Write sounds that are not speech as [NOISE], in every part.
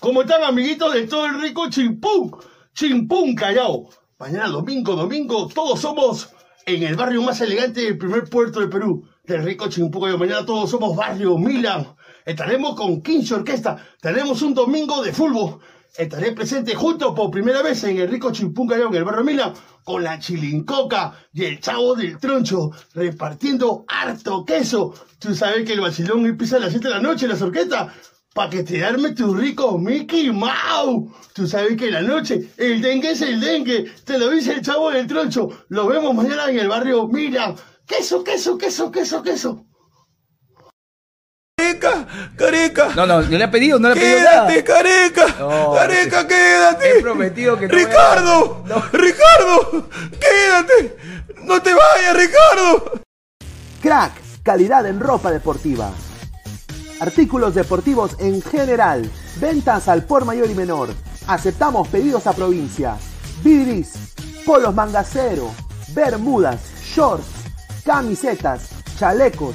¿Cómo están amiguitos de todo el rico Chimpún? Chimpún Callao. Mañana domingo, domingo, todos somos en el barrio más elegante del primer puerto de Perú, del rico Chimpún Callao. Mañana todos somos barrio Milan. Estaremos con 15 orquesta. Tenemos un domingo de fútbol. Estaré presente junto por primera vez en el rico Chimpún en el barrio Milan, con la chilincoca y el chavo del troncho, repartiendo harto queso. Tú sabes que el vacilón empieza a las 7 de la noche, las orquestas para que te arme tu rico Mickey Mouse. Tú sabes que en la noche el dengue es el dengue. Te lo dice el chavo del troncho. Lo vemos mañana en el barrio. Mira, queso, queso, queso, queso, queso. Careca, careca. No, no, no le ha pedido, no le ha pedido Quédate, careca. No, careca, He quédate. prometido que no Ricardo, No. Ricardo, quédate. No te vayas, Ricardo. Crack, calidad en ropa deportiva. Artículos deportivos en general. Ventas al por mayor y menor. Aceptamos pedidos a provincia. Bidris, polos mangacero, bermudas, shorts, camisetas, chalecos,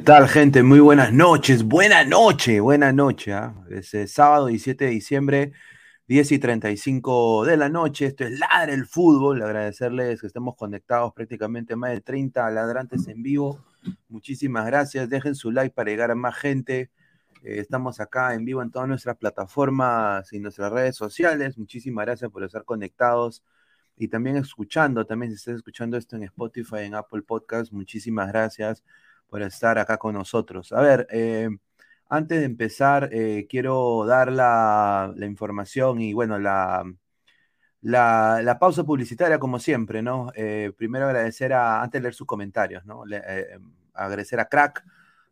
tal, gente? Muy buenas noches. Buena noche, buena noche. ¿ah? Es eh, sábado 17 de diciembre, 10 y 35 de la noche. Esto es Ladre el Fútbol. Agradecerles que estemos conectados prácticamente más de 30 ladrantes en vivo. Muchísimas gracias. Dejen su like para llegar a más gente. Eh, estamos acá en vivo en todas nuestras plataformas y nuestras redes sociales. Muchísimas gracias por estar conectados y también escuchando. También si estás escuchando esto en Spotify, en Apple Podcast, muchísimas gracias por estar acá con nosotros. A ver, eh, antes de empezar, eh, quiero dar la, información y bueno, la, la, pausa publicitaria como siempre, ¿no? Eh, primero agradecer a, antes de leer sus comentarios, ¿no? Le- eh, agradecer a Crack,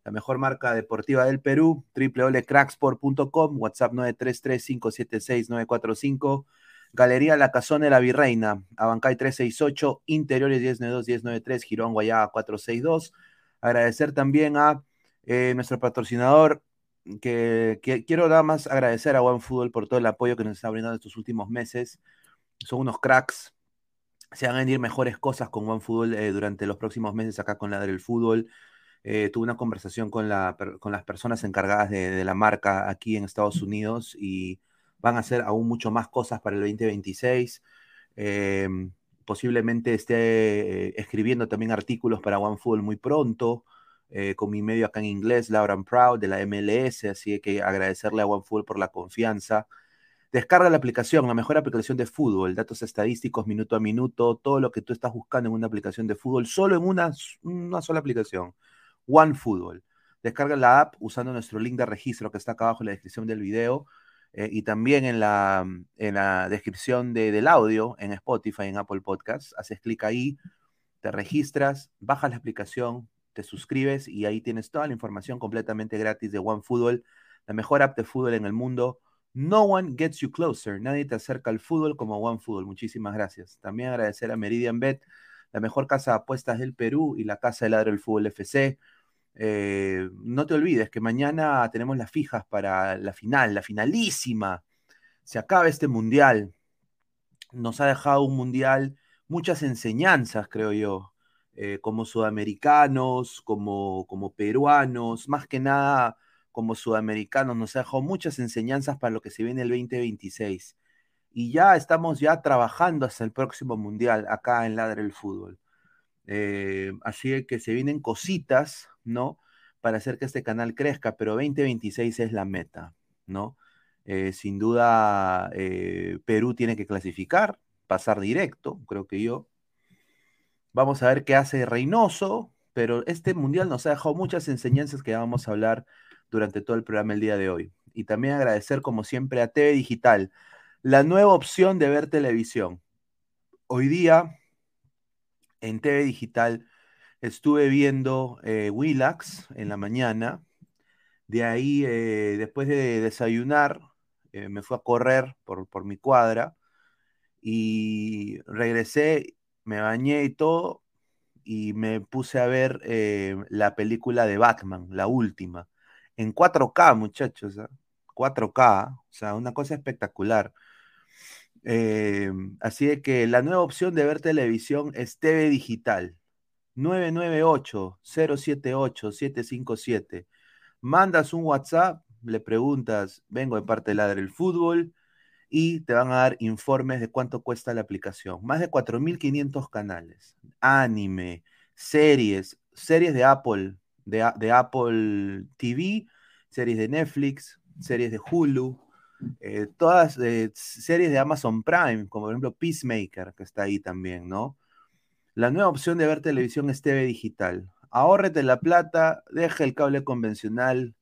la mejor marca deportiva del Perú, www.cracksport.com, WhatsApp 933-576-945, Galería La Casona de la Virreina, Abancay 368, Interiores 1092-1093, Girón Guayaba 462. Agradecer también a eh, nuestro patrocinador, que, quiero nada más agradecer a OneFootball por todo el apoyo que nos está brindando estos últimos meses. Son unos cracks. Se van a venir mejores cosas con OneFootball eh, durante los próximos meses acá con la del fútbol. Eh, tuve una conversación con, la, con las personas encargadas de, la marca aquí en Estados Unidos y van a hacer aún mucho más cosas para el 2026. Eh, posiblemente esté eh, escribiendo también artículos para OneFootball muy pronto, eh, con mi medio acá en inglés, Laura Proud, de la MLS, así que agradecerle a OneFootball por la confianza. Descarga la aplicación, la mejor aplicación de fútbol, datos estadísticos minuto a minuto, todo lo que tú estás buscando en una aplicación de fútbol, solo en una, una sola aplicación, OneFootball. Descarga la app usando nuestro link de registro que está acá abajo en la descripción del video eh, y también en la, en la descripción de, del audio en Spotify, en Apple Podcasts. Haces clic ahí, te registras, bajas la aplicación, te suscribes y ahí tienes toda la información completamente gratis de OneFootball, la mejor app de fútbol en el mundo no one gets you closer. Nadie te acerca al fútbol como OneFootball. Muchísimas gracias. También agradecer a Meridian Bet, la mejor casa de apuestas del Perú y la casa de ladro del fútbol FC. Eh, no te olvides que mañana tenemos las fijas para la final, la finalísima. Se acaba este mundial. Nos ha dejado un mundial muchas enseñanzas, creo yo, eh, como sudamericanos, como, como peruanos, más que nada como sudamericanos, nos ha dejado muchas enseñanzas para lo que se viene el 2026. Y ya estamos ya trabajando hasta el próximo mundial acá en Ladre el Fútbol. Eh, así que se vienen cositas, ¿no? Para hacer que este canal crezca, pero 2026 es la meta, ¿no? Eh, sin duda, eh, Perú tiene que clasificar, pasar directo, creo que yo. Vamos a ver qué hace Reynoso, pero este mundial nos ha dejado muchas enseñanzas que vamos a hablar durante todo el programa el día de hoy. Y también agradecer, como siempre, a TV Digital, la nueva opción de ver televisión. Hoy día, en TV Digital, estuve viendo eh, Willax en la mañana. De ahí, eh, después de desayunar, eh, me fui a correr por, por mi cuadra y regresé, me bañé y todo, y me puse a ver la película de Batman, la última en 4K, muchachos. 4K, o sea, una cosa espectacular. Eh, así de que la nueva opción de ver televisión es TV Digital. 998-078-757. Mandas un WhatsApp, le preguntas, vengo de parte de Ladre el Fútbol, y te van a dar informes de cuánto cuesta la aplicación. Más de 4.500 canales. Anime, series, series de Apple, de, Apple TV, series de Netflix, series de Hulu, eh, todas eh, series de Amazon Prime, como por ejemplo Peacemaker, que está ahí también, ¿no? La nueva opción de ver televisión es TV digital. Ahórrete la plata, deja el cable convencional,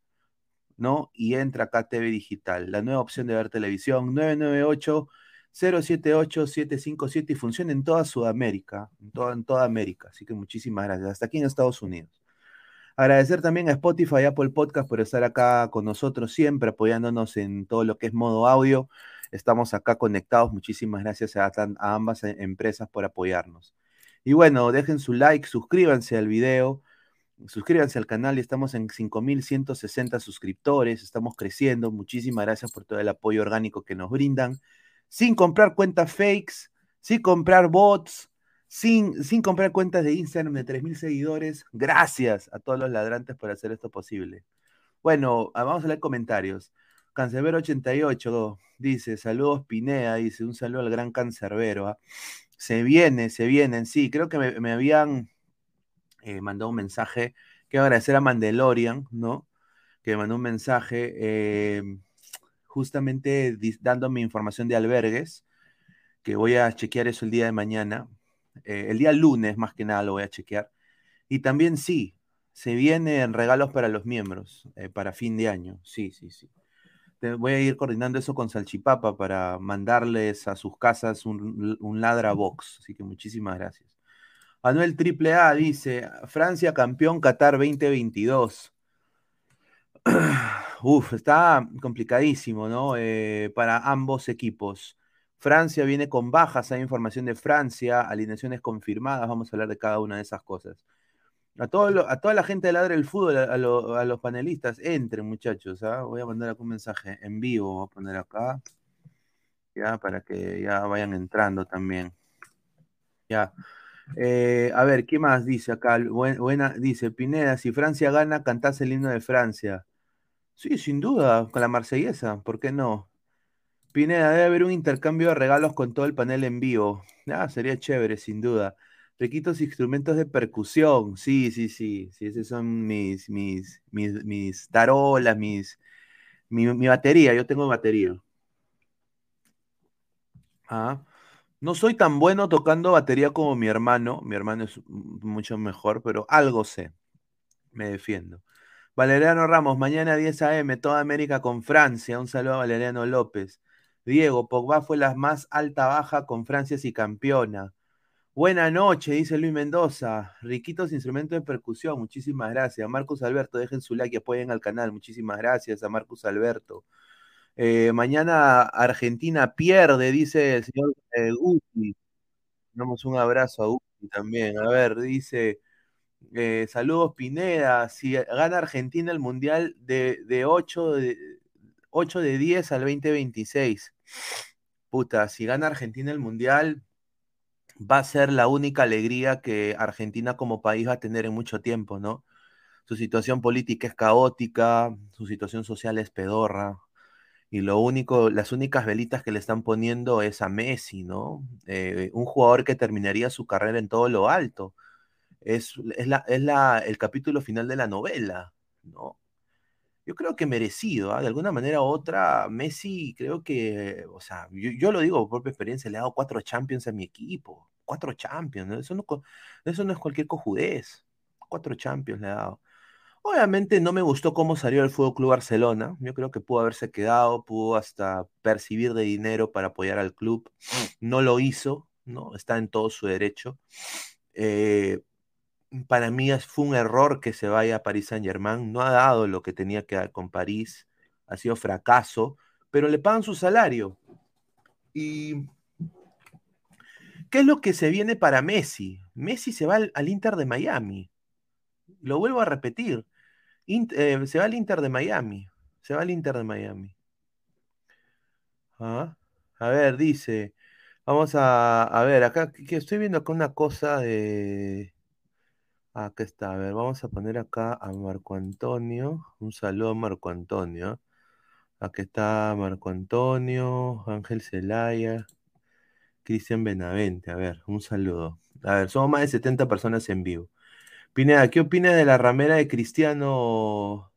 ¿no? Y entra acá TV digital. La nueva opción de ver televisión, 998 078 757 y funciona en toda Sudamérica, en en toda América. Así que muchísimas gracias. Hasta aquí en Estados Unidos. Agradecer también a Spotify y Apple Podcast por estar acá con nosotros siempre, apoyándonos en todo lo que es modo audio. Estamos acá conectados. Muchísimas gracias a, ambas e, empresas por apoyarnos. Y bueno, dejen su like, suscríbanse al video, suscríbanse al canal. Estamos en 5.160 suscriptores, estamos creciendo. Muchísimas gracias por todo el apoyo orgánico que nos brindan. Sin comprar cuentas fakes, sin comprar bots, sin, sin comprar cuentas de Instagram de 3.000 seguidores. Gracias a todos los ladrantes por hacer esto posible. Bueno, ah, vamos a leer comentarios. Cancerbero88 dice, saludos Pinea, dice, un saludo al gran Cancerbero. ¿ah? Se viene, se vienen, sí, creo que me, habían eh, mandado un mensaje. Quiero agradecer a Mandalorian, ¿no? Que me mandó un mensaje eh, justamente dándome información de albergues, que voy a chequear eso el día de mañana. Eh, el día lunes, más que nada, lo voy a chequear. Y también sí, se vienen regalos para los miembros, eh, para fin de año. Sí, sí, sí. voy a ir coordinando eso con Salchipapa para mandarles a sus casas un, un ladra box. Así que muchísimas gracias. Anuel AAA dice: Francia campeón Qatar 2022. [CLEARS THROAT] Uf, está complicadísimo, ¿no? Eh, para ambos equipos. Francia viene con bajas, hay información de Francia, alineaciones confirmadas, vamos a hablar de cada una de esas cosas. A, todo a toda la gente de Ladre del Fútbol, a, los panelistas, entren muchachos, ¿ah? voy a mandar un mensaje en vivo, voy a poner acá, ya, para que ya vayan entrando también. Ya. Eh, a ver, ¿qué más dice acá? buena, dice Pineda, si Francia gana, cantás el himno de Francia. Sí, sin duda, con la marsellesa, ¿por qué no? Pineda, debe haber un intercambio de regalos con todo el panel en vivo. Ah, sería chévere, sin duda. Riquitos instrumentos de percusión. Sí, sí, sí. Sí, esos son mis, mis, mis, mis tarolas, mis, mi, mi batería. Yo tengo batería. Ah. No soy tan bueno tocando batería como mi hermano. Mi hermano es mucho mejor, pero algo sé. Me defiendo. Valeriano Ramos, mañana 10 a.m., toda América con Francia. Un saludo a Valeriano López. Diego, Pogba fue la más alta baja con Francia y campeona. Buena noche, dice Luis Mendoza. Riquitos instrumentos de percusión, muchísimas gracias. Marcus Alberto, dejen su like y apoyen al canal. Muchísimas gracias a Marcus Alberto. Eh, mañana Argentina pierde, dice el señor eh. Damos un abrazo a Guti también. A ver, dice, eh, saludos Pineda, si gana Argentina el Mundial de, de 8, de 8 de 10 al 2026. Puta, si gana Argentina el Mundial, va a ser la única alegría que Argentina como país va a tener en mucho tiempo, ¿no? Su situación política es caótica, su situación social es pedorra, y lo único, las únicas velitas que le están poniendo es a Messi, ¿no? Eh, un jugador que terminaría su carrera en todo lo alto. Es, es, la, es la, el capítulo final de la novela, ¿no? Yo creo que merecido, ¿ah? de alguna manera u otra, Messi creo que, o sea, yo, yo, lo digo por propia experiencia, le ha dado cuatro Champions a mi equipo, cuatro Champions. Eso, no, eso no es cualquier cojudez, cuatro Champions le ha dado. Obviamente no me gustó cómo salió el Fútbol Club Barcelona. Yo creo que pudo haberse quedado, pudo hasta percibir de dinero para apoyar al club. No lo hizo, ¿no? Está en todo su derecho. Eh, para mí fue un error que se vaya a París Saint Germain. No ha dado lo que tenía que dar con París. Ha sido fracaso, pero le pagan su salario. ¿Y qué es lo que se viene para Messi? Messi se va al, Inter de Miami. Lo vuelvo a repetir. Eh, se va al Inter de Miami. Se va al Inter de Miami. Ah, a ver, dice. Vamos a, a ver, acá que estoy viendo acá una cosa de. Acá está, a ver, vamos a poner acá a Marco Antonio. Un saludo a Marco Antonio. Aquí está Marco Antonio, Ángel Celaya, Cristian Benavente. A ver, un saludo. A ver, somos más de 70 personas en vivo. Pineda, ¿qué opinas de la ramera de Cristiano,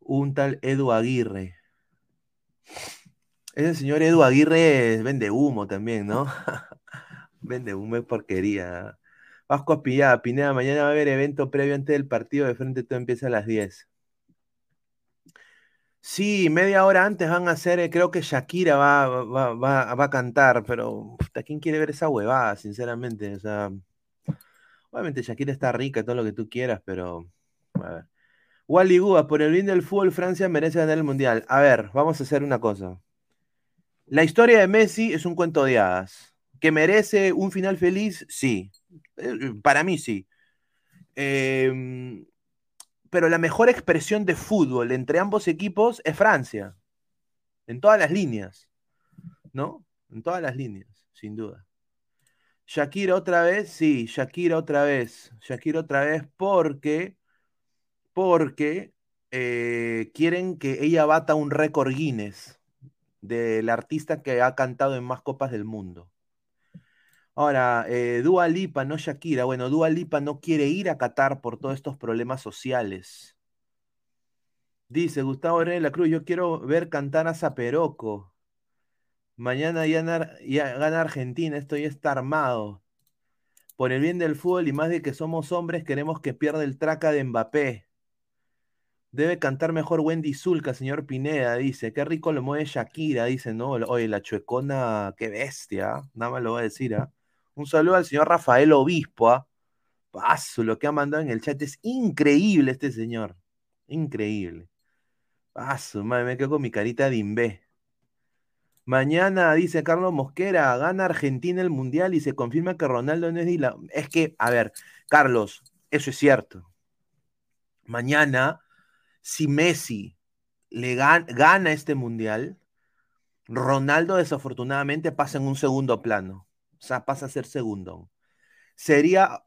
un tal Edu Aguirre? Ese señor Edu Aguirre vende humo también, ¿no? [LAUGHS] vende humo es porquería. Vasco Aspillada, Pineda, mañana va a haber evento previo antes del partido, de frente todo empieza a las 10. Sí, media hora antes van a hacer, eh, creo que Shakira va, a cantar, pero ¿quién quiere ver esa huevada, sinceramente? O sea, Obviamente Shakira está rica, todo lo que tú quieras, pero. A. Wally Gua, por el bien del fútbol, Francia merece ganar el mundial. A ver, vamos a hacer una cosa. La historia de Messi es un cuento de hadas. ¿Que merece un final feliz? Sí. Eh, para mí sí. Eh, pero la mejor expresión de fútbol entre ambos equipos es Francia. En todas las líneas. ¿No? En todas las líneas, sin duda. Shakira otra vez, sí, Shakira otra vez. Shakira otra vez porque, porque eh, quieren que ella bata un récord Guinness del artista que ha cantado en más copas del mundo. Ahora, eh, Dua Lipa, no Shakira. Bueno, Dua Lipa no quiere ir a Qatar por todos estos problemas sociales. Dice Gustavo René de la Cruz, yo quiero ver cantar a Zaperoco. Mañana ya, gana Argentina, esto ya está armado. Por el bien del fútbol y más de que somos hombres, queremos que pierda el traca de Mbappé. Debe cantar mejor Wendy Zulka, señor Pineda, dice. Qué rico lo mueve Shakira, dice, no. Oye, la chuecona, qué bestia. ¿ah? Nada más lo voy a decir, ¿ah? Un saludo al señor Rafael Obispo, ¿ah? Paso, lo que ha mandado en el chat es increíble este señor. Increíble. Paso, madre, me quedo con mi carita de imbé. Mañana, dice Carlos Mosquera, gana Argentina el Mundial y se confirma que Ronaldo no es la... Es que, a ver, Carlos, eso es cierto. Mañana, si Messi le gana este Mundial, Ronaldo desafortunadamente pasa en un segundo plano. O sea, pasa a ser segundo. Sería,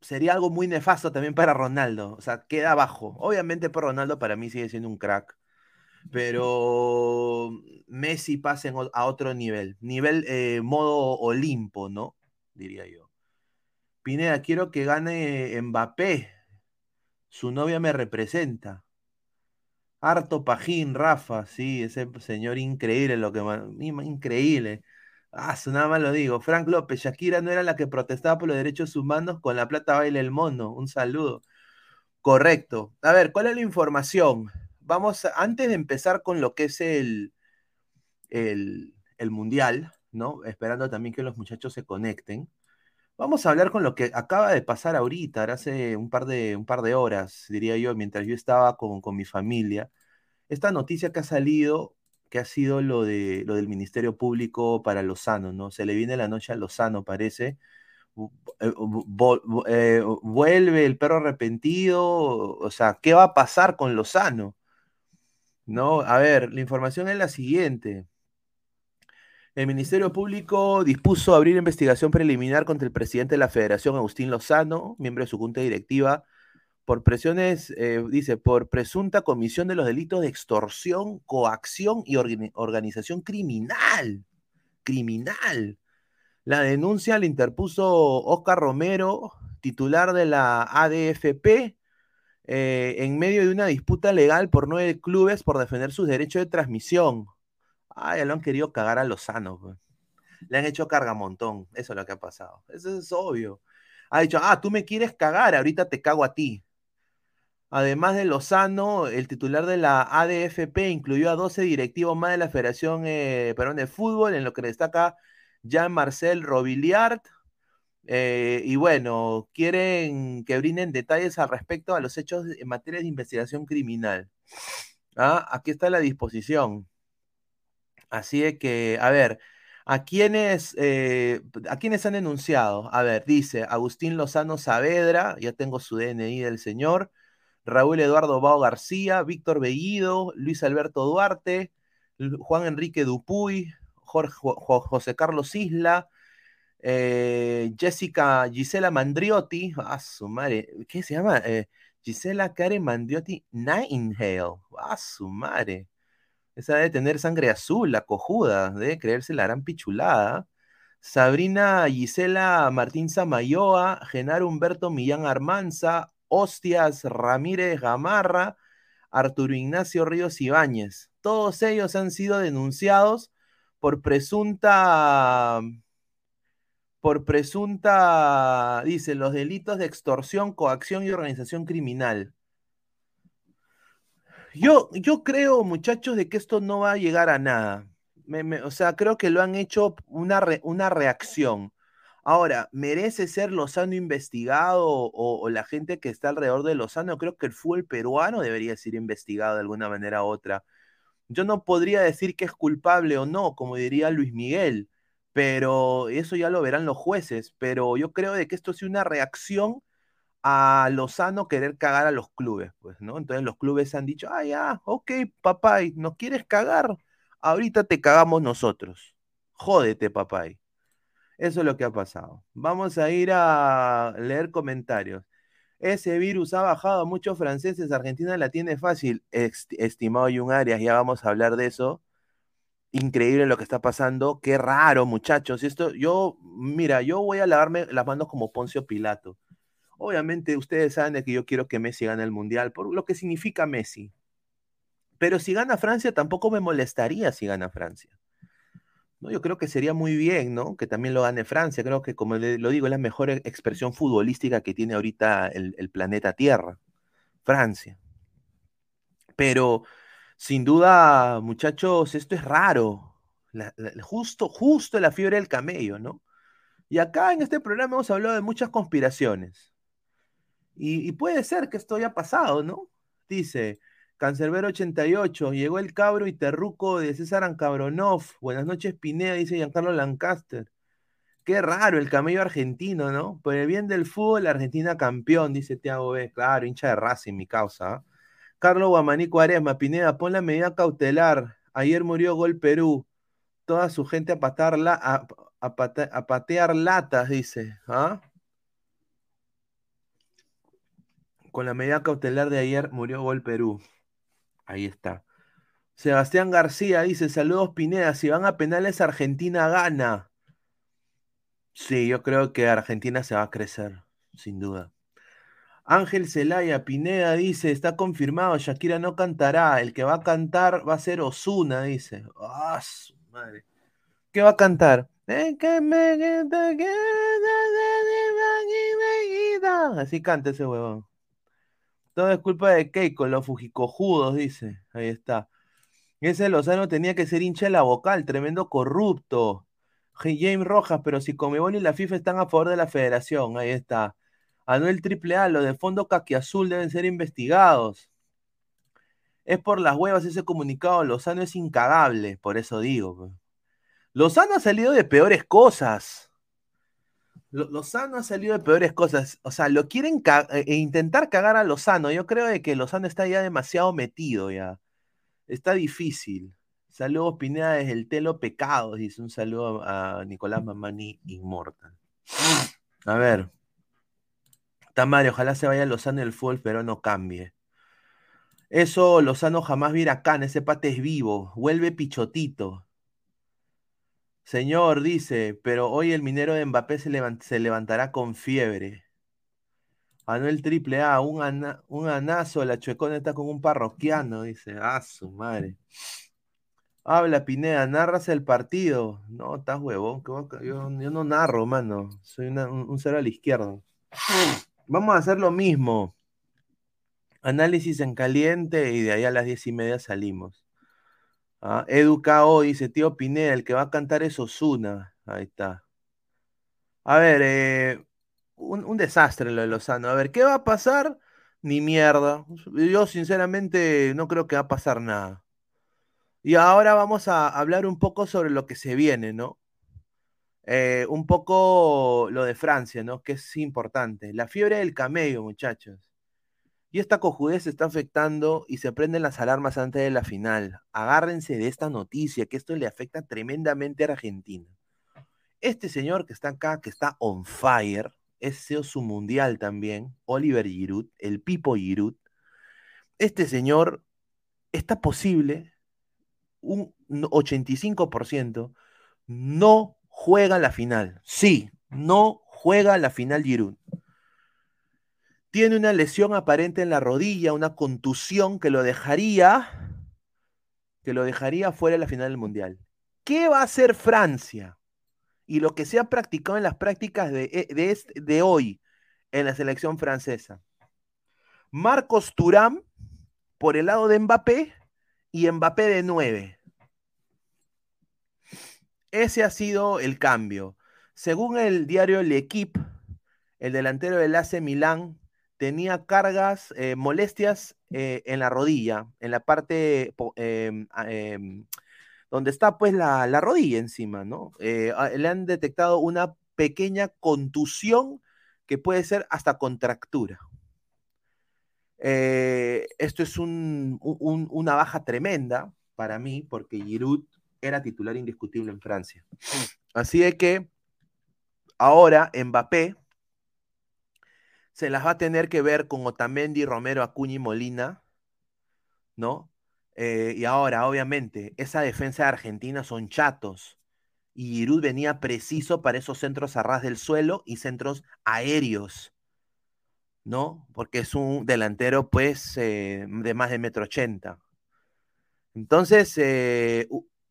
sería algo muy nefasto también para Ronaldo. O sea, queda abajo. Obviamente, por Ronaldo para mí sigue siendo un crack Pero Messi pasa a otro nivel, nivel eh, modo Olimpo, ¿no? Diría yo. Pineda, quiero que gane Mbappé. Su novia me representa. Harto Pajín, Rafa, sí, ese señor increíble, lo que increíble. Ah, nada más lo digo. Frank López, Shakira no era la que protestaba por los derechos humanos, con la plata baila el mono. Un saludo. Correcto. A ver, ¿cuál es la información? Vamos, antes de empezar con lo que es el, el, el mundial, ¿no? Esperando también que los muchachos se conecten. Vamos a hablar con lo que acaba de pasar ahorita, hace un par de, un par de horas, diría yo, mientras yo estaba con, con mi familia. Esta noticia que ha salido, que ha sido lo, de, lo del Ministerio Público para Lozano, ¿no? Se le viene la noche a Lozano, parece. eh, eh, vuelve el perro arrepentido, o sea, ¿qué va a pasar con Lozano? No, a ver, la información es la siguiente. El Ministerio Público dispuso abrir investigación preliminar contra el presidente de la Federación, Agustín Lozano, miembro de su junta directiva, por presiones, eh, dice, por presunta comisión de los delitos de extorsión, coacción y organi- organización criminal. Criminal. La denuncia la interpuso Oscar Romero, titular de la ADFP, eh, en medio de una disputa legal por nueve clubes por defender sus derechos de transmisión. Ah, ya lo han querido cagar a Lozano. pues. Le han hecho cargamontón. Eso es lo que ha pasado. Eso es obvio. Ha dicho, ah, tú me quieres cagar, ahorita te cago a ti. Además de Lozano, el titular de la ADFP incluyó a 12 directivos más de la Federación eh, Peruana de Fútbol, en lo que destaca Jean-Marcel Robiliard. Eh, y bueno, quieren que brinden detalles al respecto a los hechos en materia de investigación criminal. Ah, aquí está la disposición. Así es que, a ver, ¿a quiénes, eh, ¿a quiénes han denunciado? A ver, dice Agustín Lozano Saavedra, ya tengo su DNI del señor, Raúl Eduardo Bao García, Víctor Bellido, Luis Alberto Duarte, Juan Enrique Dupuy, José Carlos Isla, eh, Jessica Gisela Mandriotti, a su madre, ¿qué se llama? Eh, Gisela Karen Mandriotti Nightingale, a su madre. Esa debe tener sangre azul, la cojuda, debe creerse la gran pichulada. Sabrina Gisela Martín Samayoa, Genaro Humberto Millán Armanza, Hostias Ramírez Gamarra, Arturo Ignacio Ríos Ibáñez. Todos ellos han sido denunciados por presunta, por presunta, dice, los delitos de extorsión, coacción y organización criminal. Yo, yo creo, muchachos, de que esto no va a llegar a nada. Me- o sea, creo que lo han hecho una, una reacción. Ahora, ¿merece ser Lozano investigado o, la gente que está alrededor de Lozano? Creo que el fútbol peruano debería ser investigado de alguna manera u otra. Yo no podría decir que es culpable o no, como diría Luis Miguel, pero eso ya lo verán los jueces. Pero yo creo de que esto es una reacción a Lozano querer cagar a los clubes, pues, ¿no? Entonces los clubes han dicho, ah, ya, ok, papá, ¿nos quieres cagar? Ahorita te cagamos nosotros. Jódete, papá. Eso es lo que ha pasado. Vamos a ir a leer comentarios. Ese virus ha bajado a muchos franceses. Argentina la tiene fácil, Est- estimado Jun Arias. Ya vamos a hablar de eso. Increíble lo que está pasando. Qué raro, muchachos. Esto, yo, mira, yo voy a lavarme las manos como Poncio Pilato. Obviamente, ustedes saben de que yo quiero que Messi gane el mundial, por lo que significa Messi. Pero si gana Francia, tampoco me molestaría si gana Francia. Yo creo que sería muy bien, ¿no? Que también lo gane Francia. Creo que, como lo digo, es la mejor e- expresión futbolística que tiene ahorita el, planeta Tierra. Francia. Pero, sin duda, muchachos, esto es raro. Justo, justo la fiebre del camello, ¿no? Y acá en este programa hemos hablado de muchas conspiraciones. Y puede ser que esto haya pasado, ¿no? Dice, Cancerbero 88, llegó el cabro y terruco de César Ancabronov. Buenas noches, Pineda, dice Giancarlo Lancaster. Qué raro el camello argentino, ¿no? Por el bien del fútbol, Argentina campeón, dice Tiago B. Claro, hincha de Racing, mi causa. ¿ah? Carlos Guamaní Cuaresma, Pineda, pon la medida cautelar. Ayer murió Gol Perú. Toda su gente a, patar la, a, a patear latas, dice. ¿Ah? Con la medida cautelar de ayer murió Gol Perú. Ahí está. Sebastián García dice: Saludos Pineda, si van a penales, Argentina gana. Sí, yo creo que Argentina se va a crecer, sin duda. Ángel Celaya Pineda dice: Está confirmado, Shakira no cantará. El que va a cantar va a ser Osuna, dice. ¡Ah, su madre! ¿Qué va a cantar? Así canta ese huevón. Todo es culpa de Keiko, los fujicojudos, dice. Ahí está. Ese Lozano tenía que ser hincha de la vocal, tremendo corrupto. James Rojas, pero si Comebol y la FIFA están a favor de la federación, ahí está. Anuel AAA, los de fondo caquiazul deben ser investigados. Es por las huevas ese comunicado, Lozano es incagable, por eso digo. pues. Lozano ha salido de peores cosas. Lo- Lozano ha salido de peores cosas. O sea, lo quieren eh, e intentar cagar a Lozano. Yo creo de que Lozano está ya demasiado metido ya. Está difícil. Saludos Pineda desde el Telo Pecados. Dice un saludo a Nicolás Mamani Inmortal. A ver. Tamario, ojalá se vaya Lozano el fútbol, pero no cambie. Eso Lozano jamás viera acá, ese pate es vivo. Vuelve pichotito. Señor, dice, pero hoy el minero de Mbappé se, levan- se levantará con fiebre. Anuel triple A, un, ana- un anazo, la chuecona está con un parroquiano, dice. Ah, su madre. Habla Pineda, narras el partido. No, estás huevón. Yo, yo no narro, mano. Soy un, un cero a la izquierda. Vamos a hacer lo mismo. Análisis en caliente y de ahí a las diez y media salimos. Ah, Educao dice, tío Pineda, el que va a cantar es Osuna. Ahí está. A ver, eh, un, un desastre lo de Lozano. A ver, ¿qué va a pasar? Ni mierda. Yo sinceramente no creo que va a pasar nada. Y ahora vamos a hablar un poco sobre lo que se viene, ¿no? Eh, un poco lo de Francia, ¿no? Que es importante. La fiebre del camello, muchachos. Y esta cojudez está afectando y se prenden las alarmas antes de la final. Agárrense de esta noticia, que esto le afecta tremendamente a Argentina. Este señor que está acá, que está on fire, es CEO su mundial también, Oliver Giroud, el Pipo Giroud. Este señor está posible, un 85%, no juega la final. Sí, no juega la final Giroud. Tiene una lesión aparente en la rodilla, una contusión que lo dejaría, que lo dejaría fuera de la final del mundial. ¿Qué va a hacer Francia? Y lo que se ha practicado en las prácticas de, eh, de, hoy en la selección francesa. Marcos Turán por el lado de Mbappé y Mbappé de 9. Ese ha sido el cambio. Según el diario L'Equipe, el delantero del AC Milán tenía cargas, eh, molestias eh, en la rodilla, en la parte em, em, donde está pues la, la rodilla encima, ¿no? Eh, le han detectado una pequeña contusión que puede ser hasta contractura. Esto es un- un- una baja tremenda para mí, porque Giroud era titular indiscutible en Francia. Así de que ahora Mbappé se las va a tener que ver con Otamendi, Romero, Acuña y Molina, ¿no? Eh, y ahora, obviamente, esa defensa de Argentina son chatos. Y Giroud venía preciso para esos centros a ras del suelo y centros aéreos, ¿no? Porque es un delantero, pues, eh, de más de metro ochenta. Entonces, eh,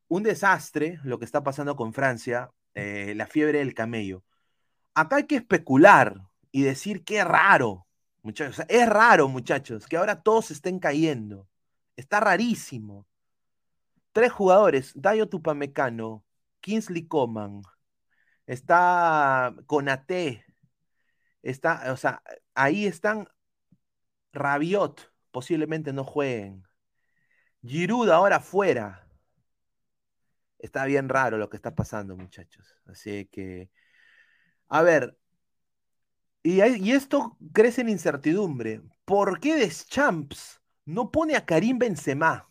un desastre lo que está pasando con Francia, la fiebre del camello. Acá hay que especular y decir qué raro, muchachos. Es raro, muchachos, que ahora todos estén cayendo. Está rarísimo. Tres jugadores, Dayo Tupamecano, Kingsley Coman, está Conate, está, o sea, ahí están Rabiot, posiblemente no jueguen. Giroud ahora fuera. Está bien raro lo que está pasando, muchachos. Así que, a ver, y, esto crece en incertidumbre. ¿Por qué Deschamps no pone a Karim Benzema?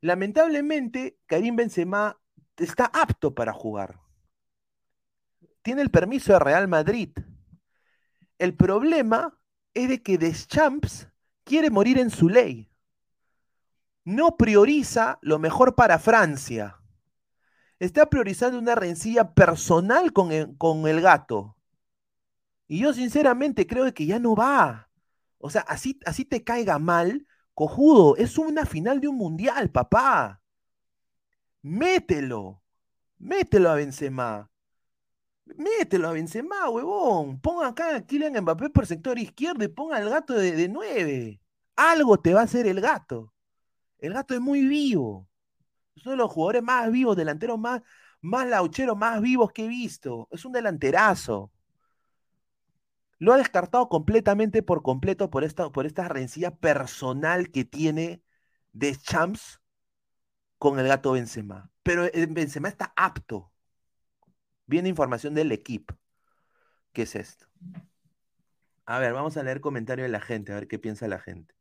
Lamentablemente, Karim Benzema está apto para jugar. Tiene el permiso de Real Madrid. El problema es de que Deschamps quiere morir en su ley. no prioriza lo mejor para Francia. Está priorizando una rencilla personal con con el gato. Y yo sinceramente creo que ya no va. O sea, así, así te caiga mal, cojudo, es una final de un mundial, papá. Mételo. Mételo a Benzema. Mételo a Benzema, huevón. Ponga acá a Kylian Mbappé por sector izquierdo y ponga al gato de, 9. Algo te va a hacer el gato. El gato es muy vivo. Es uno de los jugadores más vivos, delanteros más, más laucheros, más vivos que he visto. Es un delanterazo. Lo ha descartado completamente por completo por esta, por esta rencilla personal que tiene de Champs con el gato Benzema. Pero eh, Benzema está apto. Viene información del equipo. ¿Qué es esto? A ver, vamos a leer comentarios de la gente, a ver qué piensa la gente.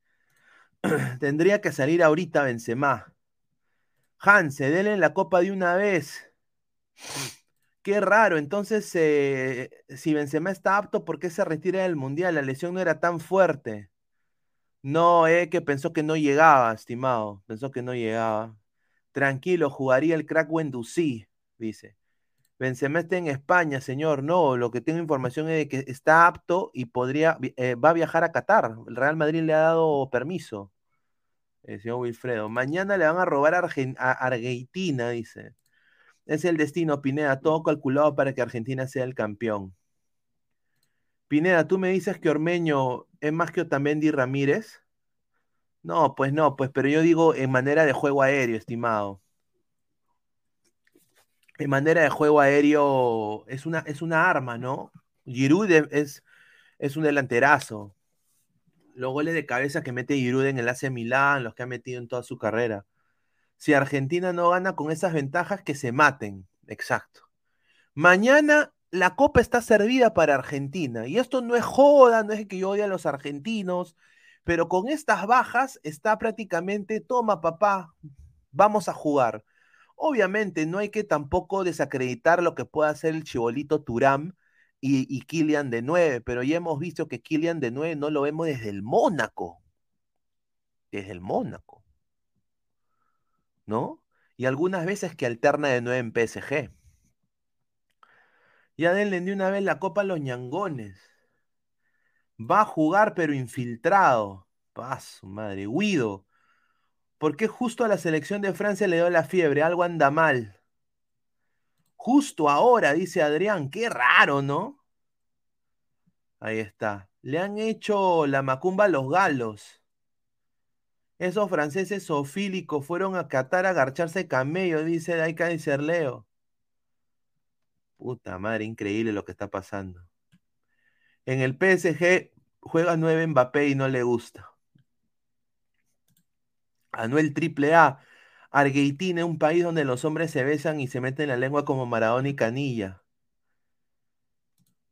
[CLEARS THROAT] Tendría que salir ahorita Benzema. Hanse, denle la copa de una vez. Qué raro, entonces eh, si Benzema está apto, ¿por qué se retira del Mundial? La lesión no era tan fuerte. No, eh, que pensó que no llegaba, estimado. Pensó que no llegaba. Tranquilo, jugaría el crack Wendusí, dice. Benzema está en España, señor. No, lo que tengo información es de que está apto y podría, eh, va a viajar a Qatar. El Real Madrid le ha dado permiso. El señor Wilfredo. Mañana le van a robar a Argentina, dice. Es el destino, Pineda, todo calculado para que Argentina sea el campeón. Pineda, ¿tú me dices que Ormeño es más que Otamendi Ramírez? No, pues no, pues, pero yo digo en manera de juego aéreo, estimado. En manera de juego aéreo es una, es una arma, ¿no? Giroud es, es, es un delanterazo. Los goles de cabeza que mete Giroud en el AC Milán, los que ha metido en toda su carrera. Si Argentina no gana con esas ventajas, que se maten. Exacto. Mañana la copa está servida para Argentina. Y esto no es joda, no es que yo odie a los argentinos, pero con estas bajas está prácticamente, toma papá, vamos a jugar. Obviamente no hay que tampoco desacreditar lo que pueda hacer el chibolito Turam y, y Kylian de 9, pero ya hemos visto que Kylian de 9 no lo vemos desde el Mónaco. Desde el Mónaco. ¿No? Y algunas veces que alterna de 9 en PSG. Ya denle de una vez la copa a los ñangones. Va a jugar, pero infiltrado. Paz, madre. Guido. ¿Por qué justo a la selección de Francia le dio la fiebre? Algo anda mal. Justo ahora, dice Adrián. Qué raro, ¿no? Ahí está. Le han hecho la macumba a los galos. Esos franceses sofílicos fueron a Qatar a garcharse camello, dice Daika y Cerleo. Puta madre, increíble lo que está pasando. En el PSG juega 9 Mbappé y no le gusta. Anuel Triple A. Argentina, un país donde los hombres se besan y se meten la lengua como Maradona y Canilla.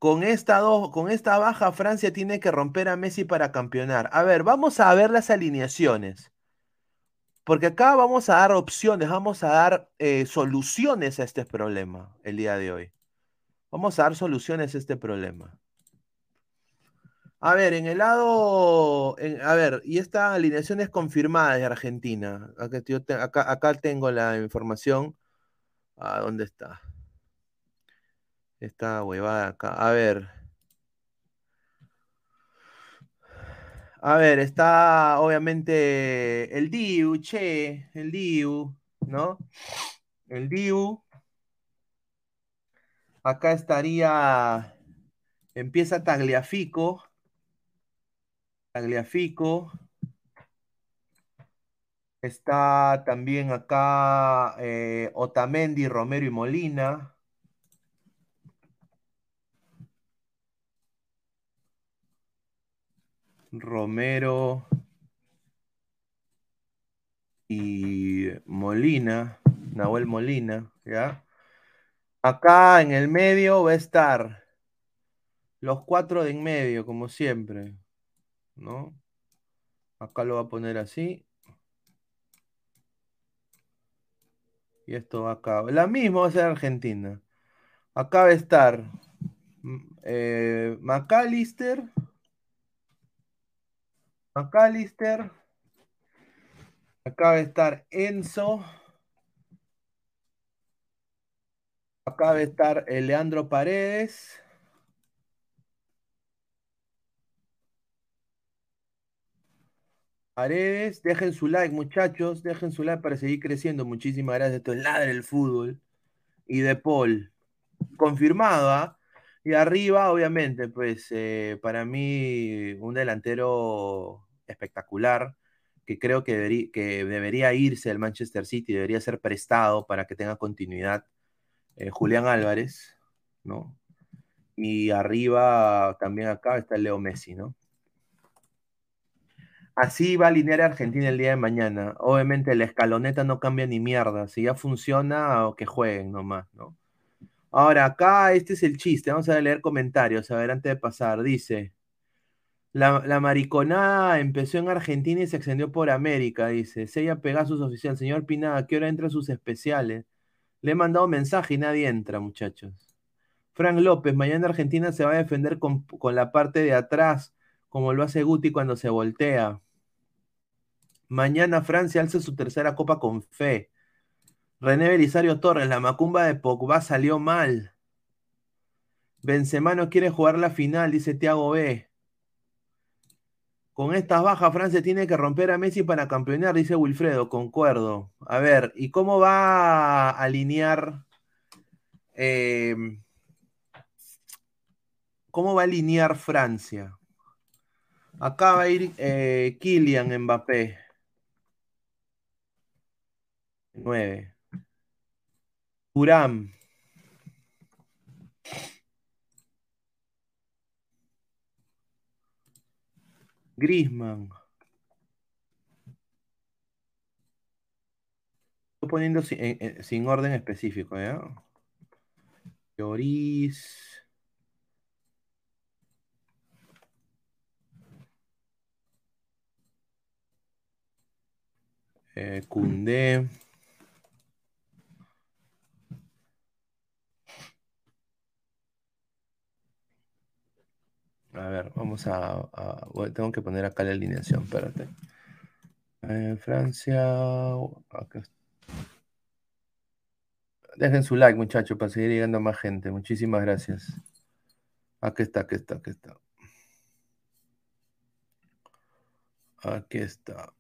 Con esta, do- con esta baja, Francia tiene que romper a Messi para campeonar. A ver, vamos a ver las alineaciones. Porque acá vamos a dar opciones, vamos a dar eh, soluciones a este problema el día de hoy. Vamos a dar soluciones a este problema. A ver, en el lado. a ver, y esta alineación es confirmada de Argentina. Acá, tengo la información. ¿A dónde está? Esta huevada acá. A ver. A ver, está obviamente el Diu, che, el Diu, ¿no? El Diu. Acá estaría. Empieza Tagliafico. Tagliafico. Está también acá eh, Otamendi, Romero y Molina. Romero y Molina, Nahuel Molina, ¿ya? Acá en el medio va a estar los cuatro de en medio, como siempre, ¿no? Acá lo va a poner así. Y esto va acá. La misma va a ser Argentina. Acá va a estar mm, eh, McAllister. McAllister. Acá va a estar Enzo. Acá va a estar eh, Leandro Paredes. Paredes, dejen su like, muchachos. Dejen su like para seguir creciendo. Muchísimas gracias. Esto es Ladre el Fútbol. Y de Paul. Confirmado, ¿ah? Y arriba, obviamente, pues eh, para mí un delantero espectacular que creo que, deberí- que debería irse del Manchester City, debería ser prestado para que tenga continuidad. eh, Julián Álvarez, ¿no? Y arriba también acá está Leo Messi, ¿no? Así va a alinear a Argentina el día de mañana. Obviamente la escaloneta no cambia ni mierda. Si ya funciona, o que jueguen nomás, ¿no? Ahora, acá este es el chiste. Vamos a leer comentarios. A ver, antes de pasar. Dice, la, mariconada empezó en Argentina y se extendió por América, dice. Sella Pegasus oficial. Señor Pinada, ¿a qué hora entran sus especiales? Le he mandado mensaje y nadie entra, muchachos. Frank López, mañana Argentina se va a defender con, con la parte de atrás, como lo hace Guti cuando se voltea. Mañana Francia alza su tercera copa con fe. René Belisario Torres, la macumba de Pogba salió mal. Benzema no quiere jugar la final, dice Thiago B. Con estas bajas, Francia tiene que romper a Messi para campeonar, dice Wilfredo, concuerdo. A ver, ¿y cómo va a alinear? eh, ¿Cómo va a alinear Francia? Acá va a ir eh, Kylian Mbappé. 9. Turam. Griezmann. Estoy poniendo sin, eh, eh, sin orden específico, ¿ya? Lloris. Eh. A ver, vamos a, tengo que poner acá la alineación, espérate. Eh, Francia. acá. Dejen su like, muchachos, para seguir llegando a más gente. Muchísimas gracias. Aquí está, aquí está, aquí está. Aquí está.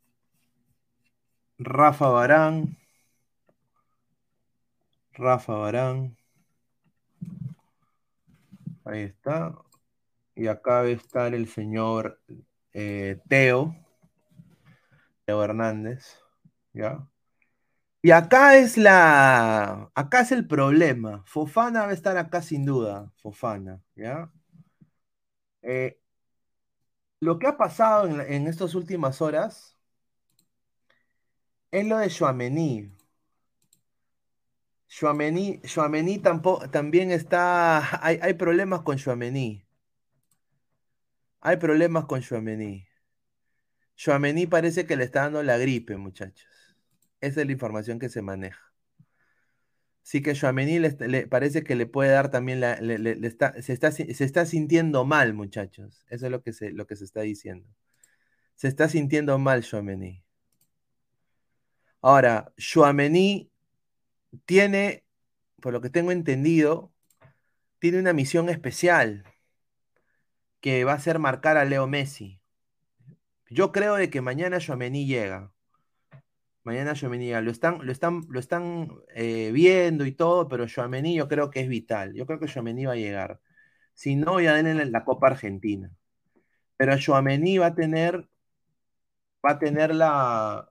Rafa Barán. Rafa Barán. Ahí está. Y acá a estar el señor eh, Teo. Teo Hernández. ¿Ya? Y acá es la. Acá es el problema. Fofana va a estar acá sin duda. Fofana. ¿Ya? Eh, lo que ha pasado en, estas últimas horas es lo de. Chouameni, Chouameni tampoco, también está. [LAUGHS] Hay, hay problemas con Chouameni. Hay problemas con Chouameni. Chouameni parece que le está dando la gripe, muchachos. Esa es la información que se maneja. Sí que Chouameni le, parece que le puede dar también la, le- está, se, está, se está sintiendo mal, muchachos. Eso es lo que se, lo que se está diciendo. Se está sintiendo mal Chouameni. Ahora, Chouameni tiene, por lo que tengo entendido, tiene una misión especial que va a ser marcar a Leo Messi. Yo creo de que mañana Chouameni llega. Mañana Chouameni llega. Lo están, lo están, lo están eh, viendo y todo, pero Chouameni yo creo que es vital. Yo creo que Chouameni va a llegar. Si no, ya denle la, Copa Argentina. Pero Chouameni va a tener, va a tener la,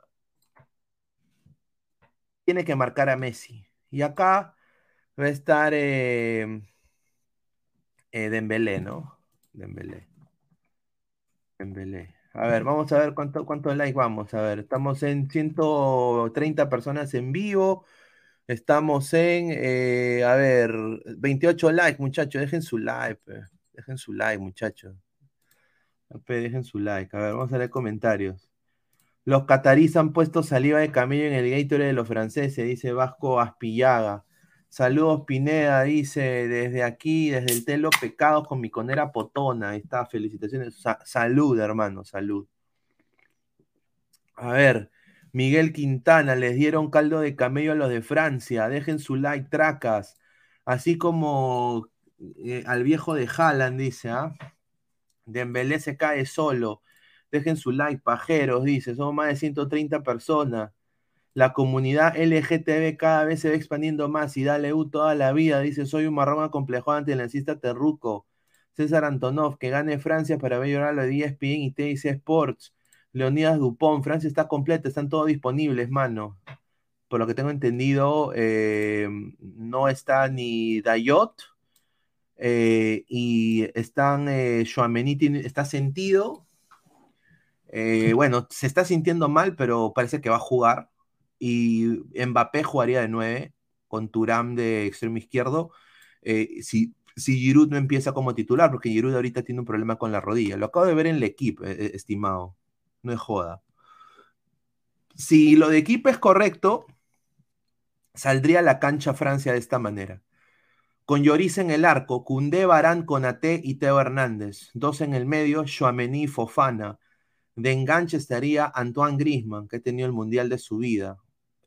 tiene que marcar a Messi. Y acá va a estar eh, eh, Dembélé, ¿no? Dembélé. Dembélé. A ver, vamos a ver cuánto, cuántos likes vamos. A ver, estamos en 130 personas en vivo. Estamos en, eh, a ver, 28 likes, muchachos. Dejen su like, dejen su like, muchachos. Dejen su like. A ver, vamos a leer comentarios. Los catarís han puesto saliva de camello en el Gatorade de los franceses, dice Vasco Aspillaga. Saludos Pineda, dice desde aquí, desde el Telo Pecados con mi conera potona. Ahí está, felicitaciones. Sa- salud, hermano, salud. A ver, Miguel Quintana, les dieron caldo de camello a los de Francia. Dejen su like, tracas. Así como eh, al viejo de Haaland, dice, ¿ah? Dembélé se cae solo. Dejen su like, pajeros, dice. Somos más de 130 personas. La comunidad LGTB cada vez se va expandiendo más y dale U toda la vida. Dice, soy un marrón acomplejo antilancista terruco. César Antonov, que gane Francia para ver llorar lo de ESPN y TIC Sports. Leonidas Dupont, Francia está completa, están todos disponibles, mano. Por lo que tengo entendido, eh, no está ni Dayot eh, y están eh, está sentido. Eh, [LAUGHS] bueno, se está sintiendo mal, pero parece que va a jugar. Y Mbappé jugaría de 9 con Turam de extremo izquierdo. si, si Giroud no empieza como titular, porque Giroud ahorita tiene un problema con la rodilla. Lo acabo de ver en el equipo, estimado no es joda. Si lo de equipo es correcto, saldría a la cancha Francia de esta manera. Con Lloris en el arco, Cundé, Barán, Conate y Teo Hernández. Dos en el medio, Chouameni Fofana. De enganche estaría Antoine Grisman, que ha tenido el mundial de su vida.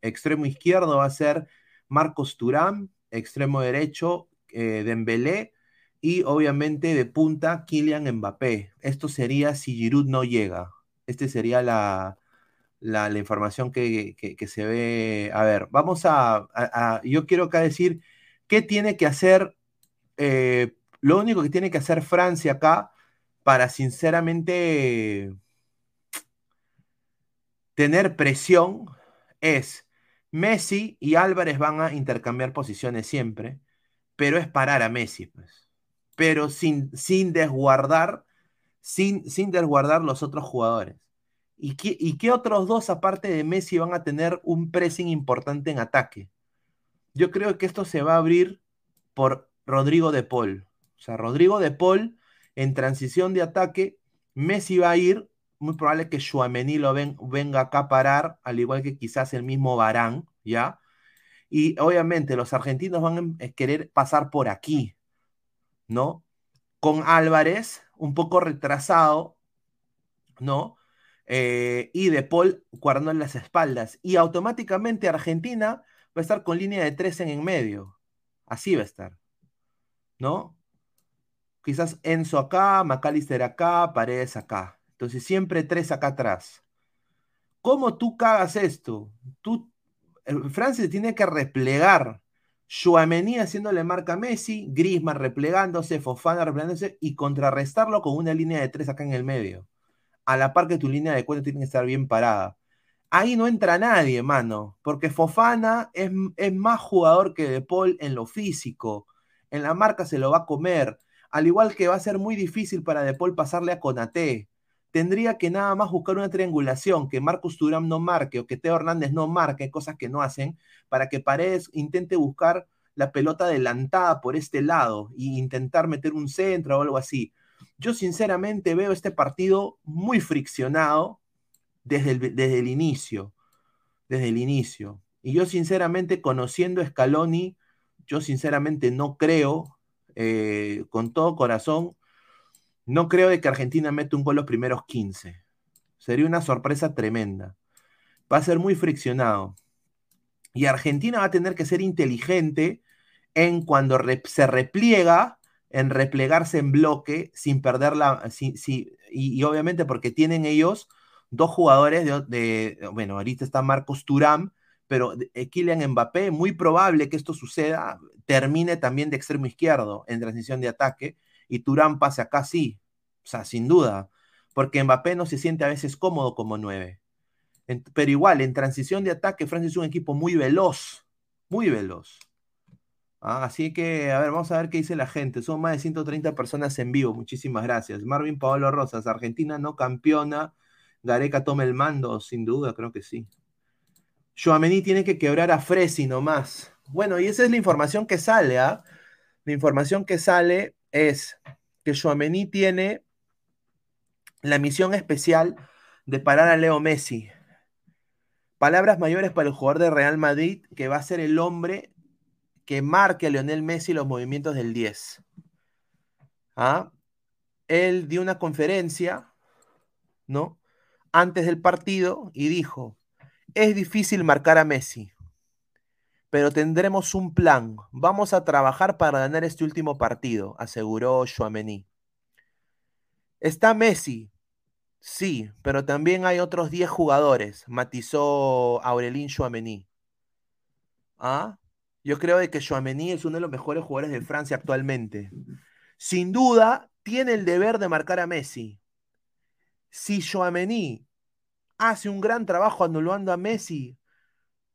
Extremo izquierdo va a ser Marcos Turán. Extremo derecho, eh, Dembélé. Y obviamente de punta, Kylian Mbappé. Esto sería si Giroud no llega. Esta sería la, información que, se ve. A ver, vamos a, Yo quiero acá decir qué tiene que hacer. Eh, lo único que tiene que hacer Francia acá para sinceramente tener presión es Messi y Álvarez van a intercambiar posiciones siempre, pero es parar a Messi, pues. Pero sin, sin desguardar sin, sin desguardar los otros jugadores. ¿Y qué, ¿Y qué otros dos, aparte de Messi, van a tener un pressing importante en ataque? Yo creo que esto se va a abrir por Rodrigo de Paul. O sea, Rodrigo de Paul en transición de ataque, Messi va a ir, muy probable que Shuamení lo venga acá a parar, al igual que quizás el mismo Barán, ¿ya? Y obviamente los argentinos van a querer pasar por aquí, ¿no? Con Álvarez un poco retrasado, ¿no? Eh, y De Paul guardando en las espaldas. Y automáticamente Argentina va a estar con línea de tres en en medio. Así va a estar, ¿no? Quizás Enzo acá, McAllister acá, Paredes acá. Entonces siempre tres acá atrás. ¿Cómo tú cagas esto? Tú, Francia tiene que replegar Shuamení haciéndole marca a Messi, Griezmann replegándose, Fofana replegándose y contrarrestarlo con una línea de tres acá en el medio. A la par que tu línea de cuatro tiene que estar bien parada. Ahí no entra nadie, mano, porque Fofana es, es más jugador que De Paul en lo físico. En la marca se lo va a comer. Al igual que va a ser muy difícil para De Paul pasarle a Conate tendría que nada más buscar una triangulación, que Marcus Turam no marque o que Teo Hernández no marque, cosas que no hacen, para que Paredes intente buscar la pelota adelantada por este lado e intentar meter un centro o algo así. Yo sinceramente veo este partido muy friccionado desde el, desde el inicio, desde el inicio. Y yo sinceramente, conociendo a Scaloni, yo sinceramente no creo, eh, con todo corazón, no creo de que Argentina meta un gol los primeros 15. Sería una sorpresa tremenda. Va a ser muy friccionado. Y Argentina va a tener que ser inteligente en cuando se repliega, en replegarse en bloque, sin perder la. y, obviamente porque tienen ellos dos jugadores de, Bueno, ahorita está Marcos Turán, pero eh, Kylian Mbappé, muy probable que esto suceda, termine también de extremo izquierdo en transición de ataque y Turán pase acá sí. O sea, sin duda. Porque Mbappé no se siente a veces cómodo como nueve. pero igual, en transición de ataque, Francia es un equipo muy veloz. Muy veloz. Ah, así que, a ver, vamos a ver qué dice la gente. Son más de 130 personas en vivo. Muchísimas gracias. Marvin Paolo Rosas, Argentina no campeona. Gareca toma el mando, sin duda, creo que sí. Joamení tiene que quebrar a Fresi nomás. Bueno, y esa es la información que sale, ¿ah? La información que sale es que Joamení tiene la misión especial de parar a Leo Messi. Palabras mayores para el jugador de Real Madrid, que va a ser el hombre que marque a Lionel Messi los movimientos del 10. ¿Ah? Él dio una conferencia, ¿no? Antes del partido y dijo, Es difícil marcar a Messi, pero tendremos un plan. Vamos a trabajar para ganar este último partido, aseguró Chouameni. Está Messi, sí, pero también hay otros 10 jugadores, matizó Aurelín Chouameni. ¿Ah? Yo creo de que Chouameni es uno de los mejores jugadores de Francia actualmente. Sin duda, tiene el deber de marcar a Messi. Si Chouameni hace un gran trabajo anulando a Messi,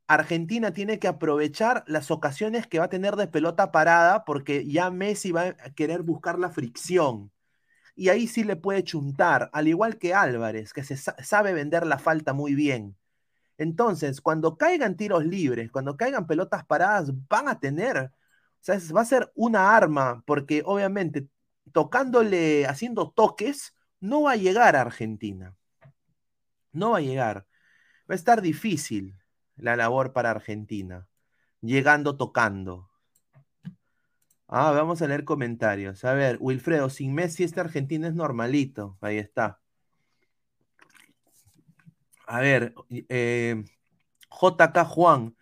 Argentina tiene que aprovechar las ocasiones que va a tener de pelota parada porque ya Messi va a querer buscar la fricción. Y ahí sí le puede chuntar, al igual que Álvarez, que se sa- sabe vender la falta muy bien. Entonces, cuando caigan tiros libres, cuando caigan pelotas paradas, van a tener, o sea, va a ser una arma, porque obviamente tocándole, haciendo toques, no va a llegar a Argentina. No va a llegar. Va a estar difícil la labor para Argentina, llegando tocando. Ah, vamos a leer comentarios. A ver, Wilfredo, sin Messi este Argentina es normalito. Ahí está. A ver, eh, JK Juan,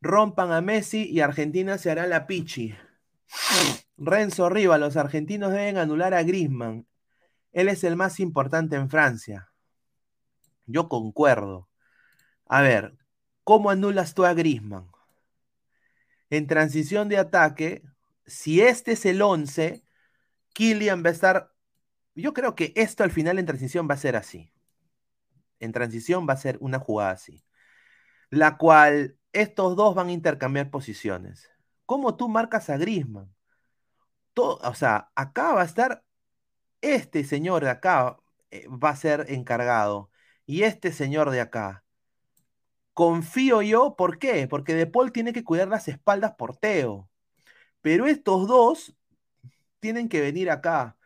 rompan a Messi y Argentina se hará la pichi. Renzo Riva, los argentinos deben anular a Griezmann. Él es el más importante en Francia. Yo concuerdo. A ver, ¿cómo anulas tú a Griezmann? En transición de ataque, si este es el 11, Kylian va a estar. Yo creo que esto al final en transición va a ser así. En transición va a ser una jugada así. La cual estos dos van a intercambiar posiciones. ¿Cómo tú marcas a Griezmann? To- o sea, acá va a estar este señor de acá eh, va a ser encargado y este señor de acá. Confío yo, ¿por qué? Porque De Paul tiene que cuidar las espaldas por Teo. Pero estos dos tienen que venir acá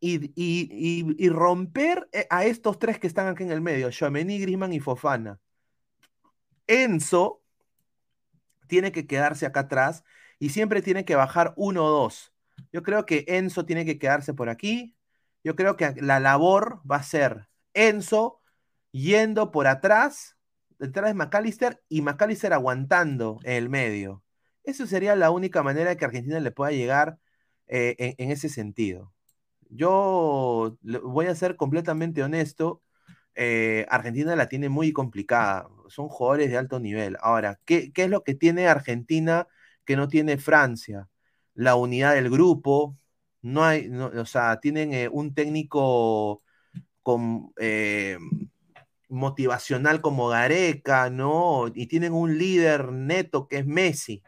y, y- y- romper eh, a estos tres que están aquí en el medio, Tchouaméni, Griezmann y Fofana. Enzo tiene que quedarse acá atrás y siempre tiene que bajar uno o dos. Yo creo que Enzo tiene que quedarse por aquí. Yo creo que la labor va a ser Enzo yendo por atrás, detrás de McAllister y McAllister aguantando en el medio. Eso sería la única manera que Argentina le pueda llegar eh, en, ese sentido. Yo voy a ser completamente honesto. eh, Argentina la tiene muy complicada. Son jugadores de alto nivel. Ahora, ¿qué, qué es lo que tiene Argentina que no tiene Francia? La unidad del grupo. No hay, no- o sea, tienen eh, un técnico con, motivacional como Gareca, ¿no? Y tienen un líder neto que es Messi,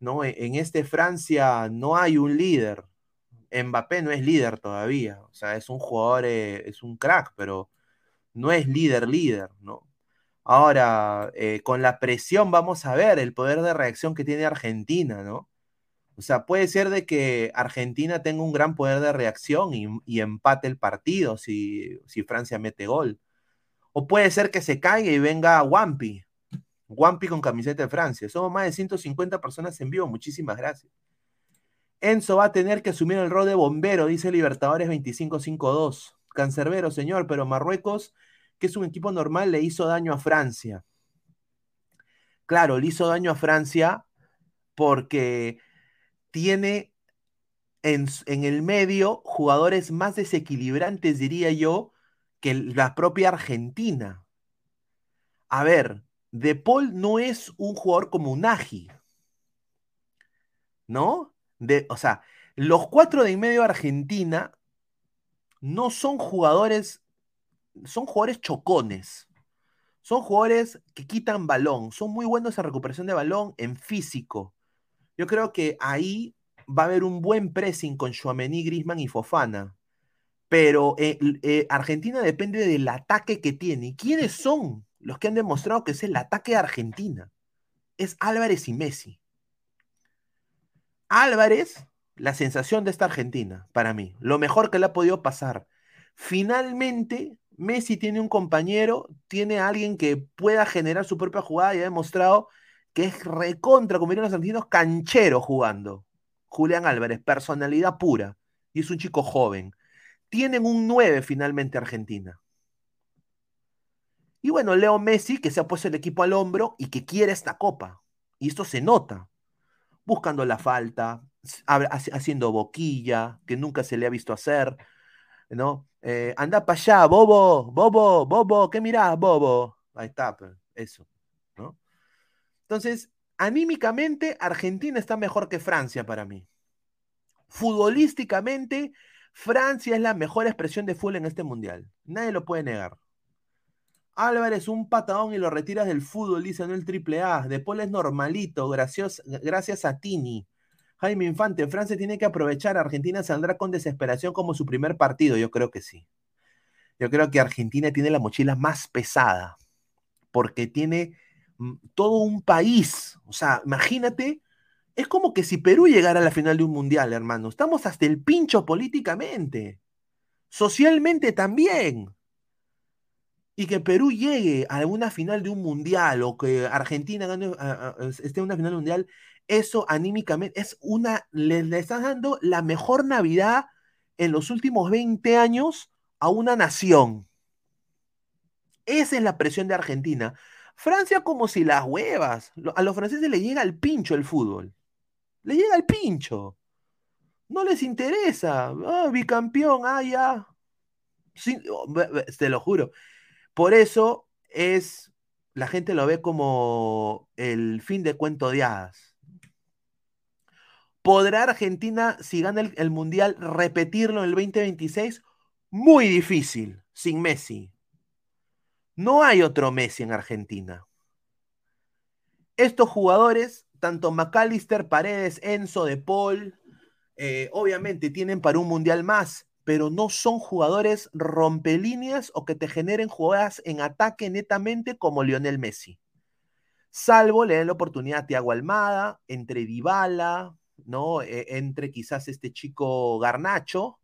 ¿no? En, en este Francia no hay un líder. Mbappé no es líder todavía, o sea, es un jugador, eh, es un crack, pero no es líder, líder, ¿no? Ahora, eh, con la presión vamos a ver el poder de reacción que tiene Argentina, ¿no? O sea, puede ser de que Argentina tenga un gran poder de reacción y, y empate el partido si, si Francia mete gol. O puede ser que se caiga y venga Wampi. Wampi con camiseta de Francia. Somos más de 150 personas en vivo. Muchísimas gracias. Enzo va a tener que asumir el rol de bombero, dice Libertadores 2552. Cancerbero, señor, pero Marruecos, que es un equipo normal, le hizo daño a Francia. Claro, le hizo daño a Francia porque tiene en, en el medio jugadores más desequilibrantes, diría yo, que la propia Argentina. A ver, De Paul no es un jugador como Unagi, ¿no? De, o sea, los cuatro de medio de Argentina no son jugadores, son jugadores chocones. Son jugadores que quitan balón, son muy buenos en recuperación de balón, en físico. Yo creo que ahí va a haber un buen pressing con Chouameni, Griezmann y Fofana. Pero eh, eh, Argentina depende del ataque que tiene. ¿Y quiénes son los que han demostrado que es el ataque de Argentina? Es Álvarez y Messi. Álvarez, la sensación de esta Argentina, para mí. Lo mejor que le ha podido pasar. Finalmente, Messi tiene un compañero, tiene a alguien que pueda generar su propia jugada y ha demostrado que es recontra, como dirían los argentinos, canchero jugando. Julián Álvarez, personalidad pura. Y es un chico joven. Tienen un 9 finalmente Argentina. Y bueno, Leo Messi, que se ha puesto el equipo al hombro y que quiere esta copa. Y esto se nota. Buscando la falta, haciendo boquilla, que nunca se le ha visto hacer. ¿No? Eh, anda para allá, bobo, bobo, bobo, ¿qué mirás, bobo? Ahí está, eso. ¿no? Entonces, anímicamente, Argentina está mejor que Francia para mí. Futbolísticamente, Francia es la mejor expresión de fútbol en este mundial. Nadie lo puede negar. Álvarez, un patadón y lo retiras del fútbol, dice no el triple A. De Paul es normalito, gracias, a Tini. Jaime Infante, Francia tiene que aprovechar. Argentina saldrá con desesperación como su primer partido. Yo creo que sí. Yo creo que Argentina tiene la mochila más pesada porque tiene mm, todo un país. O sea, imagínate, es como que si Perú llegara a la final de un mundial, hermano. Estamos hasta el pincho políticamente, socialmente también. Y que Perú llegue a una final de un mundial o que Argentina gane, esté en una final mundial, eso anímicamente es una, le, le dando la mejor Navidad en los últimos 20 años a una nación. Esa es la presión de Argentina. Francia como si las huevas. A los franceses les llega al pincho el fútbol. Les llega al pincho. No les interesa. Ah, bicampeón, ah, ya. Sí, oh, te lo juro. Por eso es, la gente lo ve como el fin de cuento de hadas. ¿Podrá Argentina, si gana el, el Mundial, repetirlo en el 2026? Muy difícil, sin Messi. No hay otro Messi en Argentina. Estos jugadores, tanto McAllister, Paredes, Enzo, De Paul, eh, obviamente tienen para un mundial más, pero no son jugadores rompelíneas o que te generen jugadas en ataque netamente como Lionel Messi. Salvo le den la oportunidad a Thiago Almada, entre Dybala, ¿no? Eh, entre quizás este chico Garnacho,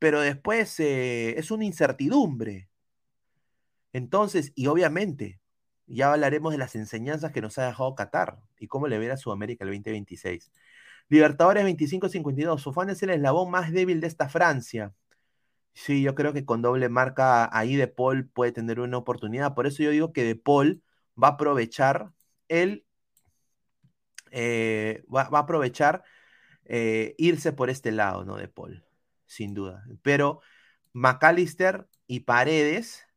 pero después eh, es una incertidumbre. Entonces, y obviamente, ya hablaremos de las enseñanzas que nos ha dejado Qatar y cómo le verá Sudamérica el 2026. Libertadores 25-52. Sofán es el eslabón más débil de esta Francia. Sí, yo creo que con doble marca ahí De Paul puede tener una oportunidad. Por eso yo digo que De Paul va a aprovechar el. eh, va, va a aprovechar eh, irse por este lado, ¿no? De Paul, sin duda. Pero McAllister y Paredes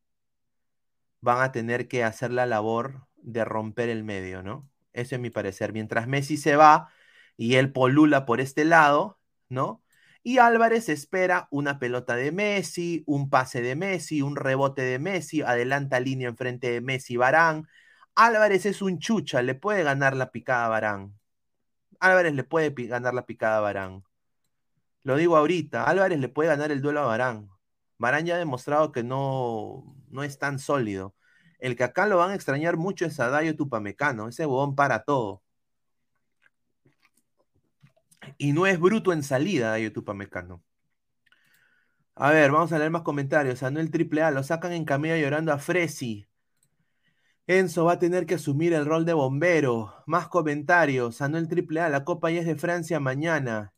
van a tener que hacer la labor de romper el medio, ¿no? Eso es mi parecer. Mientras Messi se va y él polula por este lado, ¿no? Y Álvarez espera una pelota de Messi, un pase de Messi, un rebote de Messi, adelanta línea enfrente de Messi, Barán. Álvarez es un chucha, le puede ganar la picada a Barán. Álvarez le puede ganar la picada a Barán. Lo digo ahorita, Álvarez le puede ganar el duelo a Barán. Barán ya ha demostrado que no, no es tan sólido. El que acá lo van a extrañar mucho es a Dayo Tupamecano. Ese huevón para todo. Y no es bruto en salida, Dayo Tupamecano. A ver, vamos a leer más comentarios. Anuel AAA, lo sacan en camilla llorando a Fresi. Enzo va a tener que asumir el rol de bombero. Más comentarios. Anuel AAA, la Copa ya es de Francia mañana.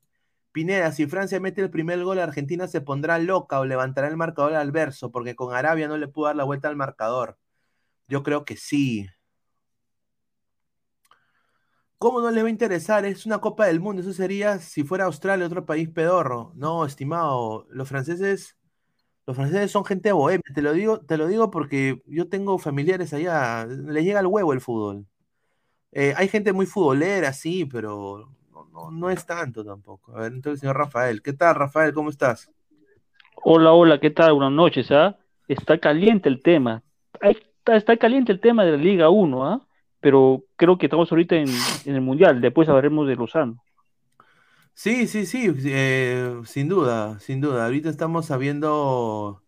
Pineda, si Francia mete el primer gol, Argentina se pondrá loca o levantará el marcador al verso, porque con Arabia no le pudo dar la vuelta al marcador. Yo creo que sí. ¿Cómo no les va a interesar? Es una Copa del Mundo. Eso sería si fuera Australia, otro país pedorro. No, estimado, los franceses, los franceses son gente bohemia. Te lo digo, te lo digo porque yo tengo familiares allá. Les llega el huevo el fútbol. Eh, hay gente muy futbolera, sí, pero no, no, es tanto tampoco. A ver, entonces, señor Rafael. ¿Qué tal, Rafael? ¿Cómo estás? Hola, hola, ¿qué tal? Buenas noches, ¿ah? Está caliente el tema. Está, está caliente el tema de la Liga 1, ¿ah? Pero creo que estamos ahorita en, en el Mundial, después hablaremos de Lozano. Sí, sí, sí, eh, sin duda, sin duda. Ahorita estamos sabiendo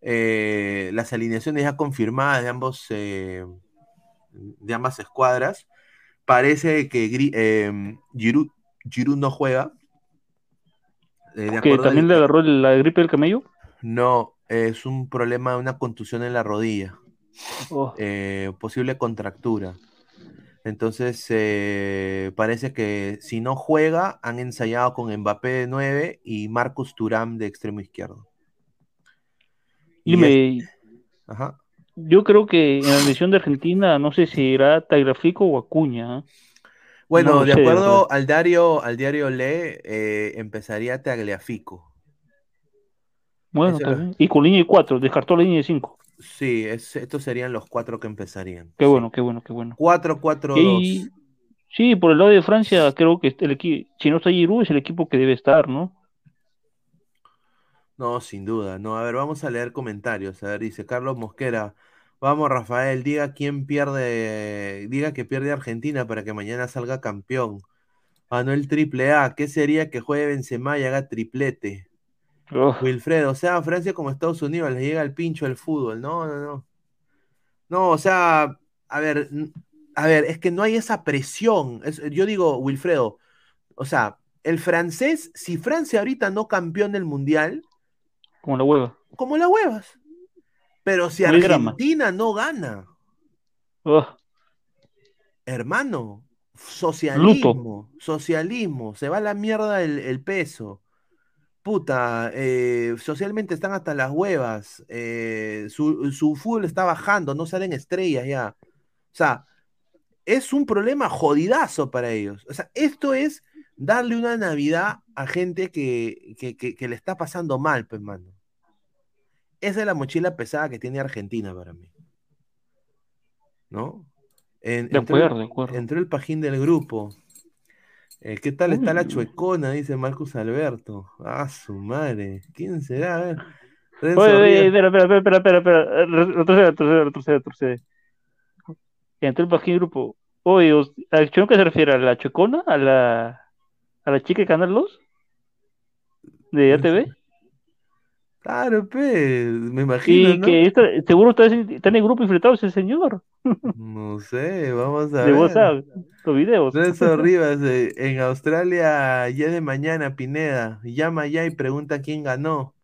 eh, las alineaciones ya confirmadas de ambos, eh, de ambas escuadras. Parece que eh, Giroud, Giroud no juega. Eh, de Que también le agarró la gripe del camello. No, es un problema, una contusión en la rodilla. Oh, eh, posible contractura. Entonces, eh, parece que si no juega, han ensayado con Mbappé de 9 y Marcus Thuram de extremo izquierdo. Y dime, Ajá. Yo creo que en la elección de Argentina, no sé si irá Tagliafico o Acuña. ¿eh? Bueno, No de acuerdo al diario, al diario Le, eh, empezaría Tagliafico. Bueno, lo-. Y con línea de 4, descartó la línea de 5. Sí, es- estos serían los cuatro que empezarían. Qué bueno, qué bueno, qué bueno. 4-4-2. Y sí, por el lado de Francia, creo que el equipo, si no está Giroud, es el equipo que debe estar, ¿no? No, sin duda. No, a ver, vamos a leer comentarios. A ver, dice Carlos Mosquera. Vamos, Rafael, diga quién pierde, diga que pierde Argentina para que mañana salga campeón. Manuel triple A, ¿qué sería que juegue Benzema y haga triplete? Wilfredo, o sea, Francia como Estados Unidos, les llega el pincho el fútbol. No, no, no. No, o sea, a ver, a ver, es que no hay esa presión. Es- yo digo, Wilfredo, o sea, el francés, si Francia ahorita no campeón del mundial, como la hueva. como la huevas. Pero si drama. Argentina no gana, Uf, hermano, socialismo, socialismo, se va a la mierda el, el peso. Puta, eh, socialmente están hasta las huevas, eh, su, su fútbol está bajando, no salen estrellas ya. O sea, es un problema jodidazo para ellos. O sea, esto es darle una Navidad a gente que, que, que- que le está pasando mal, pues, mano. Esa es la mochila pesada que tiene Argentina para mí. ¿No? En- De entró acuerdo, de acuerdo. Entró el pajín del grupo. Eh, ¿qué tal está la Uy. chuecona? Dice Marcus Alberto. Ah, su madre. ¿Quién será? A ver. Renzo Oye, oye, espera, espera, espera, espera, espera, Re- retrocede, retrocede, retrocede, retrocede. Entró el bajín grupo. Oye, ¿a qué se refiere? ¿A la chocona? ¿A la, a la chica de Canal 2? ¿De ATV? Claro, pues, me imagino, Y ¿no? que esta- seguro está, está en el grupo infiltrado ese señor, [LAUGHS] No sé, vamos a de ver. WhatsApp, los videos. Renzo [LAUGHS] Rivas, eh, en Australia ya de mañana, Pineda. Llama ya y pregunta quién ganó.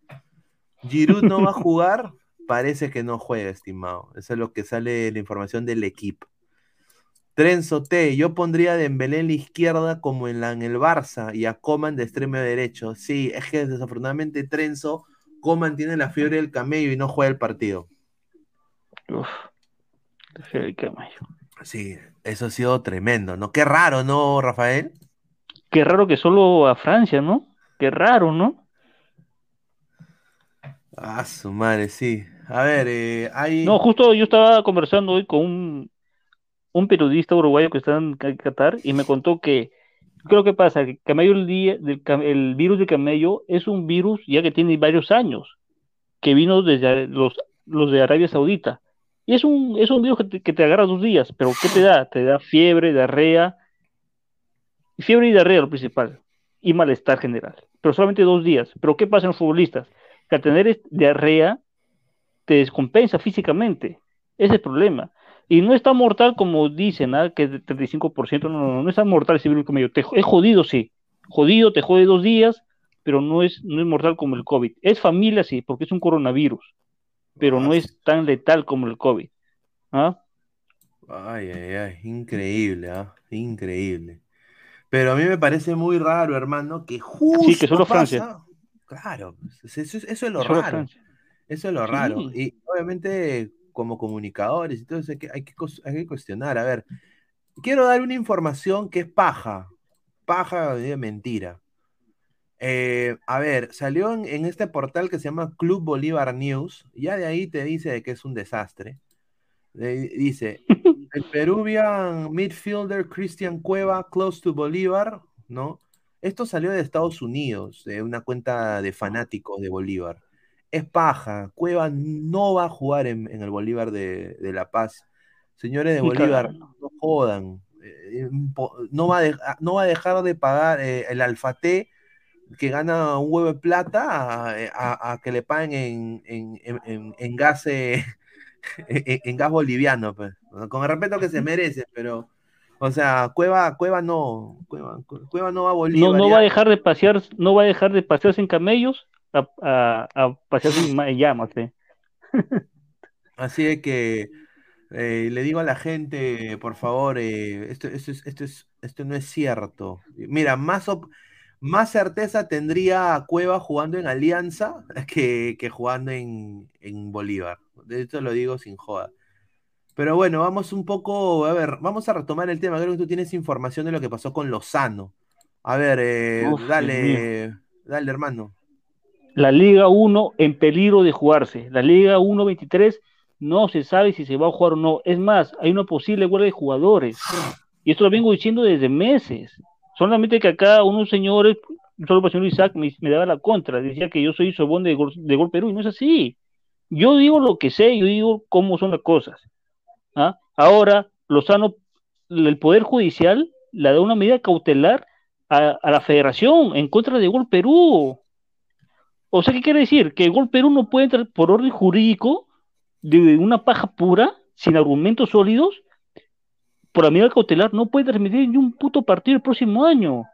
Giroud no va a jugar, parece que no juega, estimado. Eso es lo que sale la información del equipo. Trenzo T, yo pondría a Dembélé en la izquierda como en, la, en el Barça y a Coman de extremo derecho. Sí, es que desafortunadamente Trenzo, Coman tiene la fiebre del camello y no juega el partido. Uf, qué camayo. Sí, eso ha sido tremendo, ¿no? Qué raro, ¿no, Rafael? Qué raro que solo a Francia, ¿no? Qué raro, ¿no? Ah, su madre, sí. A ver, eh, hay... No, justo yo estaba conversando hoy con un, un periodista uruguayo que está en Qatar y me contó que, creo que pasa, que camello el, el virus de camello es un virus ya que tiene varios años, que vino desde los, los de Arabia Saudita. Y es un, es un virus que te, que te agarra dos días, pero ¿qué te da? Te da fiebre, diarrea, fiebre y diarrea lo principal, y malestar general, pero solamente dos días. Pero ¿qué pasa en los futbolistas? Que al tener diarrea, te descompensa físicamente. Ese es el problema. Y no es tan mortal como dicen, ¿ah? que es de 35%. No, no, no, no es tan mortal ese virus como yo. Te, es jodido, sí. Jodido, te jode dos días, pero no es, no es mortal como el COVID. Es familia, sí, porque es un coronavirus, pero no es tan letal como el COVID. ¿Ah? Ay, ay, ay, increíble, ¿ah? Increíble. Pero a mí me parece muy raro, hermano, que justo Sí, que solo pasa- Francia. Claro, eso, eso- eso es lo Solo raro. Francia. Eso es lo Sí. raro. Y obviamente, como comunicadores eso, hay que, hay que, hay que cuestionar. A ver, quiero dar una información que es paja. Paja de mentira. Eh, a ver, salió en, en este portal que se llama Club Bolívar News. Ya de ahí te dice de que es un desastre. Eh, dice, [LAUGHS] el Peruvian midfielder Christian Cueva, close to Bolívar, ¿no? Esto salió de Estados Unidos, de una cuenta de fanáticos de Bolívar. Es paja, Cueva no va a jugar en, en el Bolívar de, de La Paz. Señores de Bolívar, no jodan. Eh, impo- no, va a dej- no va a dejar de pagar eh, el alfate que gana un huevo de plata a, a- a que le paguen en, gas eh, [LAUGHS] en, en gas boliviano, pues. Con el respeto que se merece, pero o sea, Cueva, Cueva no, Cueva, Cueva no va a Bolívar. no va a dejar de pasear, no va a dejar de pasearse en camellos a, a, ma- en llamas, ¿eh? Así de que eh, le digo a la gente, por favor, eh, esto, esto, es, esto, es, esto no es cierto. Mira, más, op- más certeza tendría a Cueva jugando en Alianza [LAUGHS] que, que jugando en, en Bolívar. De esto lo digo sin joda. Pero bueno, vamos un poco, a ver, vamos a retomar el tema. Creo que tú tienes información de lo que pasó con Lozano. A ver, eh, Uf, dale, dale, hermano. La Liga 1 en peligro de jugarse. La Liga 1-23 no se sabe si se va a jugar o no. Es más, hay una posible huelga de jugadores. Y esto lo vengo diciendo desde meses. Solamente que acá unos señores, solo el señor Isaac me, daba la contra, decía que yo soy sobón de Gol, de Gol Perú, y no es así. Yo digo lo que sé, yo digo cómo son las cosas. ¿ah? Ahora, Lozano, el Poder Judicial le da una medida cautelar a la federación en contra de Gol Perú. O sea, ¿qué quiere decir? Que Gol Perú no puede entrar por orden jurídico de una paja pura, sin argumentos sólidos, por la medida cautelar, no puede transmitir ni un puto partido el próximo año.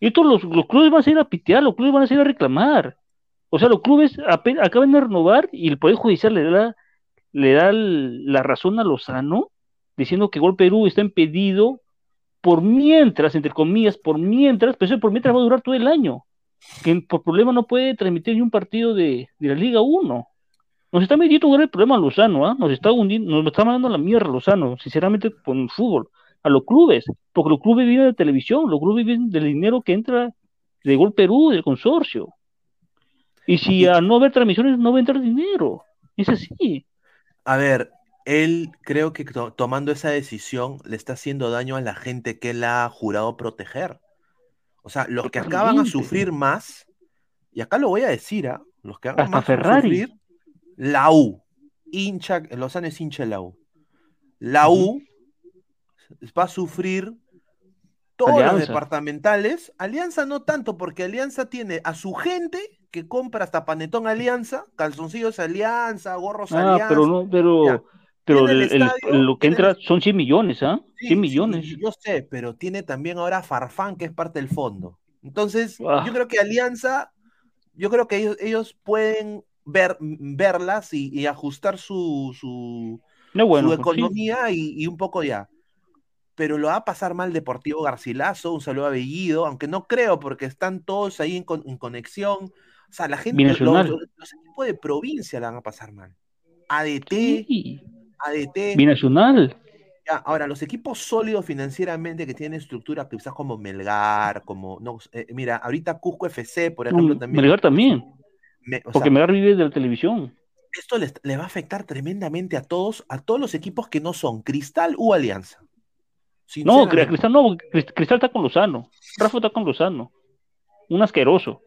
Y esto los, clubes van a ir a pitear, los clubes van a ir a reclamar. O sea, los clubes acaban de renovar y el Poder Judicial le da, le da la razón a Lozano, diciendo que Gol Perú está impedido por mientras, entre comillas, por mientras, pero eso por mientras va a durar todo el año. Que por problema no puede transmitir ni un partido de, de la Liga 1. Nos está metiendo un gran problema Lozano, ¿ah? Nos está hundiendo, nos está mandando a la mierda Lozano, sinceramente, con el fútbol, a los clubes, porque los clubes viven de televisión, los clubes viven del dinero que entra de Gol Perú, del consorcio. Y si a no haber transmisiones no va a entrar dinero. Es así. A ver, él creo que to- tomando esa decisión le está haciendo daño a la gente que él ha jurado proteger. O sea, los que acaban a sufrir más, y acá lo voy a decir, ¿ah? los que Hasta más a sufrir, la U, hincha, Lozano es hincha la U. La U va a sufrir todos los departamentales. Alianza no tanto, porque Alianza tiene a su gente que compra hasta panetón Alianza, calzoncillos Alianza, gorros Ah, Alianza. pero no, pero, Ya. Pero el, el el- estadio, lo que entra el- son 100 millones, ¿ah? Sí, 100 sí, millones. yo sé, pero tiene también ahora Farfán, que es parte del fondo. Entonces, Ah. yo creo que Alianza, yo creo que ellos, ellos pueden ver, verlas y, y ajustar su, su, No, bueno, su pues, sí. economía y, y un poco ya. Pero lo va a pasar mal Deportivo Garcilaso, un saludo a Bellido, aunque no creo porque están todos ahí en, con- en conexión. O sea, la gente, los, los- los equipos de provincia la van a pasar mal. ADT, Sí. ADT. Binacional. Ya, ahora, los equipos sólidos financieramente que tienen estructura, quizás como Melgar, como. No, eh, mira, ahorita Cusco FC, por ejemplo, también. Melgar también, me- porque sea, Melgar vive de la televisión. esto les, le va a afectar tremendamente a todos, a todos los equipos que no son Cristal u Alianza. No, Cristal no, Cris- Cristal está con Lozano. Rafa está con Lozano. Un asqueroso.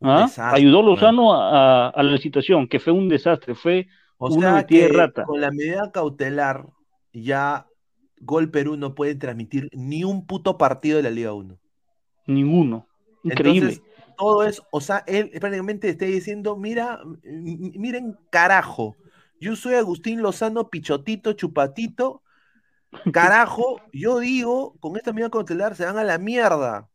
¿Ah? desastre, Ayudó. Lozano a, a- a la licitación, que fue un desastre, fue O sea que rata. con la medida cautelar, ya Gol Perú no puede transmitir ni un puto partido de la Liga 1. Ninguno. Increíble. Entonces, todo es, o sea, él prácticamente está diciendo, mira, miren, carajo, yo soy Agustín Lozano, Pichotito, Chupatito, [LAUGHS] carajo, yo digo, con esta medida cautelar se van a la mierda.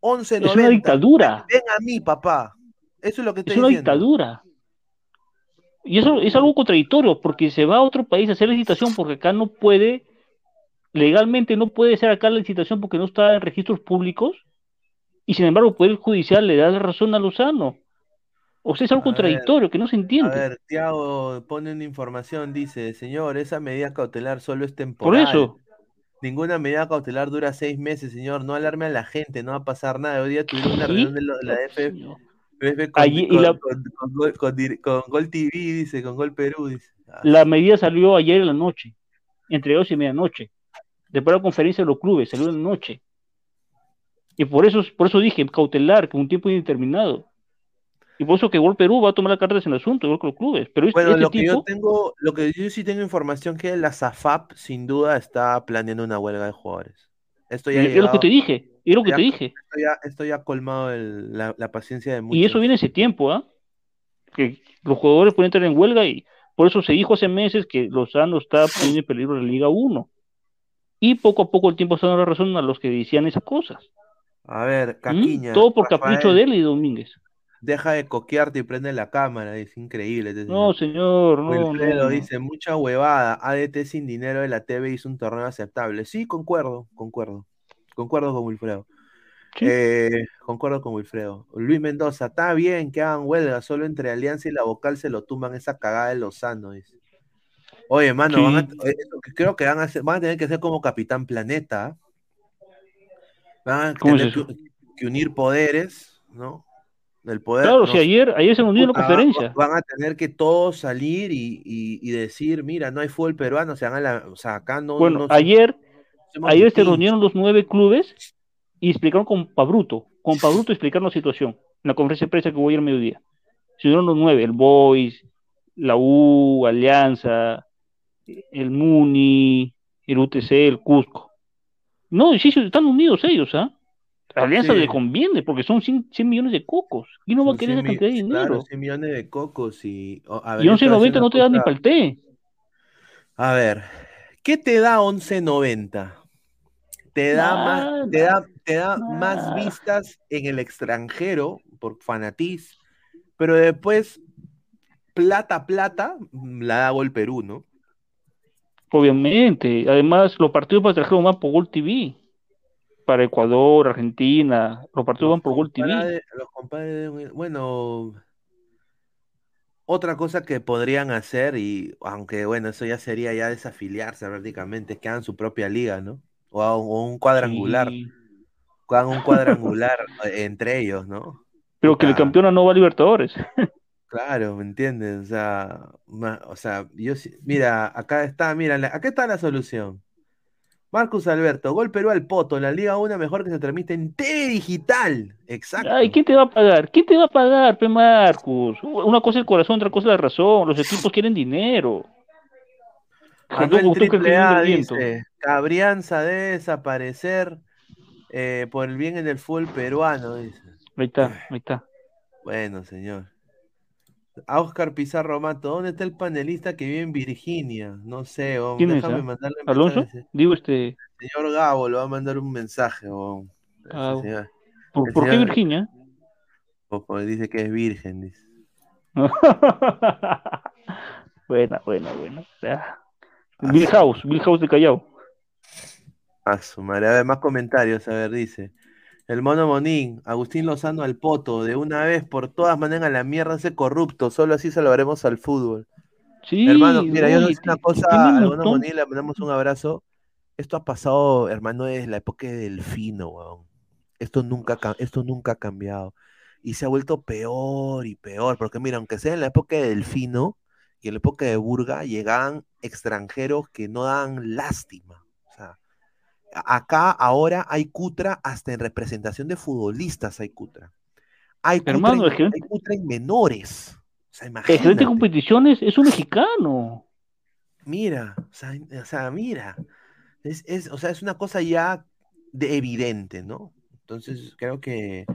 11.90. es una dictadura. Ven a mí, papá. Eso es lo que estoy Es una diciendo. dictadura. Y eso es algo contradictorio, porque se va a otro país a hacer la licitación, porque acá no puede, legalmente no puede ser acá la licitación porque no está en registros públicos, y sin embargo el Poder Judicial le da la razón a Lozano. O sea, es algo A ver, contradictorio, que no se A entiende. ver, Tiago pone una información, dice, señor, esa medida cautelar solo es Por temporal. eso, Ninguna medida cautelar dura seis meses, señor. No alarme a la gente, no va a pasar nada. Hoy día tuvieron una reunión de, lo- de la F- señor. Con, Allí- y con- la- con- con Gol- TV, dice, con Gol Perú, dice. Ah, la medida salió ayer en la noche, entre dos y medianoche. Después de la conferencia de los clubes, salió en la noche. Y por eso, por eso dije cautelar, con un tiempo indeterminado. Y por eso que Gol Perú va a tomar las cartas en el asunto, igual que los clubes. Pero este, Bueno, este lo que yo tengo, lo que yo sí tengo información que la SAFAP sin duda está planeando una huelga de jugadores. Esto ya es lo que te dije, es lo que ya- te dije. esto ya, esto ya ha colmado el- la, la paciencia de muchos. Y eso viene ese tiempo, ¿ah? Que los jugadores pueden entrar en huelga y por eso se dijo hace meses que Lozano está poniendo en peligro la Liga 1. Y poco a poco el tiempo está dando la razón a los que decían esas cosas. A ver, ¿Mm? Caquiña. Todo por Rafael, capricho de él y Domínguez. Deja de coquearte y prende la cámara, es increíble. este No, señor. no, Wilfredo no. dice, mucha huevada, ADT sin dinero de la TV hizo un torneo aceptable. Sí, concuerdo, concuerdo. Concuerdo con Wilfredo. Eh, concuerdo con Wilfredo. Luis Mendoza, está bien que hagan huelga, solo entre Alianza y la vocal se lo tumban esa cagada de Lozano. Dice. Oye, mano, Sí. van a- eh, creo que van a, ser- van a tener que ser como Capitán Planeta. Van a ¿Cómo es tener que unir poderes, ¿no? El poder. Claro, no si ayer, ayer se en la Puta, conferencia. Van a tener que todos salir y, y- y decir, mira, no hay fútbol peruano, o sea, hagan la- o sea, acá no. Bueno, no ayer, ayer se reunieron los nueve clubes y explicaron con Pabruto, con Pabruto explicaron la situación en la conferencia de prensa que hubo ayer al mediodía. Se unieron los nueve, el Boys, la U, Alianza, el Muni, el UTC, el Cusco. No, sí, sí, están unidos ellos, ¿ah? A Alianza Sí. le conviene porque son 100, 100 millones de cocos. ¿Quién no va a querer 100 esa cantidad de dinero? Claro, 100 millones de cocos y. o- a ver, y yo te voy a decir 11.90 no te dan ni para el té. A ver, ¿qué te da 11.90? Te da más, te da, te da más vistas en el extranjero por fanatiz, pero después plata, plata, mm, la da Gol Perú, ¿no? Obviamente. Además, los partidos para extranjeros van por Gol TV. Para Ecuador, Argentina, los partidos van por Gol TV. Los compadres de- bueno, otra cosa que podrían hacer, y aunque bueno, eso ya sería ya desafiliarse prácticamente, es que hagan su propia liga, ¿no? O, a- o un cuadrangular, Sí. hagan un cuadrangular eh, entre ellos, ¿no? Pero que el Puta. campeona no va a Libertadores. [LAUGHS] Claro, ¿me entiendes? O sea, ma- o sea, yo mira, acá está, mira, la- acá está la solución. Marcus Alberto, Gol Perú al Poto, la Liga 1 mejor que se transmite en TV digital. Exacto. Ay, ¿quién te va a pagar? ¿Quién te va a pagar, P. Marcus? Una cosa es el corazón, otra cosa es la razón. Los equipos [SIGHS] quieren dinero. Cabrianza debe desaparecer eh, por el bien en el fútbol peruano, dice. Ahí está, ahí está. Bueno, señor. A Oscar Pizarro Mato, ¿dónde está el panelista que vive en Virginia? No sé, oh, ¿Quién es? déjame ah? mandarle un ¿Alonso? mensaje. Digo, este. Señor Gabo, le va a mandar un mensaje. oh. Ah, señor- ¿Por, el qué Virginia? pues dice que es virgen, dice. [LAUGHS] buena, buena, buena. Bill House, Bill House de Callao. A su madre. A ver, más comentarios. A ver, dice. El mono Monín, Agustín Lozano al poto, de una vez por todas manen a la mierda ese corrupto, solo así salvaremos al fútbol. Sí, hermano, mira, yo no sé una cosa, al mono. Monín le mandamos un abrazo. Esto ha pasado, hermano, desde la época de Delfino, weón. Esto nunca, ca- esto nunca ha cambiado. Y se ha vuelto peor y peor, porque mira, aunque sea en la época de Delfino y en la época de Burga, llegaban extranjeros que no dan lástima. Acá ahora hay cutra hasta en representación de futbolistas hay cutra. Hay cutra, Hermano, en, el gerente- hay cutra en menores. O sea, El gerente de imagínate. competiciones es un mexicano. Mira, o sea, o sea, mira. Es, es, o sea, es una cosa ya de evidente, ¿no? Entonces, creo que.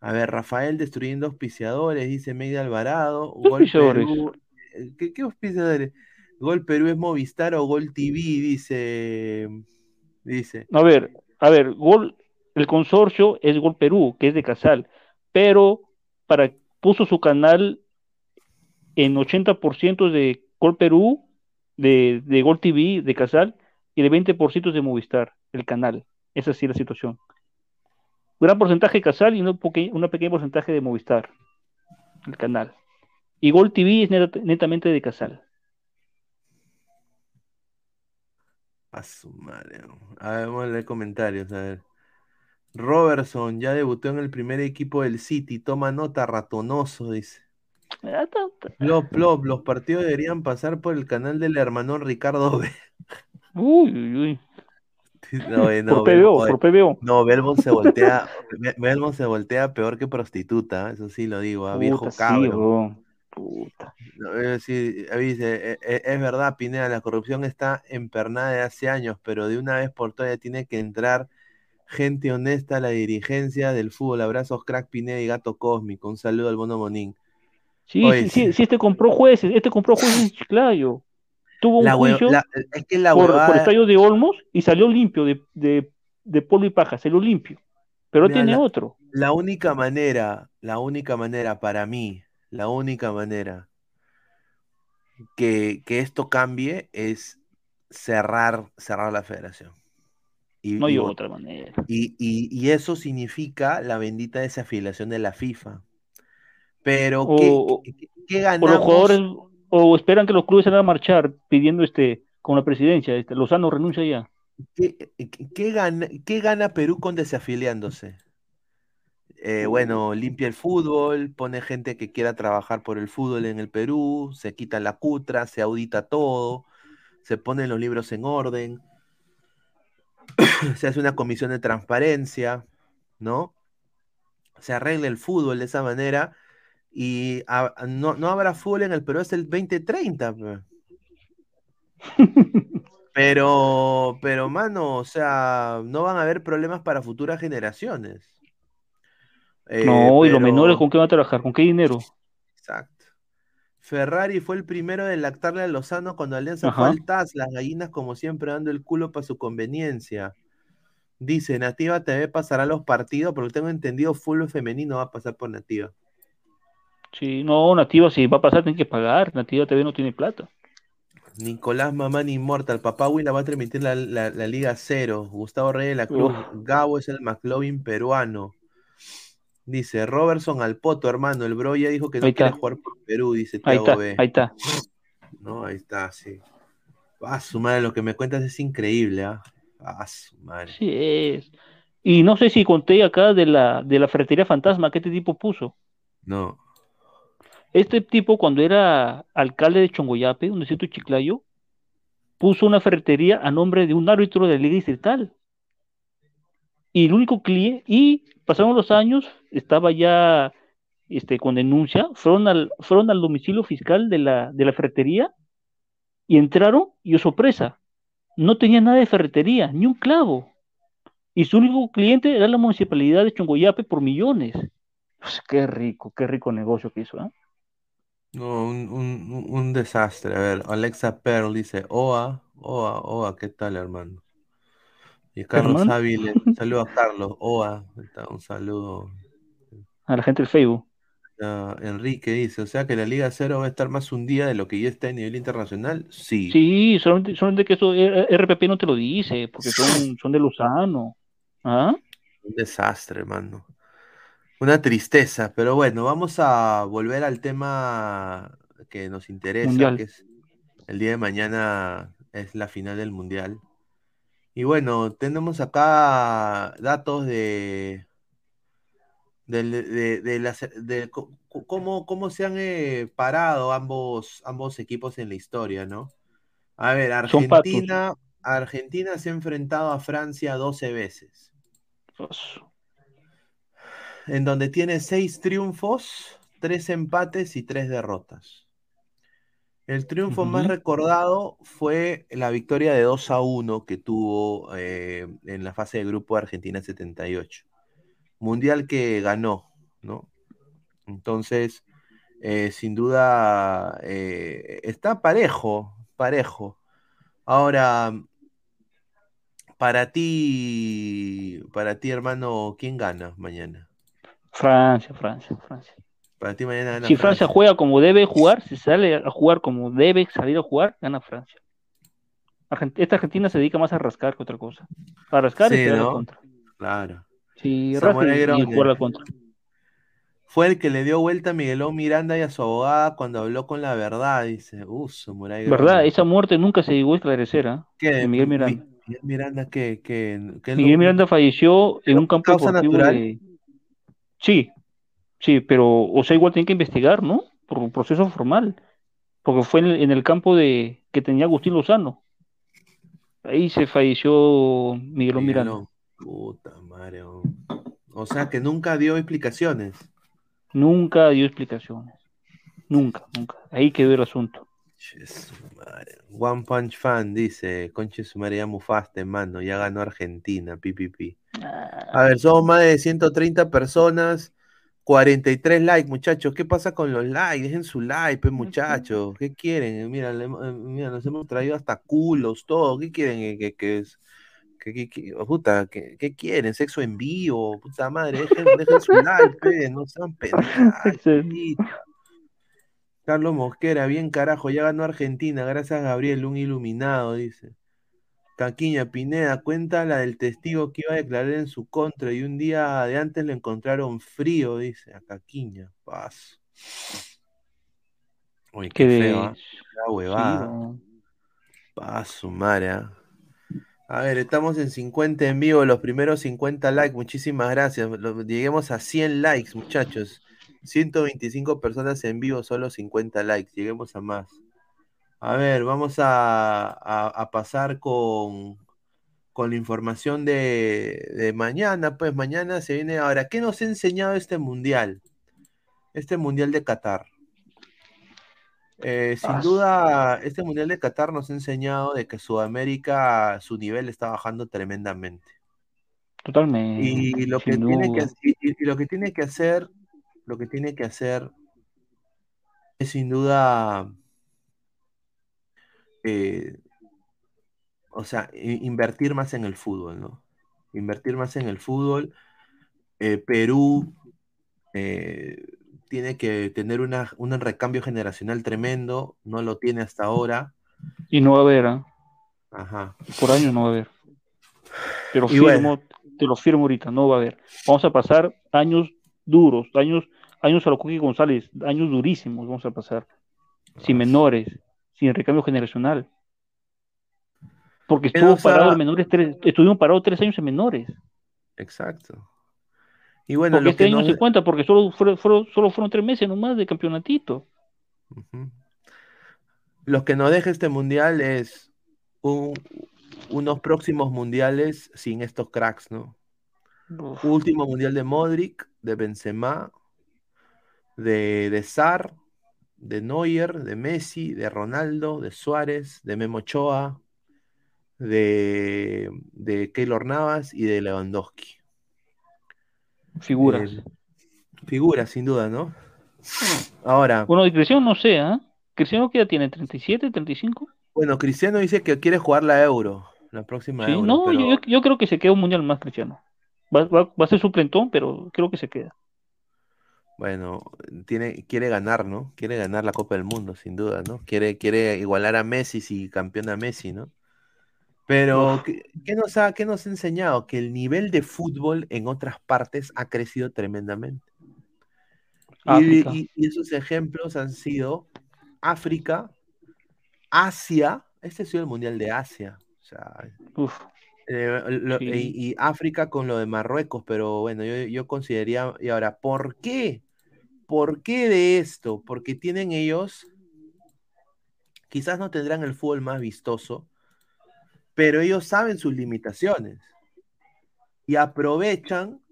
A ver, Rafael destruyendo auspiciadores, dice Meida Alvarado. ¿Qué Gol auspiciadores? Perú. eh, ¿Qué, qué auspiciadores? Gol Perú es Movistar o Gol TV, dice. Dice. A ver, a ver, Gol, el consorcio es Gol Perú, que es de Casal, pero para puso su canal en 80% de Gol Perú, de, de Gol TV, de Casal, y de 20% de Movistar, el canal. Esa sí la situación. Gran porcentaje de Casal y un pequeña porcentaje de Movistar, el canal. Y Gol TV es net- netamente de Casal. A su madre. A ver, vamos a leer comentarios. A ver. Robertson ya debutó en el primer equipo del City. Toma nota, ratonoso, dice. Plop, plop, los partidos deberían pasar por el canal del hermano Ricardo B. Uy, uy, uy. No, eh, no, por PBO, por PBO. no, Belmont se voltea, Be- Belmont se voltea peor que prostituta, eso sí lo digo, a viejo Puta, sí. Puta. No, eh, dice, eh, eh, es verdad, Pineda, la corrupción está empernada de hace años, pero de una vez por todas tiene que entrar gente honesta a la dirigencia del fútbol. Abrazos, crack Pineda y gato cósmico. Un saludo al mono Monín. Sí, Oye, sí, sí. sí, sí, este compró jueces, este compró jueces en Chiclayo. Tuvo un La juicio la- es que la por, por huevada- estadio de Olmos y salió limpio de, de, de polvo y paja, salió limpio. Pero Mira, tiene la- otro. La única manera, la única manera para mí, la única manera que, que esto cambie es cerrar, cerrar la federación. Y, No hay otra manera. Y, y- y eso significa la bendita desafiliación de la FIFA. Pero, ¿qué, O- qué- qué- qué O ganamos? los jugadores, o esperan que los clubes salgan a marchar pidiendo este, con la presidencia, este, Lozano renuncia ya. ¿Qué, qué- qué gana, qué gana Perú con desafiliándose? Eh, bueno, limpia el fútbol, pone gente que quiera trabajar por el fútbol en el Perú, se quita la cutra, se audita todo, se ponen los libros en orden, se hace una comisión de transparencia, ¿no? Se arregla el fútbol de esa manera y a- no, no habrá fútbol en el Perú hasta el 2030. pe. [LAUGHS] Pero, pero, mano, o sea, no van a haber problemas para futuras generaciones. Eh, no, y los menores, ¿con qué van a trabajar? ¿Con qué dinero? Exacto. Ferrari fue el primero de lactarle a Lozano cuando Alianza fue Ajá. al TAS, las gallinas como siempre dando el culo para su conveniencia. Dice, Nativa TV pasará los partidos, porque tengo entendido, fútbol femenino va a pasar por Nativa. Sí, no, Nativa, si va a pasar, tiene que pagar. Nativa TV no tiene plata. Nicolás Mamán Inmortal, Papá Huila va a transmitir la, la- la Liga Cero. Gustavo Reyes de la Cruz, Uf. Gabo es el McLovin peruano. Dice, Robertson al poto, hermano. El bro ya dijo que no Ahí quiere está. jugar por Perú, dice Ahí está, B. ahí está. No, ahí está, sí. Ah, su madre, lo que me cuentas es increíble, ¿ah? Ah, su madre. Sí es. Y no sé si conté acá de la, de la ferretería fantasma que este tipo puso. No. Este tipo, cuando era alcalde de Chongoyape, donde siento Chiclayo, puso una ferretería a nombre de un árbitro de la Liga Distrital. Y el único cliente, y pasaron los años, estaba ya este, con denuncia, fueron al, fueron al domicilio fiscal de la, de la ferretería y entraron y, oh sorpresa, no tenía nada de ferretería, ni un clavo. Y su único cliente era la municipalidad de Chongoyape por millones. Pues, qué rico, qué rico negocio que hizo, ¿ah? No, un, un- un- un desastre. A ver, Alexa Pearl dice, Oa, Oa, Oa, ¿qué tal, hermano? Y Carlos Hermano. Ávila, [LAUGHS] saludo a Carlos, Oa, un saludo. A la gente del Facebook. Enrique dice, o sea que la Liga Cero va a estar más hundida de lo que ya está a nivel internacional. Sí. Sí, solamente, solamente que eso eh, RPP no te lo dice, porque son, son de Lozano. ¿Ah? Un desastre, hermano. Una tristeza, pero bueno, vamos a volver al tema que nos interesa, Mundial. que es el día de mañana es la final del Mundial. Y bueno, tenemos acá datos de, de, de las- de cómo, cómo se han eh, parado ambos, ambos equipos en la historia, ¿no? A ver. Argentina, Argentina se ha enfrentado a Francia 12 veces en donde tiene seis triunfos, tres empates y tres derrotas. El triunfo más recordado fue la victoria de 2 a 1 que tuvo eh, en la fase de grupo de Argentina 78. Mundial que ganó, ¿no? Entonces, eh, sin duda, eh, está parejo, parejo. Ahora, para ti, para ti, hermano, ¿quién gana mañana? Francia, Francia, Francia. Para ti mañana gana Si Francia juega como debe jugar, si sale a jugar como debe salir a jugar, gana Francia. Argent- Esta Argentina se dedica más a rascar que otra cosa. A rascar y Sí, pegar la ¿no? contra. Claro. Sí, Samuel rasca y- y jugar la contra. Fue el que le dio vuelta a Miguelón Miranda y a su abogada cuando habló con la verdad, dice. Uh, Samurai ¿Verdad? Esa muerte nunca se llegó a esclarecer, ¿ah? ¿Qué? De Miguel Mi- Miranda. Miguel Miranda, ¿qué? ¿Qué? ¿Qué Miguel lo- Miranda falleció en un campo deportivo natural? de... Sí, sí, pero, o sea, igual tienen que investigar, ¿no? Por un proceso formal. Porque fue en el, en el campo de que tenía Agustín Lozano. Ahí se falleció Miguelón Miranda. Puta madre. O sea que nunca dio explicaciones. Nunca dio explicaciones. Nunca, nunca. Ahí quedó el asunto. One Punch Fan dice, conche su madre, ya mufaste, mano, ya ganó Argentina, pipipi. A ver, somos más de 130 personas, 43 likes, muchachos. ¿Qué pasa con los likes? Dejen su like, pues, muchachos. ¿Qué quieren? Mira, le hemos- eh, mira, nos hemos traído hasta culos, todo. ¿Qué quieren? Es- que- que- que- puta, ¿qué, qué quieren? ¿Sexo en vivo? Puta madre, dejen, dejen su like, pe, no sean chiquita. [LAUGHS] Carlos Mosquera, bien carajo, ya ganó Argentina, gracias Gabriel, un iluminado, dice. Caquiña Pineda, cuenta la del testigo que iba a declarar en su contra y un día de antes lo encontraron frío, dice a Caquiña. Paz. Uy, qué Que feo, sí, La huevada. no. Paz, ¿ah? A ver, estamos en 50 en vivo, los primeros 50 likes, muchísimas gracias. Lleguemos a 100 likes, muchachos. 125 personas en vivo, solo 50 likes. Lleguemos a más. A ver, vamos a, a- a pasar con, con la información de, de mañana. Pues mañana se viene. Ahora, ¿qué nos ha enseñado este mundial? Este mundial de Qatar. Eh, sin Ah, duda, este mundial de Qatar nos ha enseñado de que Sudamérica, su nivel está bajando tremendamente. Totalmente. Y lo que sin tiene que, duda. y- y- y lo que tiene que hacer, lo que tiene que hacer es sin duda, eh, o sea, invertir más en el fútbol, ¿no? Invertir más en el fútbol. Eh, Perú eh, tiene que tener una, un recambio generacional tremendo, no lo tiene hasta ahora. Y no va a haber, ¿ah? Ajá. por años no va a haber. Te lo Y bueno. firmo, te lo firmo ahorita, no va a haber. Vamos a pasar años duros, años, años a lo Cookie González, años durísimos vamos a pasar, sin menores, sin recambio generacional. Porque estuvo parado en menores tres, estuvimos parados tres años en menores. Exacto. Y bueno, porque lo este que año no no se cuenta, porque solo fueron, fueron- solo fueron tres meses nomás de campeonatito. Ujú. Lo que nos deja este mundial es un- unos próximos mundiales sin estos cracks, ¿no? Uf, Último mundial de Modric, de Benzema, de, de Sar, de Neuer, de Messi, de Ronaldo, de Suárez, de Memo Ochoa, de, de Keylor Navas y de Lewandowski. figuras. Eh, figuras, sin duda, ¿no? Ahora, Bueno, de Cristiano no sé, ¿ah? Cristiano qué edad tiene, 37, 35? bueno, Cristiano dice que quiere jugar la Euro, la próxima Sí, Euro, no, pero- yo, yo- yo creo que se queda un mundial más Cristiano. Va, va- va a ser suplentón, pero creo que se queda. Bueno, tiene, quiere ganar, ¿no? Quiere ganar la Copa del Mundo, sin duda, ¿no? Quiere, quiere igualar a Messi si campeona Messi, ¿no? Pero. ¿qué, qué nos ha, qué nos ha enseñado? Que el nivel de fútbol en otras partes ha crecido tremendamente. Y, y- y esos ejemplos han sido África, Asia, este ha sido el Mundial de Asia, o sea, Uf, eh, lo- Sí. y, y África con lo de Marruecos, pero bueno, yo, yo consideraría, y ahora, ¿por qué? ¿Por qué de esto? Porque tienen ellos, quizás no tendrán el fútbol más vistoso, pero ellos saben sus limitaciones y aprovechan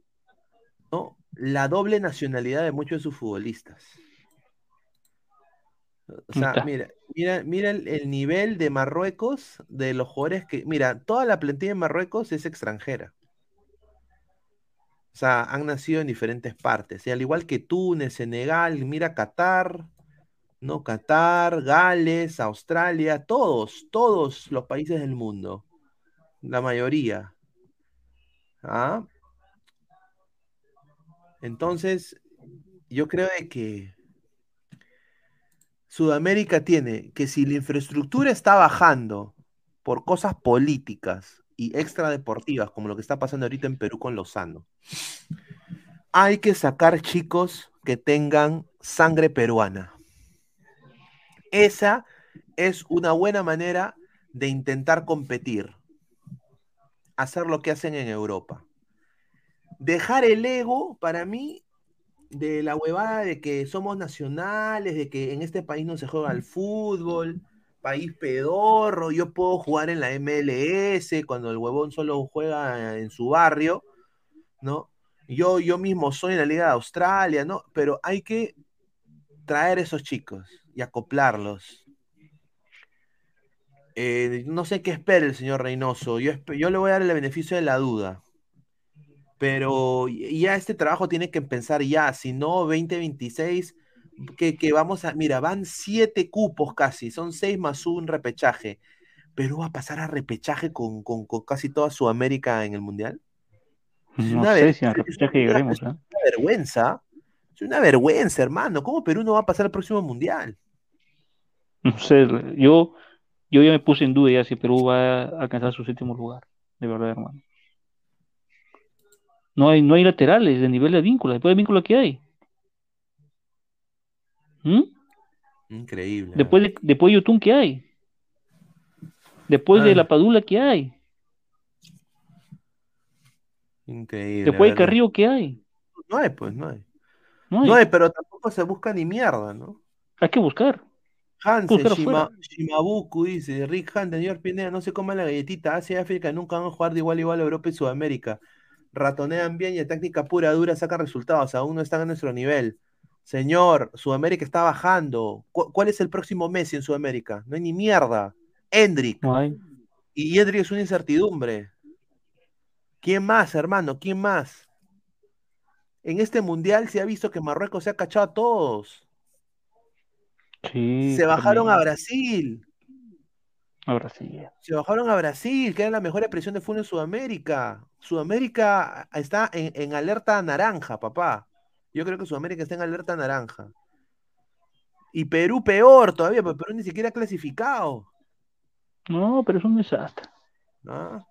¿no? la doble nacionalidad de muchos de sus futbolistas. O sea, mira, mira, mira el, el nivel de Marruecos, de los jugadores que, mira, toda la plantilla de Marruecos es extranjera. O sea, han nacido en diferentes partes. Y al igual que Túnez, Senegal, mira Qatar, ¿no? Qatar, Gales, Australia, todos, todos los países del mundo. La mayoría. ¿Ah? Entonces, yo creo que Sudamérica tiene que si la infraestructura está bajando por cosas políticas y extradeportivas, como lo que está pasando ahorita en Perú con Lozano, hay que sacar chicos que tengan sangre peruana. Esa es una buena manera de intentar competir, hacer lo que hacen en Europa. Dejar el ego, para mí, de la huevada de que somos nacionales, de que en este país no se juega al fútbol, país pedorro, yo puedo jugar en la MLS cuando el huevón solo juega en su barrio, ¿no? Yo, yo mismo soy en la Liga de Australia, ¿no? Pero hay que traer esos chicos y acoplarlos. Eh, no sé qué espera el señor Reynoso, yo, yo le voy a dar el beneficio de la duda. Pero ya este trabajo tiene que empezar ya, si no 2026, que, que vamos a, mira, van siete cupos casi, son seis más un repechaje. Perú va a pasar a repechaje con, con- con casi toda Sudamérica en el Mundial. Es no una sé ver- si en el es repechaje una- llegaremos, es una vergüenza. Es una vergüenza, hermano. ¿Cómo Perú no va a pasar al próximo Mundial? No sé, yo yo ya me puse en duda ya si Perú va a alcanzar su séptimo lugar, de verdad, hermano. No hay, no hay laterales de nivel de vínculo, después de vínculo que hay. ¿Mm? Increíble. Después de, después de Yotun que hay. Después de Ah. la Padula que hay. Increíble. Después de. Carrillo que hay. No hay, pues, no hay. No hay. No hay, pero tampoco se busca ni mierda, ¿no? Hay que buscar. Hansen, Buscar Shima- afuera. Shimabuku dice, Rick Hunt, señor Pineda, no se coma la galletita, Asia y África nunca van a jugar de igual a igual a Europa y Sudamérica. Ratonean bien y a táctica pura dura sacan resultados, aún no están a nuestro nivel. Señor, Sudamérica está bajando. ¿Cu- ¿Cuál es el próximo Messi en Sudamérica? No hay ni mierda. No hay. Y Hendrik es una incertidumbre. ¿Quién más, hermano? ¿Quién más? En este mundial se ha visto que Marruecos se ha cachado a todos. Sí, se bajaron a. Brasil. A Brasil. Se bajaron a Brasil, que era la mejor expresión de fútbol en Sudamérica. Sudamérica está en, en alerta naranja, papá. Yo creo que Sudamérica está en alerta naranja. Y Perú peor todavía, porque Perú ni siquiera ha clasificado. No, pero es un desastre. ¿no?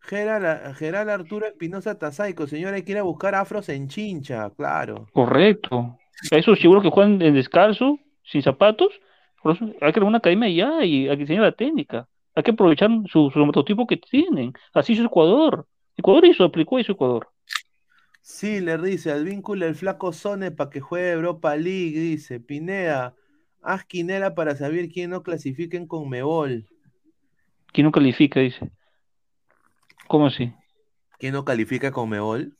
Geral, Geral Arturo Espinosa Tazaico, señor, hay que ir a buscar afros en chincha, claro. Correcto. A esos chibolos que juegan en descalzo, sin zapatos, por eso hay que una academia ya y hay que enseñar la técnica. Hay que aprovechar su, su prototipo que tienen. Así hizo Ecuador. Ecuador hizo, aplicó eso Ecuador. Sí, le dice, al vínculo el flaco Sone para que juegue Europa League, dice. Pineda, haz quinela para saber quién no clasifiquen con Mebol. ¿Quién no califica? Dice. ¿Cómo así? ¿Quién no califica con Mebol?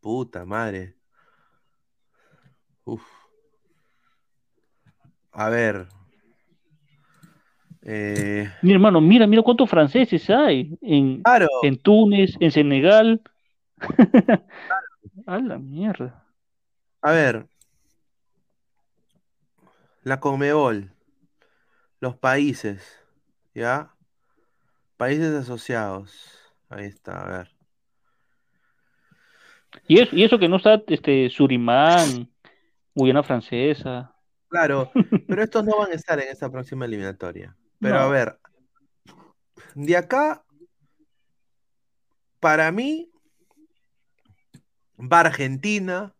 Puta madre. Uf. A ver. Eh, Mi hermano, mira, mira cuántos franceses hay en, claro, en Túnez, en Senegal. [LAUGHS] A la mierda. a ver. La Conmebol. Los países. ¿Ya? Países asociados. Ahí está, a ver. Y eso, y eso que no está este Surimán, Guyana Francesa. Claro, [LAUGHS] pero estos no van a estar en esta próxima eliminatoria. Pero a ver, de acá, para mí, va Argentina,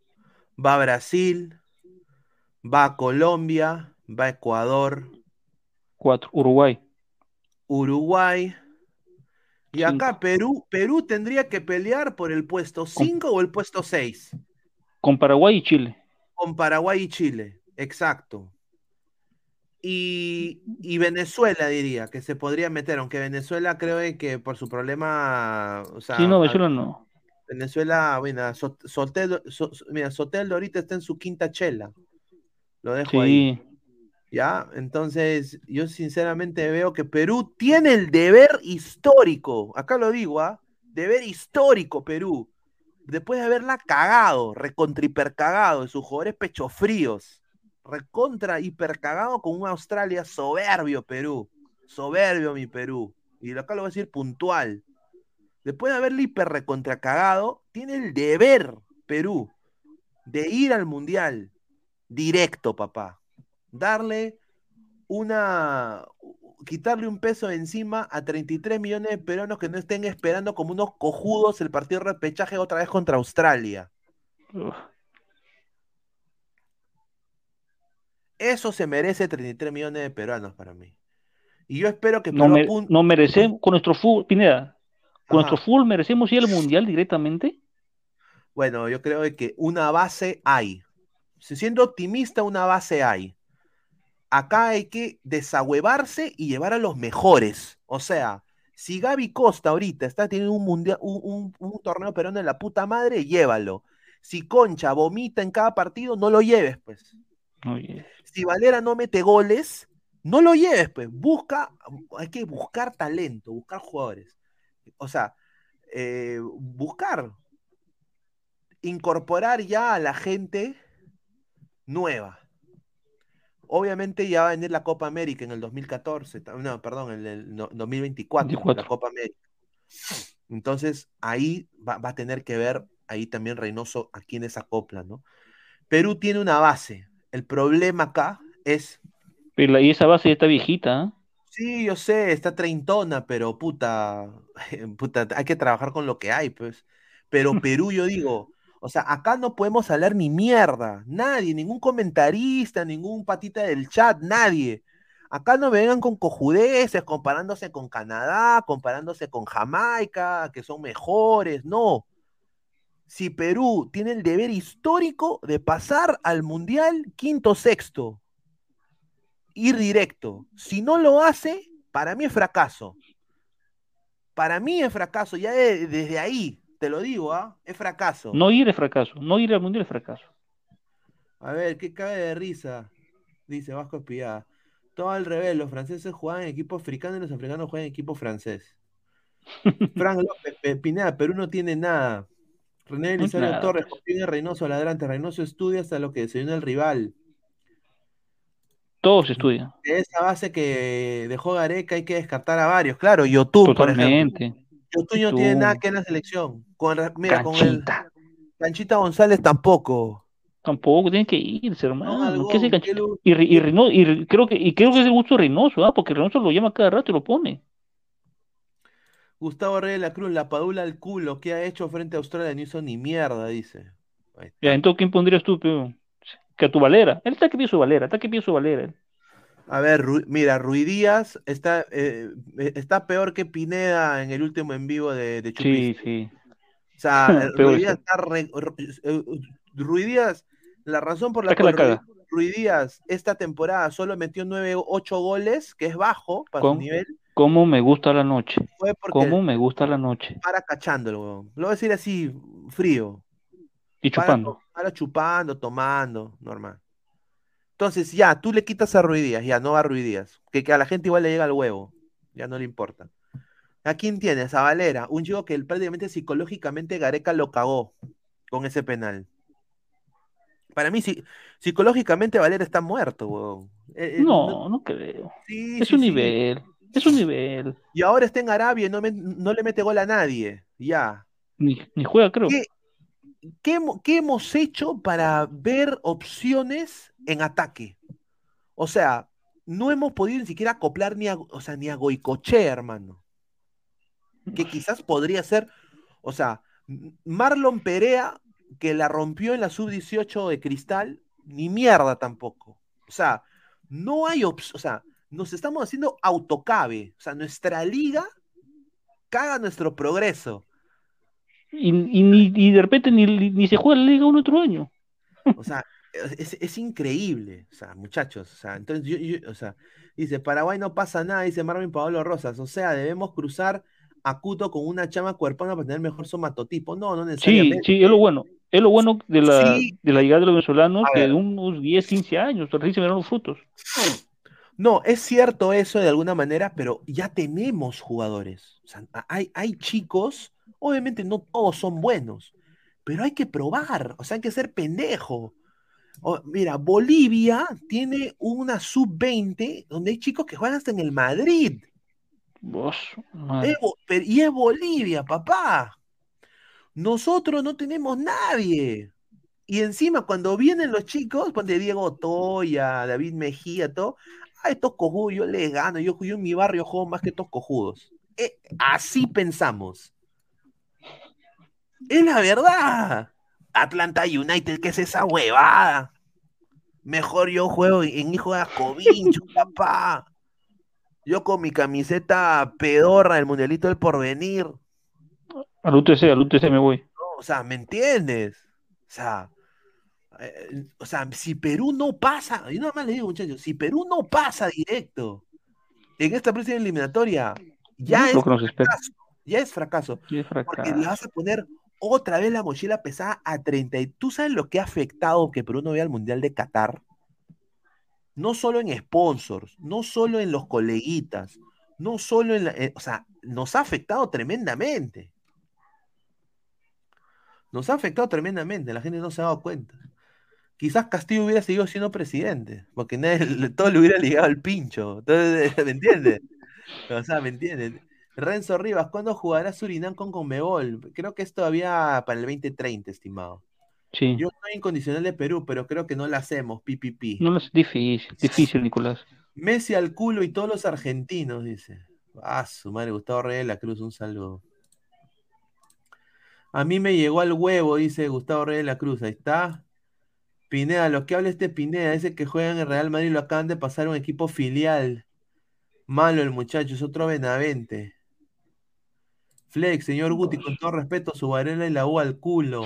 va Brasil, va Colombia, va Ecuador, Cuatro. Uruguay. Uruguay. Y acá. Perú, Perú tendría que pelear por el puesto 5 o el puesto 6, Con Paraguay y Chile. con Paraguay y Chile. Exacto. Y, y Venezuela diría que se podría meter, aunque Venezuela creo que por su problema, o sea, Sí, no, Venezuela no. Venezuela, bueno, Sot- Soteldo, So- mira, ahorita está en su quinta chela. Lo dejo ahí. ¿Ya? Entonces, yo sinceramente veo que Perú tiene el deber histórico, acá lo digo, ¿ah? Deber histórico, Perú, después de haberla cagado, recontra hiper cagado, en sus jugadores pecho fríos, recontra hiper cagado con un Australia soberbio, Perú, soberbio mi Perú, y acá lo voy a decir puntual. Después de haberle hiper recontra cagado, tiene el deber, Perú, de ir al Mundial directo, papá darle una, quitarle un peso de encima a 33 millones de peruanos que no estén esperando como unos cojudos el partido de repechaje otra vez contra Australia. Uf. Eso se merece 33 millones de peruanos para mí. Y yo espero que No, me- no merecemos, con nuestro fútbol, Pineda, con nuestro fútbol merecemos ir al mundial directamente. Bueno, yo creo que una base hay. Si siendo optimista, una base hay. Acá hay que desahuevarse y llevar a los mejores. O sea, si Gaby Costa ahorita está teniendo un, mundial, un, un- un torneo peruano en la puta madre, llévalo. Si Concha vomita en cada partido, no lo lleves, pues. Si Valera no mete goles, no lo lleves, pues. Busca, hay que buscar talento, buscar jugadores. O sea, eh, buscar, incorporar ya a la gente nueva. Obviamente ya va a venir la Copa América en el 2014, ta- no, perdón, en el no- 2024, la 24. Copa América. Entonces ahí va, va a tener que ver, ahí también Reynoso, a quiénes acopla, ¿no? Perú tiene una base. El problema acá es Pero la- y esa base ya está viejita, ¿ah? Sí, yo sé, está treintona, pero puta, [LAUGHS] puta, hay que trabajar con lo que hay, pues. Pero [LAUGHS] Perú, yo digo, o sea, acá no podemos hablar ni mierda, nadie, ningún comentarista, ningún patita del chat, nadie. Acá no vengan con cojudeces, comparándose con Canadá, comparándose con Jamaica, que son mejores, no. Si Perú tiene el deber histórico de pasar al Mundial quinto sexto, ir directo. Si no lo hace, para mí es fracaso. Para mí es fracaso, ya de- desde ahí, te lo digo, ¿ah? Es fracaso. No ir es fracaso. No ir al mundial es fracaso. A ver, ¿qué cabe de risa? Dice Vasco Espillada. Todo al revés, los franceses juegan en equipo africano y los africanos juegan en equipo francés. [LAUGHS] Frank López, Pe- Pineda, Perú no tiene nada. René Elisario Torres. Joaquín Reynoso, ladrante. Reynoso estudia hasta lo que desayuna el rival. Todos estudian. De esa base que dejó Gareca hay que descartar a varios. Claro, YouTube, por ejemplo. Totalmente. YouTube no tiene nada que en la selección. Con, mira, con el Canchita. Canchita González tampoco. Tampoco tienen que irse, hermano. algo, ¿Qué hace ¿qué Canchita? lo- Y, y y Re- creo que, y creo que es el gusto de Reynoso, ¿ah? Porque Reynoso lo llama cada rato y lo pone. Gustavo Reyes de la Cruz, la padula al culo, ¿qué ha hecho frente a Australia? No hizo ni mierda, dice. Ya, entonces, ¿quién pondrías tú, peo? Que a tu Valera. Él está que pide su Valera, está que pide su Valera. A ver, Ru- mira, Rui Díaz está, eh, está peor que Pineda en el último en vivo de, de Sí, Chupis. sí. O sea, [LAUGHS] eh, Rui Díaz está re- ru- Rui Díaz, la razón por la Está que la cual Rui. Rui Díaz esta temporada solo metió 9, 8 goles, que es bajo para su nivel, ¿Cómo me gusta la noche? fue porque ¿Cómo me gusta la noche? para huevón. Lo voy a decir así, frío. Y chupando. para chupando, tomando, normal. Entonces, ya, tú le quitas a Rui Díaz, ya no va Rui Díaz. Que, que a la gente igual le llega al huevo, ya no le importa. ¿A quién tienes? A Valera, un chico que él prácticamente psicológicamente Gareca lo cagó con ese penal. Para mí, sí, psicológicamente Valera está muerto, huevón. Eh, eh, No, no creo. sí, Es sí, un sí. nivel. Es un nivel. Y ahora está en Arabia y no, me- no le mete gol a nadie. Ya. Ni, ni juega, creo. ¿Qué, qué hemo- qué hemos hecho para ver opciones en ataque? O sea, no hemos podido ni siquiera acoplar ni a, o sea, ni a hermano. Que quizás podría ser, o sea, Marlon Perea, que la rompió en la sub-18 de Cristal, ni mierda tampoco. O sea, no hay opción, o sea, nos estamos haciendo autocabe. O sea, nuestra liga caga nuestro progreso. Y, y, ni, y de repente ni, ni se juega la Liga un otro año. O sea, es, es increíble, o sea, muchachos, o sea, entonces yo, yo- o sea, dice, Paraguay no pasa nada, dice Marvin Pablo Rosas, o sea, debemos cruzar a Cuto con una chama cuerpona para tener mejor somatotipo, no, no Sí, necesariamente. sí, es lo bueno. Es lo bueno de la, Sí. de la llegada de los venezolanos, que de unos 10, 15 años, recién se los frutos. No, es cierto eso de alguna manera, pero ya tenemos jugadores, o sea, hay, hay chicos, obviamente no todos son buenos, pero hay que probar, o sea, hay que ser pendejo. Mira, Bolivia tiene una sub-20 donde hay chicos que juegan hasta en el Madrid. Vos. Es y es Bolivia, papá. Nosotros no tenemos nadie. Y encima, cuando vienen los chicos, ponte Diego Toya, David Mejía, todo, a estos cojudos yo les gano. Yo, yo en mi barrio juego más que estos cojudos. Eh, así pensamos. Es la verdad. Atlanta United, ¿qué es esa huevada? Mejor yo juego en Hijo de Ascovincho, [LAUGHS] papá. Yo con mi camiseta pedorra del Mundialito del Porvenir. Al UTC, al UTC me voy. ¿no? O sea, ¿me entiendes? O sea, eh, o sea, si Perú no pasa, y nada más le digo, muchachos, si Perú no pasa directo en esta próxima eliminatoria, ya No, es fracaso, ya es fracaso, Sí, es porque fracaso. le vas a poner otra vez la mochila pesada a 30. y- ¿Tú sabes lo que ha afectado que Perú no vea el Mundial de Qatar? No solo en sponsors, no solo en los coleguitas, no solo en la, eh, o sea, nos ha afectado tremendamente. Nos ha afectado tremendamente, la gente no se ha dado cuenta. Quizás Castillo hubiera seguido siendo presidente, porque todo le hubiera ligado al pincho. Entonces, [LAUGHS] ¿me entiendes? O sea, ¿me entiendes? Renzo Rivas, ¿cuándo jugará Surinam con Conmebol? Creo que es todavía para el 2030, estimado. Sí. Yo soy incondicional de Perú, pero creo que no la hacemos, pipipi. No es difícil, difícil, Nicolás. Messi al culo y todos los argentinos, dice. Ah, su madre, Gustavo Reyes de la Cruz, un saludo. A mí me llegó al huevo, dice Gustavo Reyes de la Cruz. Ahí está. Pineda, lo que habla este Pineda, ese que juega en el Real Madrid, lo acaban de pasar a un equipo filial. Malo el muchacho, es otro Benavente. Flex, señor Guti, con todo respeto, su varela y la U al culo.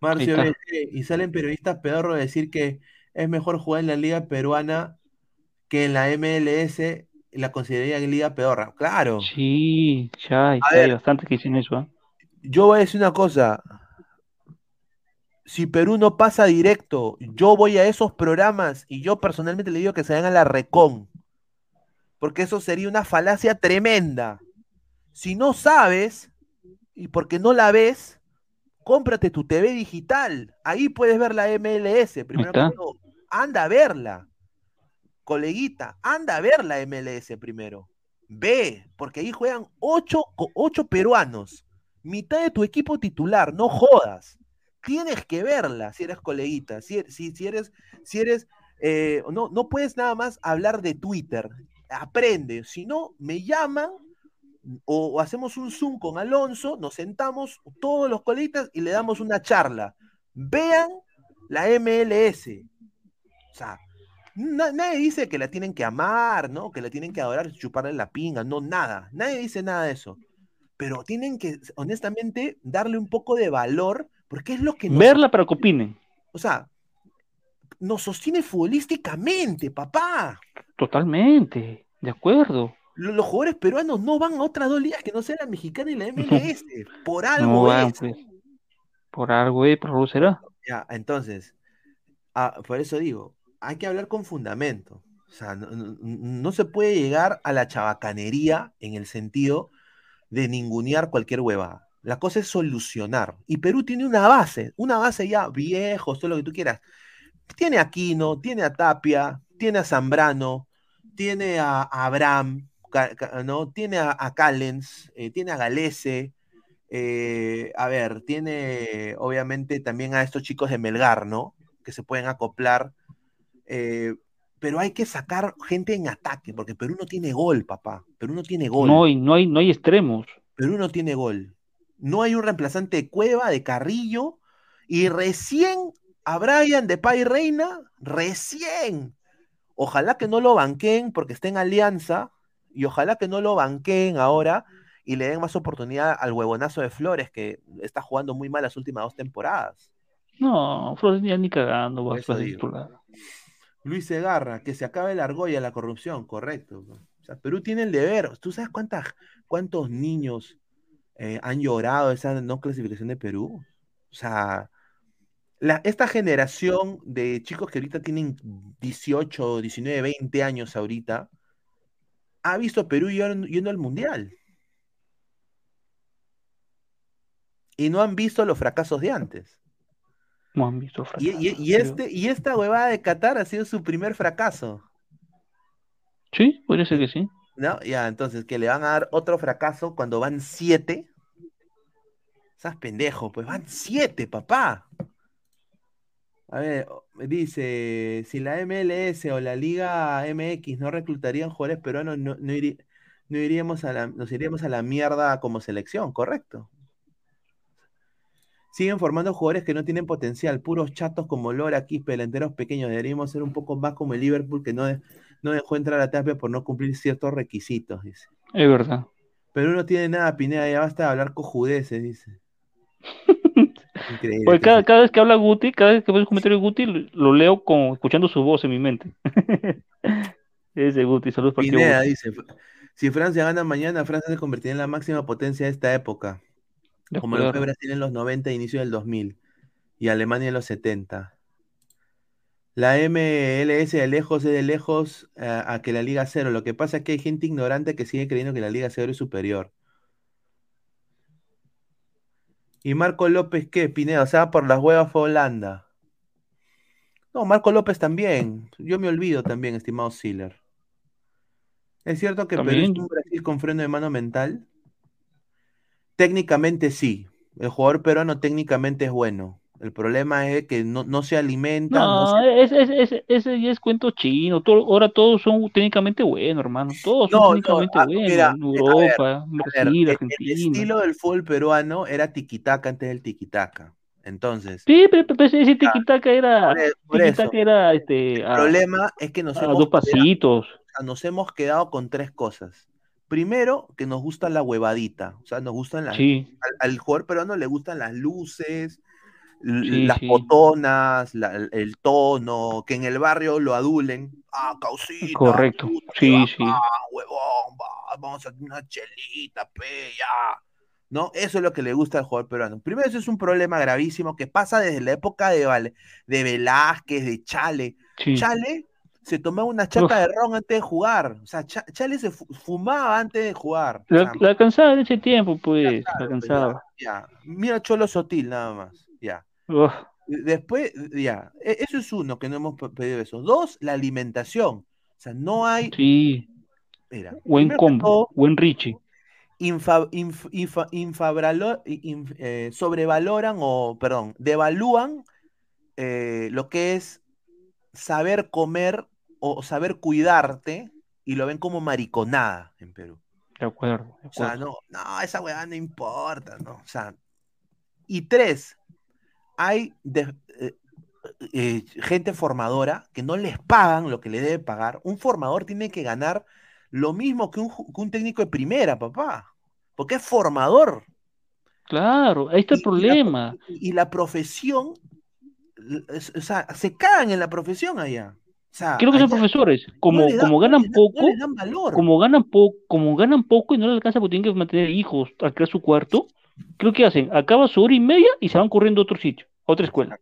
Marcio. BT, y salen periodistas pedorros a decir que es mejor jugar en la liga peruana que en la MLS, y la consideraría liga pedorra. Claro. Sí, ya hay, hay bastante que dicen eso. ¿ah? Yo voy a decir una cosa. Si Perú no pasa directo, yo voy a esos programas y yo personalmente le digo que se vayan a la recon. Porque eso sería una falacia tremenda. Si no sabes, y porque no la ves, cómprate tu TV digital. Ahí puedes ver la MLS. Primero que todo, anda a verla. Coleguita, anda a ver la MLS primero. Ve, porque ahí juegan ocho, ocho peruanos. Mitad de tu equipo titular, no jodas. Tienes que verla si eres coleguita. Si, si, si eres, si eres, eh, no, no puedes nada más hablar de Twitter. Aprende. Si no, me llaman o, hacemos un Zoom con Alonso, nos sentamos todos los coleguitas y le damos una charla. Vean la MLS. O sea, na- nadie dice que la tienen que amar, ¿no? Que la tienen que adorar, chuparle la pinga, no, nada. Nadie dice nada de eso. Pero tienen que, honestamente, darle un poco de valor, porque es lo que nos, Verla para que opinen. o sea, nos sostiene futbolísticamente, papá. Totalmente, de acuerdo. Lo- Los jugadores peruanos no van a otras dos ligas que no sea la mexicana y la [LAUGHS] MLS. Por algo No van, es. pues. Por algo, eh, por será. Ya, entonces, ah, por eso digo, hay que hablar con fundamento. O sea, no, no- no se puede llegar a la chabacanería en el sentido de ningunear cualquier huevada. La cosa es solucionar. Y Perú tiene una base, una base ya viejo, todo lo que tú quieras. Tiene a Aquino, tiene a Tapia, tiene a Zambrano, tiene a, a Abraham, ¿no? Tiene a, a Callens, eh, tiene a Galese, eh, a ver, tiene obviamente también a estos chicos de Melgar, ¿no? Que se pueden acoplar. eh, pero hay que sacar gente en ataque, porque Perú no tiene gol, papá. Perú no tiene gol. No, hay- no hay, no hay extremos. Perú no tiene gol. No hay un reemplazante de Cueva, de Carrillo, y recién a Brian de Pay Reina, recién. Ojalá que no lo banqueen porque está en alianza, y ojalá que no lo banqueen ahora y le den más oportunidad al huevonazo de Flores, que está jugando muy mal las últimas dos temporadas. No, Flores ya ni cagando va a titular. Luis Segarra, que se acabe la argolla, la corrupción, correcto. O sea, Perú tiene el deber. ¿Tú sabes cuántas, cuántos niños eh, han llorado esa no clasificación de Perú? O sea, la- esta generación de chicos que ahorita tienen 18, 19, 20 años ahorita, ha visto a Perú yendo, al Mundial. Y no han visto los fracasos de antes. No han visto Y, fracaso, y- este, y esta huevada de Qatar ha sido su primer fracaso. Sí, podría ser que sí. ¿No? Ya, entonces, que le van a dar otro fracaso cuando van siete. Estás pendejo, pues van siete, papá. A ver, dice, si la MLS o la Liga MX no reclutarían jugadores peruanos, no, no, iri- no iríamos a la, nos iríamos a la mierda como selección, correcto. Siguen formando jugadores que no tienen potencial, puros chatos como Lora, Quispe, delanteros pequeños. Deberíamos ser un poco más como el Liverpool que no, de- no dejó entrar a Tapia por no cumplir ciertos requisitos, dice. Es verdad. Pero no tiene nada, Pineda, ya basta de hablar cojudeces, dice. [LAUGHS] Increíble. Porque que cada, cada vez que habla Guti, cada vez que veo un comentario de Guti, lo, lo leo con, escuchando su voz en mi mente. [LAUGHS] Ese Guti, saludos para Pineda Guti. dice, si Francia gana mañana, Francia se convertirá en la máxima potencia de esta época, como lo fue. Brasil en los 90 e inicio del 2000, y Alemania en los 70. La MLS de lejos es de lejos eh, a que la Liga Cero. Lo que pasa es que hay gente ignorante que sigue creyendo que la Liga Cero es superior. ¿Y Marco López qué, Pineda? O sea, por las huevas fue Holanda. No, Marco López también. Yo me olvido también, estimado Siller. ¿Es cierto que Perú es un Brasil con freno de mano mental? Técnicamente sí. El jugador peruano técnicamente es bueno. El problema es que no, no se alimentan. no No, se- ese, ese, ese, ese ya es cuento chino. Todo, ahora todos son técnicamente buenos, hermano. Todos No, son no, técnicamente ah, buenos. mira, Europa, ver, Brasil, el- el, Argentina. estilo del fútbol peruano era tiquitaca antes del tiquitaca. Entonces, Sí, pero, pero ese tiquitaca era, por, e- por eso, era este, el a, problema es que nos a hemos, dos quedado, pasitos. o sea, nos hemos quedado con tres cosas. Primero, que nos gusta la huevadita, o sea, nos gustan las, Sí, al, al jugador peruano le gustan las luces, Sí, las sí. botonas, la- el, tono, que en el barrio lo adulen. Ah, causita, correcto. puta, Sí, sí. huevón, va, vamos a una chelita, pe, ya. ¿No? Eso es lo que le gusta al jugador peruano. Primero, eso es un problema gravísimo que pasa desde la época de, de Velázquez, de Chale. Sí. Chale se tomaba una chata Uf. de ron antes de jugar. O sea, Cha- Chale se fu- fumaba antes de jugar. La, la alcanzaba en ese tiempo, pues, la pues ya, ya. Mira Cholo Sotil nada más. Ya. Uf, Después, ya. E- Eso es uno que no hemos pe- pedido eso. Dos, la alimentación. O sea, no hay. sí, Mira, buen combo, todo, buen Richie. infa- inf- infa- infabralo- in- eh, sobrevaloran o, perdón, devalúan eh, lo que es saber comer o saber cuidarte y lo ven como mariconada en Perú. De acuerdo, de O sea, no, no, esa weá no importa, ¿no? O sea, y tres, hay de- eh, eh, gente formadora que no les pagan lo que le debe pagar. Un formador tiene que ganar lo mismo que un, que un técnico de primera, papá. Porque es formador. Claro, ahí está el Y- y la- problema. Y, la profesión, o sea, se cagan en la profesión allá. O sea, Creo que son profesores, como, no como ganan no poco, como ganan poco, como ganan poco y no les alcanza porque tienen que mantener hijos, alquilar su cuarto, creo que hacen, acaba su hora y media y se van corriendo a otro sitio, a otra escuela.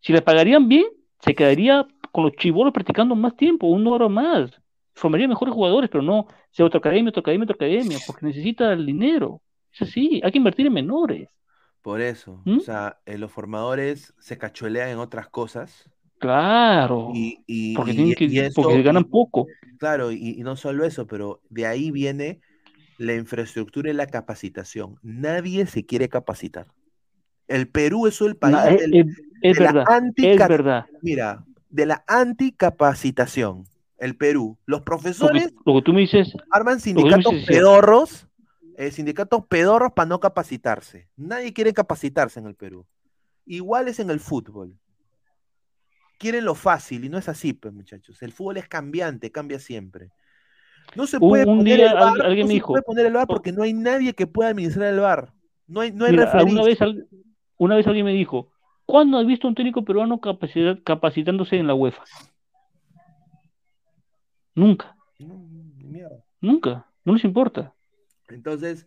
Si le pagarían bien, se quedaría con los chibolos practicando más tiempo, una hora más. Formaría mejores jugadores, pero no, sea otra academia, otra academia, otra academia, porque necesita el dinero. Es así, hay que invertir en menores. Por eso, ¿Mm? o sea, eh, los formadores se cachuelean en otras cosas Claro, y, y- porque y- tienen que, eso- porque ganan poco. claro, y no solo eso, pero de ahí viene la infraestructura y la capacitación. Nadie se quiere capacitar. El Perú es el país es, del- es- es de la verdad, es antica- verdad. mira, de la anticapacitación. El Perú. Los Lo que, profesores lo que tú me dices, arman sindicatos dices es pedorros, eh, sindicatos pedorros para no capacitarse. Nadie quiere capacitarse en el Perú. Igual es en el fútbol. Quieren lo fácil y no es así, pues muchachos. El fútbol es cambiante, cambia siempre. No se puede un poner día el alguien- VAR, alguien no me se dijo, puede poner el "Oh". porque no hay nadie que pueda administrar el VAR. No hay, no hay Mira, alguna vez, una vez alguien me dijo, ¿cuándo has visto un técnico peruano capacitándose en la UEFA? Nunca, No, ni mierda. nunca, no les importa. Entonces,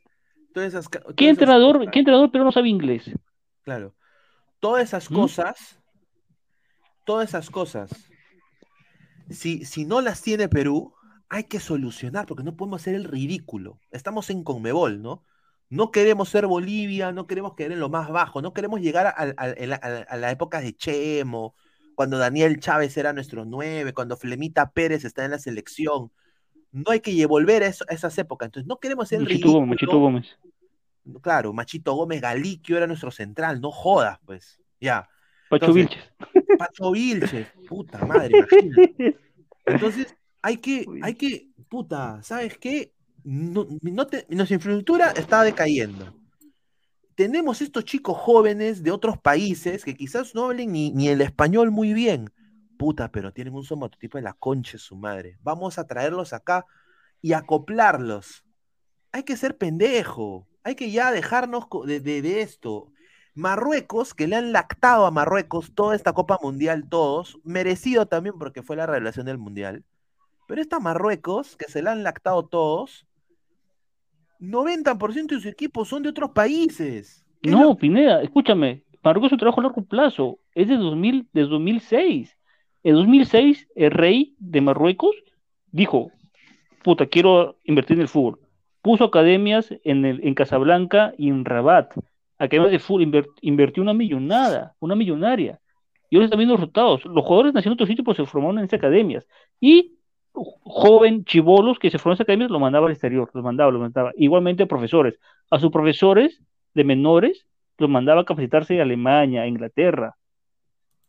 todas esas, todas ¿Qué entrenador, qué entrenador peruano sabe inglés? Claro. Todas esas ¿Mm? cosas, todas esas cosas, si, si no las tiene Perú, hay que solucionar, porque no podemos hacer el ridículo. Estamos en Conmebol, ¿no? No queremos ser Bolivia, no queremos quedar en lo más bajo, no queremos llegar a, a- a- la, a- a la época de Chemo, cuando Daniel Chávez era nuestro nueve, cuando Flemita Pérez está en la selección. No hay que volver a, eso- a esas épocas. Entonces, no queremos ser Machito ridículo. Gómez, Machito Gómez. Claro, Machito Gómez Galiquio era nuestro central, no jodas, pues. Ya. Pacho Entonces, Vilches. Pacho Vilches, puta madre, imagínate. [LAUGHS] Entonces, hay que, hay que, puta, ¿sabes qué? No, no te- nuestra infraestructura está decayendo. Tenemos estos chicos jóvenes de otros países que quizás no hablen ni, ni el español muy bien. Puta, pero tienen un somatotipo de la concha de su madre. Vamos a traerlos acá y acoplarlos. Hay que ser pendejo. Hay que ya dejarnos de, de- de esto. Marruecos, que le han lactado a Marruecos toda esta Copa Mundial, todos, merecido también porque fue la revelación del Mundial. Pero esta Marruecos, que se la han lactado todos, 90% de sus equipos son de otros países. ¿Qué es No, Pineda, escúchame, Marruecos es un trabajo a largo plazo, es de 2000, de 2006. En 2006, el rey de Marruecos dijo, puta, quiero invertir en el fútbol. Puso academias en, el, en Casablanca y en Rabat. Academias de fútbol, inver- invirtió una millonada, una millonaria. Y ahora están viendo los resultados. Los jugadores nacieron en otros sitios, pues se formaron en esas academias. Y joven, chivolos que se fueron a esas academias, los mandaba al exterior, los mandaba, los mandaba. Igualmente profesores. A sus profesores de menores los mandaba a capacitarse a Alemania, Inglaterra.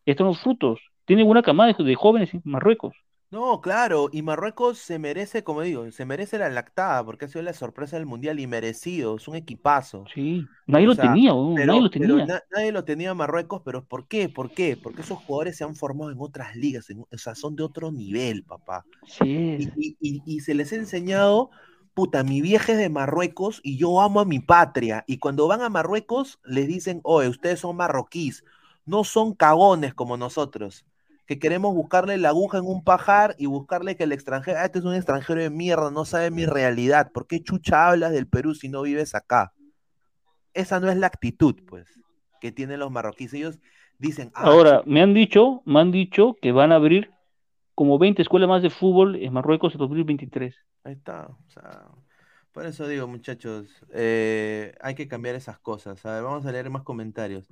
Estos son los frutos. Tiene una camada de jóvenes en Marruecos. No, claro, y Marruecos se merece, como digo, se merece la lactada, porque ha sido la sorpresa del mundial y merecido, es un equipazo. Sí, nadie O lo tenía, pero, nadie lo tenía. na- nadie lo tenía en Marruecos, pero ¿por qué? ¿Por qué? Porque esos jugadores se han formado en otras ligas, en- o sea, son de otro nivel, papá. Sí, Y, y- y se les ha enseñado, puta, mi vieja es de Marruecos y yo amo a mi patria. Y cuando van a Marruecos, les dicen, oye, ustedes son marroquíes, no son cagones como nosotros, que queremos buscarle la aguja en un pajar y buscarle que el extranjero, ah, este es un extranjero de mierda, no sabe mi realidad. ¿Por qué chucha hablas del Perú si no vives acá? Esa no es la actitud, pues, que tienen los marroquíes. Ellos dicen, ah, Ahora, me han dicho, me han dicho que van a abrir como 20 escuelas más de fútbol en Marruecos en 2023. Ahí está. O sea, por eso digo, muchachos, eh, hay que cambiar esas cosas. A ver, vamos a leer más comentarios.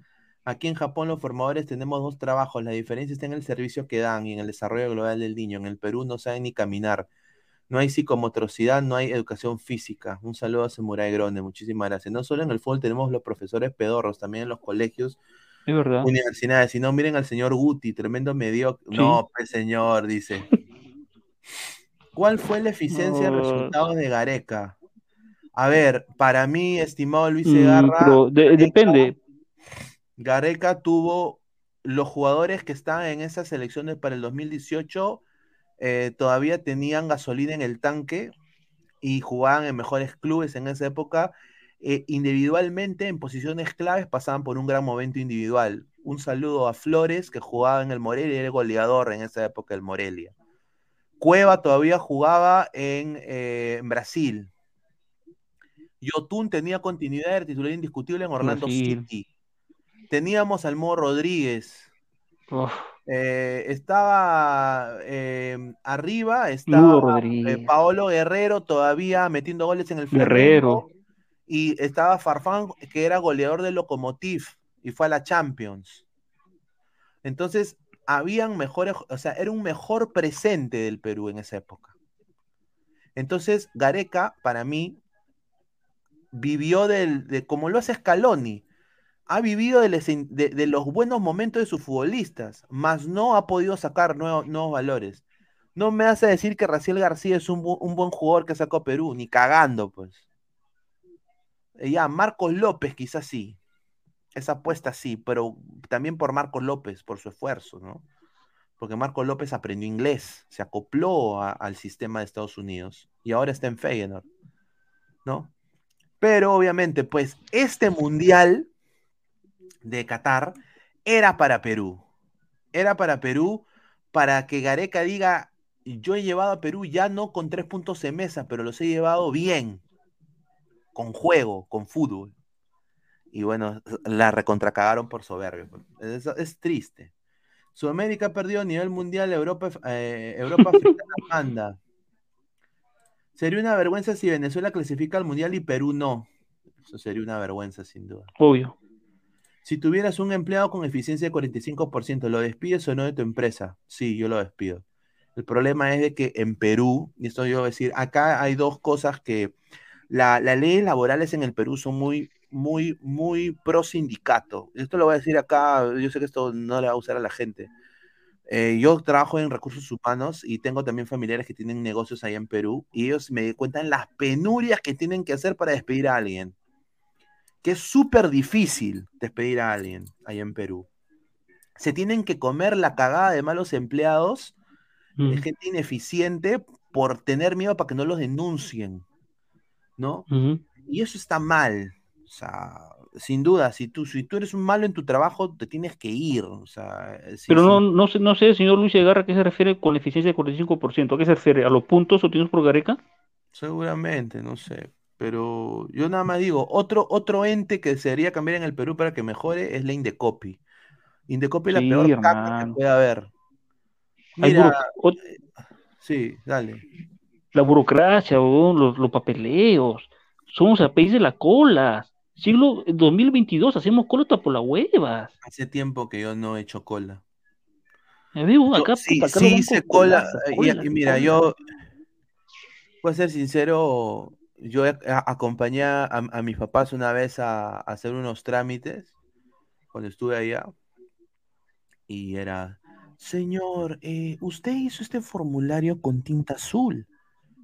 Aquí en Japón los formadores tenemos dos trabajos. La diferencia está en el servicio que dan y en el desarrollo global del niño. En el Perú no saben ni caminar. No hay psicomotricidad, no hay educación física. Un saludo a Samurai Grone, muchísimas gracias. No solo en el fútbol tenemos los profesores pedorros, también en los colegios, Es verdad. universidades. Si no, miren al señor Guti, tremendo mediocre. Sí. No, pues señor, dice. ¿Cuál fue la eficiencia de resultados de Gareca? A ver, para mí, estimado Luis Mm, Segarra, de- depende. Gareca tuvo los jugadores que estaban en esas selecciones para el 2018 eh, todavía tenían gasolina en el tanque y jugaban en mejores clubes en esa época. eh, individualmente, en posiciones claves, pasaban por un gran momento individual. Un saludo a Flores, que jugaba en el Morelia y era goleador en esa época del Morelia. Cueva todavía jugaba en, eh, en Brasil. Yotun tenía continuidad de titular indiscutible en Orlando Brasil. City. Teníamos al Mo Rodríguez. Eh, estaba eh, arriba, estaba eh, Paolo Guerrero todavía metiendo goles en el Flamengo. Guerrero. Y estaba Farfán, que era goleador del Lokomotiv y fue a la Champions. Entonces, habían mejores, o sea, era un mejor presente del Perú en esa época. Entonces, Gareca, para mí, vivió del, de, como lo hace Scaloni, ha vivido de, los buenos momentos de sus futbolistas, más no ha podido sacar nuevos, nuevos valores. No me hace decir que Raciel García es un, un buen jugador que sacó a Perú, ni cagando, pues. Eh, Ya, Marcos López quizás sí. Esa apuesta sí, pero también por Marcos López, por su esfuerzo, ¿no? Porque Marcos López aprendió inglés, se acopló al sistema de Estados Unidos y ahora está en Feyenoord, ¿no? Pero obviamente, pues este mundial de Qatar era para Perú. Era para Perú, para que Gareca diga, yo he llevado a Perú ya no con tres puntos en mesa, pero los he llevado bien, con juego, con fútbol. Y bueno, la recontracagaron por soberbio. Es, es triste. Sudamérica perdió a nivel mundial, Europa, eh, Europa africana [LAUGHS] manda. Sería una vergüenza si Venezuela clasifica al mundial y Perú no. Eso sería una vergüenza, sin duda. Obvio. Si tuvieras un empleado con eficiencia de 45%, ¿lo despides o no de tu empresa? Sí, yo lo despido. El problema es de que en Perú, y esto yo voy a decir, acá hay dos cosas que la, las leyes laborales en el Perú son muy, muy, muy pro sindicato. Esto lo voy a decir acá, yo sé que esto no le va a usar a la gente. Eh, yo trabajo en recursos humanos y tengo también familiares que tienen negocios allá en Perú y ellos me cuentan las penurias que tienen que hacer para despedir a alguien que es súper difícil despedir a alguien ahí en Perú. Se tienen que comer la cagada de malos empleados, Mm. de gente ineficiente, por tener miedo para que no los denuncien, ¿no? Y eso está mal. O sea, sin duda, si tú, si tú eres un malo en tu trabajo, te tienes que ir. O sea, si- Pero no, no sé, no sé, señor Luis Segarra, ¿a qué se refiere con la eficiencia del 45%? ¿A qué se refiere? ¿A los puntos obtenidos por Gareca? Seguramente, no sé. Pero yo nada más digo, otro, otro ente que se debería cambiar en el Perú para que mejore es la Indecopi. Indecopi es la peor caca que puede haber. Mira, ot- sí, dale. la burocracia, los, los papeleos. Somos el país de la cola. Siglo 2022, hacemos cola hasta por las huevas. Hace tiempo que yo no he hecho cola. Me veo Yo sí, acá sí hice cola. colazo, y- cola, y, mira, cola. yo, voy a ser sincero, yo acompañé a, mis papás una vez a, hacer unos trámites cuando estuve allá y era, señor, eh, usted hizo este formulario con tinta azul.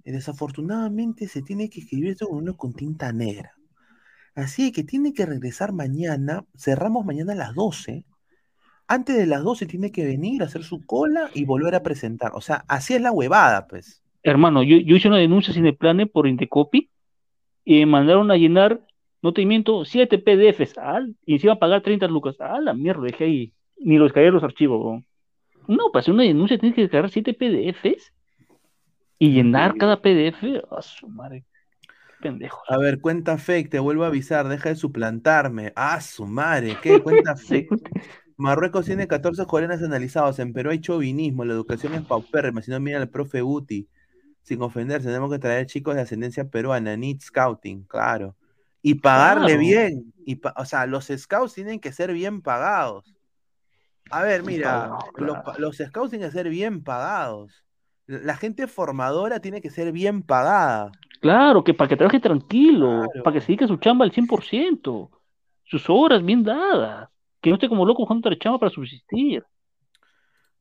y desafortunadamente se tiene que escribir este formulario con tinta negra. Así que tiene que regresar mañana, cerramos mañana a las 12. Antes de las 12 tiene que venir a hacer su cola y volver a presentar. O sea, así es la huevada, pues. Hermano, yo, yo hice una denuncia sin el plane por Indecopy y me mandaron a llenar, no te miento, 7 PDFs al, y se iba a pagar 30 lucas. Ah, la mierda, dejé ahí. Ni los descargué los archivos. weón. No, para hacer una denuncia tienes que descargar 7 PDFs y llenar cada PDF. A su madre. Pendejo. A ver, cuenta fake, te vuelvo a avisar, deja de suplantarme. Ah, su madre, ¿qué? [LAUGHS] Cuenta fake. Marruecos tiene 14 coreanos analizados, en Perú hay chauvinismo, la educación es paupérrima, si no mira al profe Uti, sin ofenderse, tenemos que traer chicos de ascendencia peruana, need scouting, claro. Y pagarle Claro. bien, y pa- o sea, los scouts tienen que ser bien pagados. A ver, mira, Claro, los, scouts tienen que ser bien pagados. La gente formadora tiene que ser bien pagada. Claro, que para que trabaje tranquilo, para que se dedique a su chamba al 100%, sus horas bien dadas, que no esté como loco buscando otra chamba para subsistir.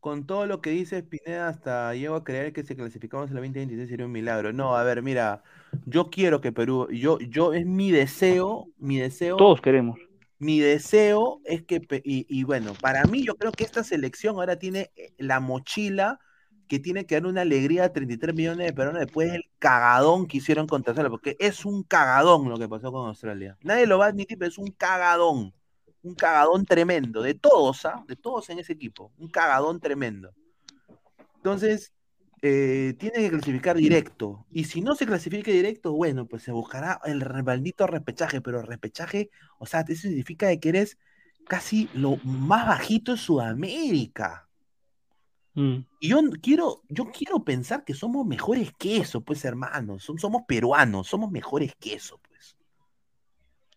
Con todo lo que dice Pineda, hasta llego a creer que si clasificamos en la 2026 sería un milagro. No, a ver, mira, yo quiero que Perú, yo, yo es mi deseo, mi deseo, Todos queremos. mi deseo es que, y bueno, para mí yo creo que esta selección ahora tiene eh, la mochila que tiene que dar una alegría a 33 millones de peruanos después del cagadón que hicieron contra Australia, porque es un cagadón lo que pasó con Australia. Nadie lo va a admitir, pero es un cagadón. Un cagadón tremendo, de todos, ¿ah? De todos en ese equipo. Un cagadón tremendo. Entonces, eh, tiene que clasificar directo. Y si no se clasifica directo, bueno, pues se buscará el maldito repechaje, pero repechaje, o sea, eso significa de que eres casi lo más bajito de Sudamérica. Mm. Y yo quiero, yo quiero pensar que somos mejores que eso, pues, hermanos. Som- somos peruanos, somos mejores que eso, pues.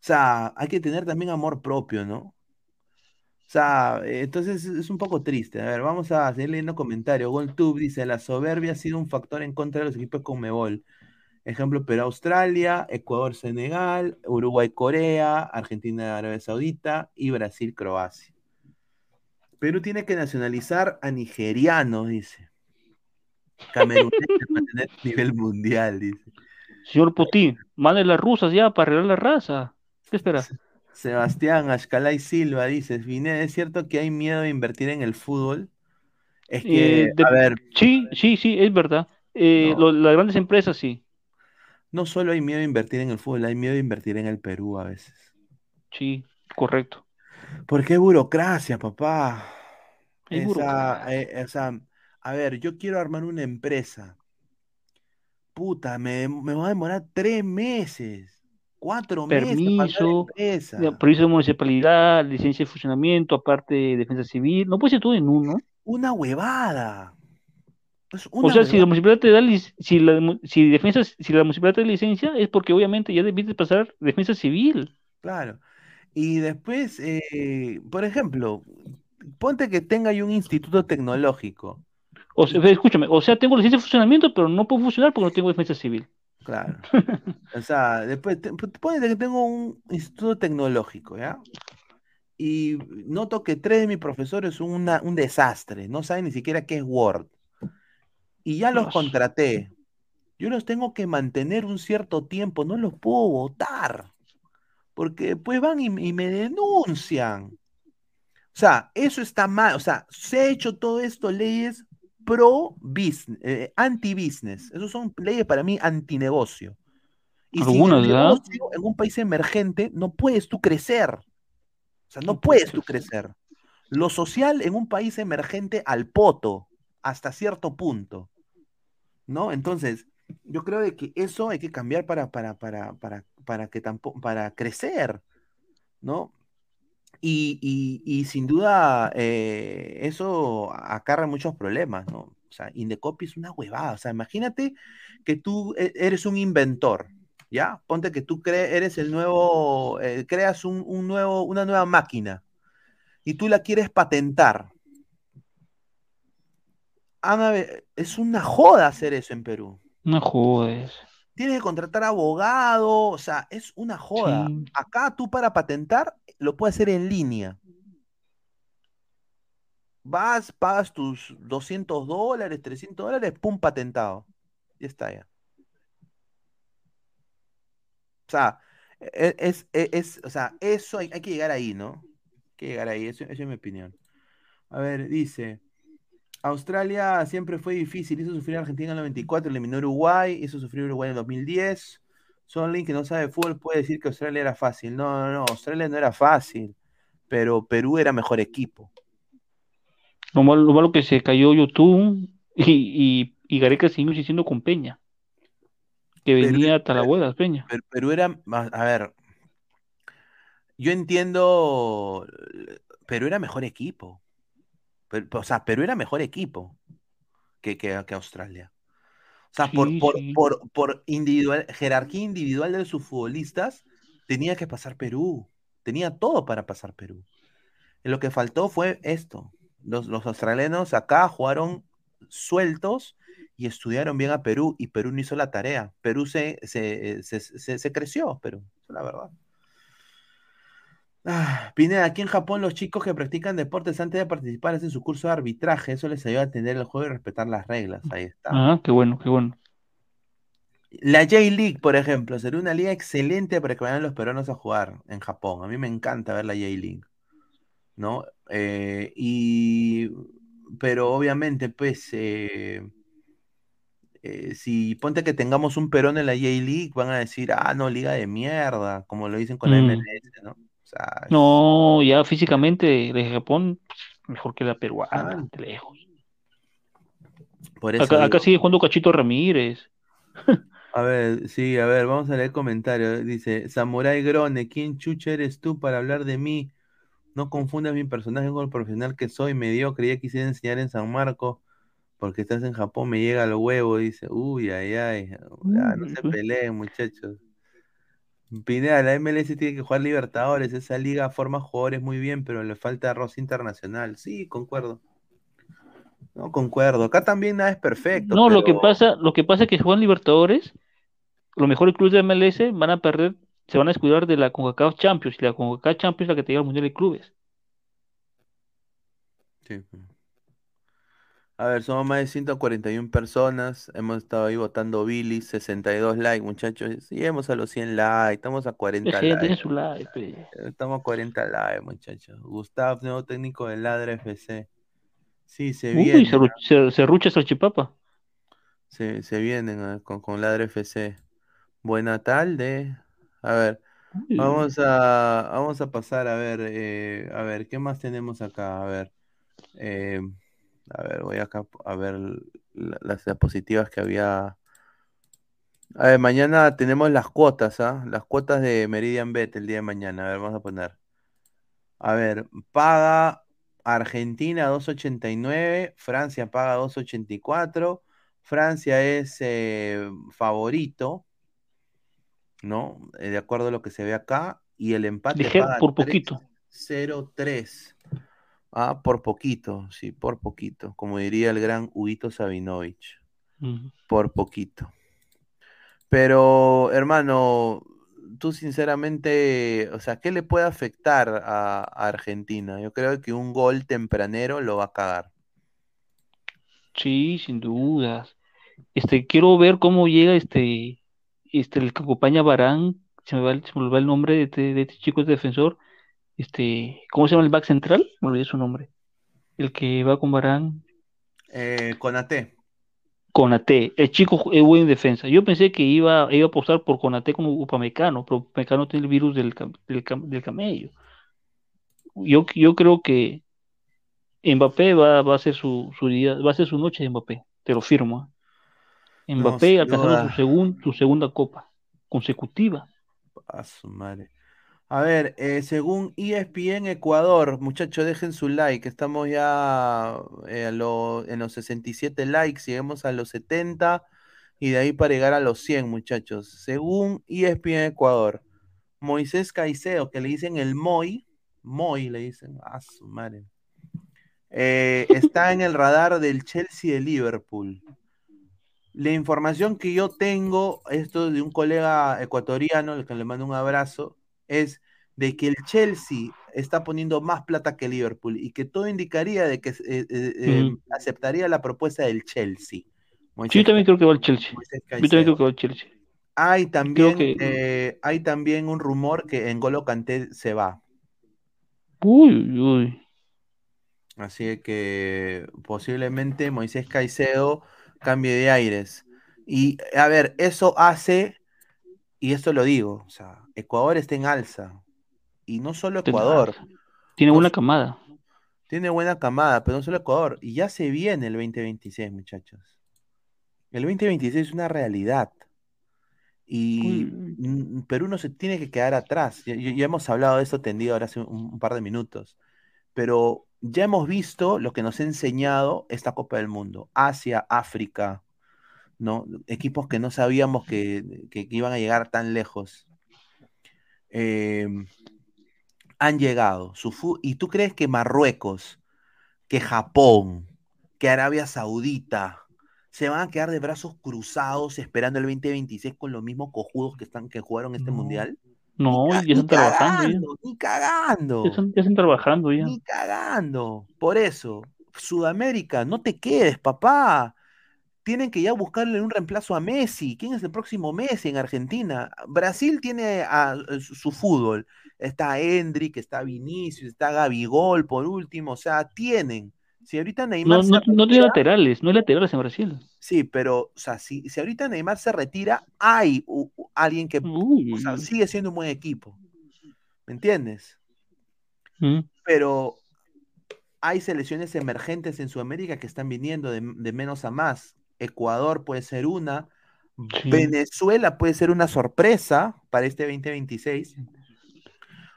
Sea, hay que tener también amor propio, ¿no? O sea, eh, entonces es un poco triste. A ver, vamos a seguir leyendo comentarios. GolTube dice, la soberbia ha sido un factor en contra de los equipos con Mebol. Ejemplo, Perú, Australia, Ecuador, Senegal, Uruguay, Corea, Argentina, Arabia Saudita y Brasil, Croacia. Perú tiene que nacionalizar a nigerianos, dice. Camerunenses [LAUGHS] para mantener el nivel mundial, dice. Señor Putin, mande las rusas ya para arreglar la raza. ¿Qué espera? Sebastián Ashkalay Silva dice, Vine, ¿es cierto que hay miedo de invertir en el fútbol? Es que, Eh, de- a ver, Sí, sí, sí, es verdad. Eh, No. lo- las grandes empresas sí. no solo hay miedo de invertir en el fútbol, hay miedo de invertir en el Perú a veces. Sí, correcto. Porque hay burocracia, papá. Hay Esa, burocracia. eh, o sea, a ver, yo quiero armar una empresa. Puta, me, me va a demorar tres meses, cuatro meses para armar la Permiso, permiso de municipalidad, licencia de funcionamiento, aparte de defensa civil. No puede ser todo en uno. Una huevada. Es O una sea, si la municipalidad te da, si la, si defensa, si la municipalidad te da licencia, es porque obviamente ya debiste pasar defensa civil. Claro. Y después, eh, por ejemplo, ponte que tenga yo un instituto tecnológico. O sea, escúchame, o sea, tengo licencia de funcionamiento, pero no puedo funcionar porque no tengo defensa civil. Claro. [LAUGHS] O sea, después, te- ponte que tengo un instituto tecnológico, ¿ya? Y noto que tres de mis profesores son una- un desastre, no saben ni siquiera qué es Word. Y ya los Dios. contraté. Yo los tengo que mantener un cierto tiempo, no los puedo votar. Porque después van y, y me denuncian. O sea, eso está mal. O sea, se ha hecho todo esto leyes pro business, eh, anti-business. Esas son leyes para mí antinegocio. Y sin ¿verdad? negocio, en un país emergente, no puedes tú crecer. O sea, no puedes tú crecer. Lo social en un país emergente al poto, hasta cierto punto. ¿No? Entonces, yo creo de que eso hay que cambiar para, para, para, para, para que tampoco, para crecer, ¿no? Y, y- y sin duda eh, eso acarrea muchos problemas, ¿no? O sea, Indecopy es una huevada. O sea, imagínate que tú e- eres un inventor, ¿ya? Ponte que tú eres el nuevo, eh, creas un, un nuevo, una nueva máquina y tú la quieres patentar. Ana, es una joda hacer eso en Perú. No jodes. Tienes que contratar abogado, o sea, es una joda. Sí. Acá tú para patentar lo puedes hacer en línea. Vas, pagas tus 200 dólares, 300 dólares, pum, patentado. Ya está ya. O sea, e- es, es, es- o sea, eso hay, hay que llegar ahí, ¿no? Hay que llegar ahí, eso, esa es mi opinión. A ver, dice, Australia siempre fue difícil, hizo sufrir a Argentina en el 94, eliminó a Uruguay, hizo sufrir a Uruguay en el 2010. Son que no sabe fútbol puede decir que Australia era fácil. No, no, no, Australia no era fácil, pero Perú era mejor equipo. Lo malo, lo malo que se cayó YouTube [LAUGHS] y, y, y Gareca siguió insistiendo con Peña, que venía a Talahuedas, Peña. Pero, Perú era, más- a ver, yo entiendo, Perú era mejor equipo. Pero- o sea, Perú era mejor equipo que, que, que Australia. O sea, por, Sí, por, sí. por, por individual, jerarquía individual de sus futbolistas, tenía que pasar Perú. Tenía todo para pasar Perú. Y lo que faltó fue esto. Los, los australianos acá jugaron sueltos y estudiaron bien a Perú y Perú no hizo la tarea. Perú se, se, se, se- se creció, Perú, es la verdad. Ah, Pineda, aquí en Japón los chicos que practican deportes antes de participar hacen su curso de arbitraje, eso les ayuda a entender el juego y respetar las reglas. Ahí está. Ah, qué bueno, qué bueno. La J-League, por ejemplo, sería una liga excelente para que vayan los peruanos a jugar en Japón. A mí me encanta ver la J-League, ¿no? Eh, y, pero obviamente, pues, eh, eh, si ponte que tengamos un Perón en la J-League, van a decir, ah, no, liga de mierda, como lo dicen con la Mm. MLS, ¿no? O sea, es- No, ya físicamente de Japón, mejor que la peruana, Ah. lejos. por eso Acá, sigue jugando Cachito Ramírez. A ver, sí, a ver, vamos a leer comentarios. Dice, Samurai Grone, ¿quién chucha eres tú para hablar de mí? No confundas mi personaje con el profesional que soy, mediocre, ya quisiera enseñar en San Marco, porque estás en Japón, me llega al huevo, dice, uy, ay, ay, ya, no se Ujú. peleen, muchachos. Pineda, la MLS tiene que jugar Libertadores, esa liga forma jugadores muy bien, pero le falta arroz internacional. Sí, concuerdo. No, concuerdo. Acá también nada es perfecto, No, lo que pasa, lo que pasa es que juegan Libertadores, los mejores clubes de MLS van a perder, se van a descuidar de la CONCACAF Champions, y la CONCACAF Champions es la que te lleva al Mundial de Clubes. Sí. A ver, somos más de 141 personas. Hemos estado ahí votando Billy, 62 likes, muchachos. Lleguemos a los 100 likes. Estamos a 40 Dejen, dejen likes. su like, pe. Estamos a 40 likes, muchachos. Gustavo, nuevo técnico del Ladra FC. Sí, se Uy, vienen. se, ru- se, se rucha salchipapa. Se, se vienen ah, con, con Ladra FC. Buena tarde. A ver, Uy, vamos a, vamos a pasar a ver, eh, a ver, ¿qué más tenemos acá? A ver, eh, a ver, voy acá a ver la- las diapositivas que había. A ver, mañana tenemos las cuotas, ¿ah? Las cuotas de Meridian Bet el día de mañana. A ver, vamos a poner. A ver, paga Argentina 2.89, Francia paga 2.84, Francia es eh, favorito, ¿no? Eh, de acuerdo a lo que se ve acá, y el empate Ligero, paga por poquito. 3.03. Ah, por poquito, sí, por poquito, como diría el gran Huguito Sabinovich, por poquito. Pero, hermano, tú sinceramente, o sea, ¿qué le puede afectar a, a Argentina? Yo creo que un gol tempranero lo va a cagar. Sí, sin dudas. Este, quiero ver cómo llega este, este, el que acompaña a Varane, se me va, el- se me olvidó el nombre de este, de este chico, este defensor, este, ¿cómo se llama el back central? Me olvidé su nombre. El que va con Varane, Eh, Konaté. Konaté, el chico es buen en defensa. Yo pensé que iba, iba a apostar por Konaté con Upamecano, pero Upamecano tiene el virus del, del, cam- del camello. Yo, yo creo que Mbappé va, va a ser su, su día, va a ser su noche de Mbappé, te lo firmo. No, Mbappé sin alcanzando su, segun- su segunda copa consecutiva. A su madre. A ver, eh, según ESPN Ecuador, muchachos, dejen su like. Estamos ya eh, en los 67 likes, lleguemos a los 70 y de ahí para llegar a los 100, muchachos. Según ESPN Ecuador, Moisés Caicedo, que le dicen el Moy, Moy le dicen, a su madre, eh, está en el radar del Chelsea de Liverpool. La información que yo tengo, esto de un colega ecuatoriano, al que le mando un abrazo, es de que el Chelsea está poniendo más plata que Liverpool y que todo indicaría de que eh, eh, eh, Mm. aceptaría la propuesta del Chelsea. Moisés yo también creo que va al Chelsea. Yo también creo que va al Chelsea. Hay también, que- eh, hay también un rumor que N'Golo Kanté se va. Uy, uy, uy. Así que posiblemente Moisés Caicedo cambie de aires. Y a ver, eso hace, y esto lo digo, o sea, Ecuador está en alza. Y no solo Ecuador, Tiene buena camada. tiene buena camada, pero no solo Ecuador. Y ya se viene el 2026, muchachos. El 2026 es una realidad. Y mm, Perú no se tiene que quedar atrás. Ya, ya- ya hemos hablado de esto tendido ahora hace un, un par de minutos. Pero ya hemos visto lo que nos ha enseñado esta Copa del Mundo. Asia, África, ¿no? Equipos que no sabíamos que, que- que iban a llegar tan lejos. Eh, han llegado. ¿Y tú crees que Marruecos, que Japón, que Arabia Saudita se van a quedar de brazos cruzados esperando el 2026 con los mismos cojudos que están que jugaron este No. mundial? No, Ni ya están trabajando. Ni cagando. Ya están, ya están trabajando ya. Ni cagando. Por eso, Sudamérica, no te quedes, papá. Tienen que ya buscarle un reemplazo a Messi. ¿Quién es el próximo Messi en Argentina? Brasil tiene a, a su, su fútbol. Está Hendrik, está Vinicius, está Gabigol por último. O sea, tienen. Si ahorita Neymar No, no, no tiene laterales, no hay laterales en Brasil. Sí, pero, o sea, si, si ahorita Neymar se retira, hay u- u- alguien que o sea, sigue siendo un buen equipo. ¿Me entiendes? Mm. Pero hay selecciones emergentes en Sudamérica que están viniendo de, de menos a más. Ecuador puede ser una. Sí. Venezuela puede ser una sorpresa para este 2026.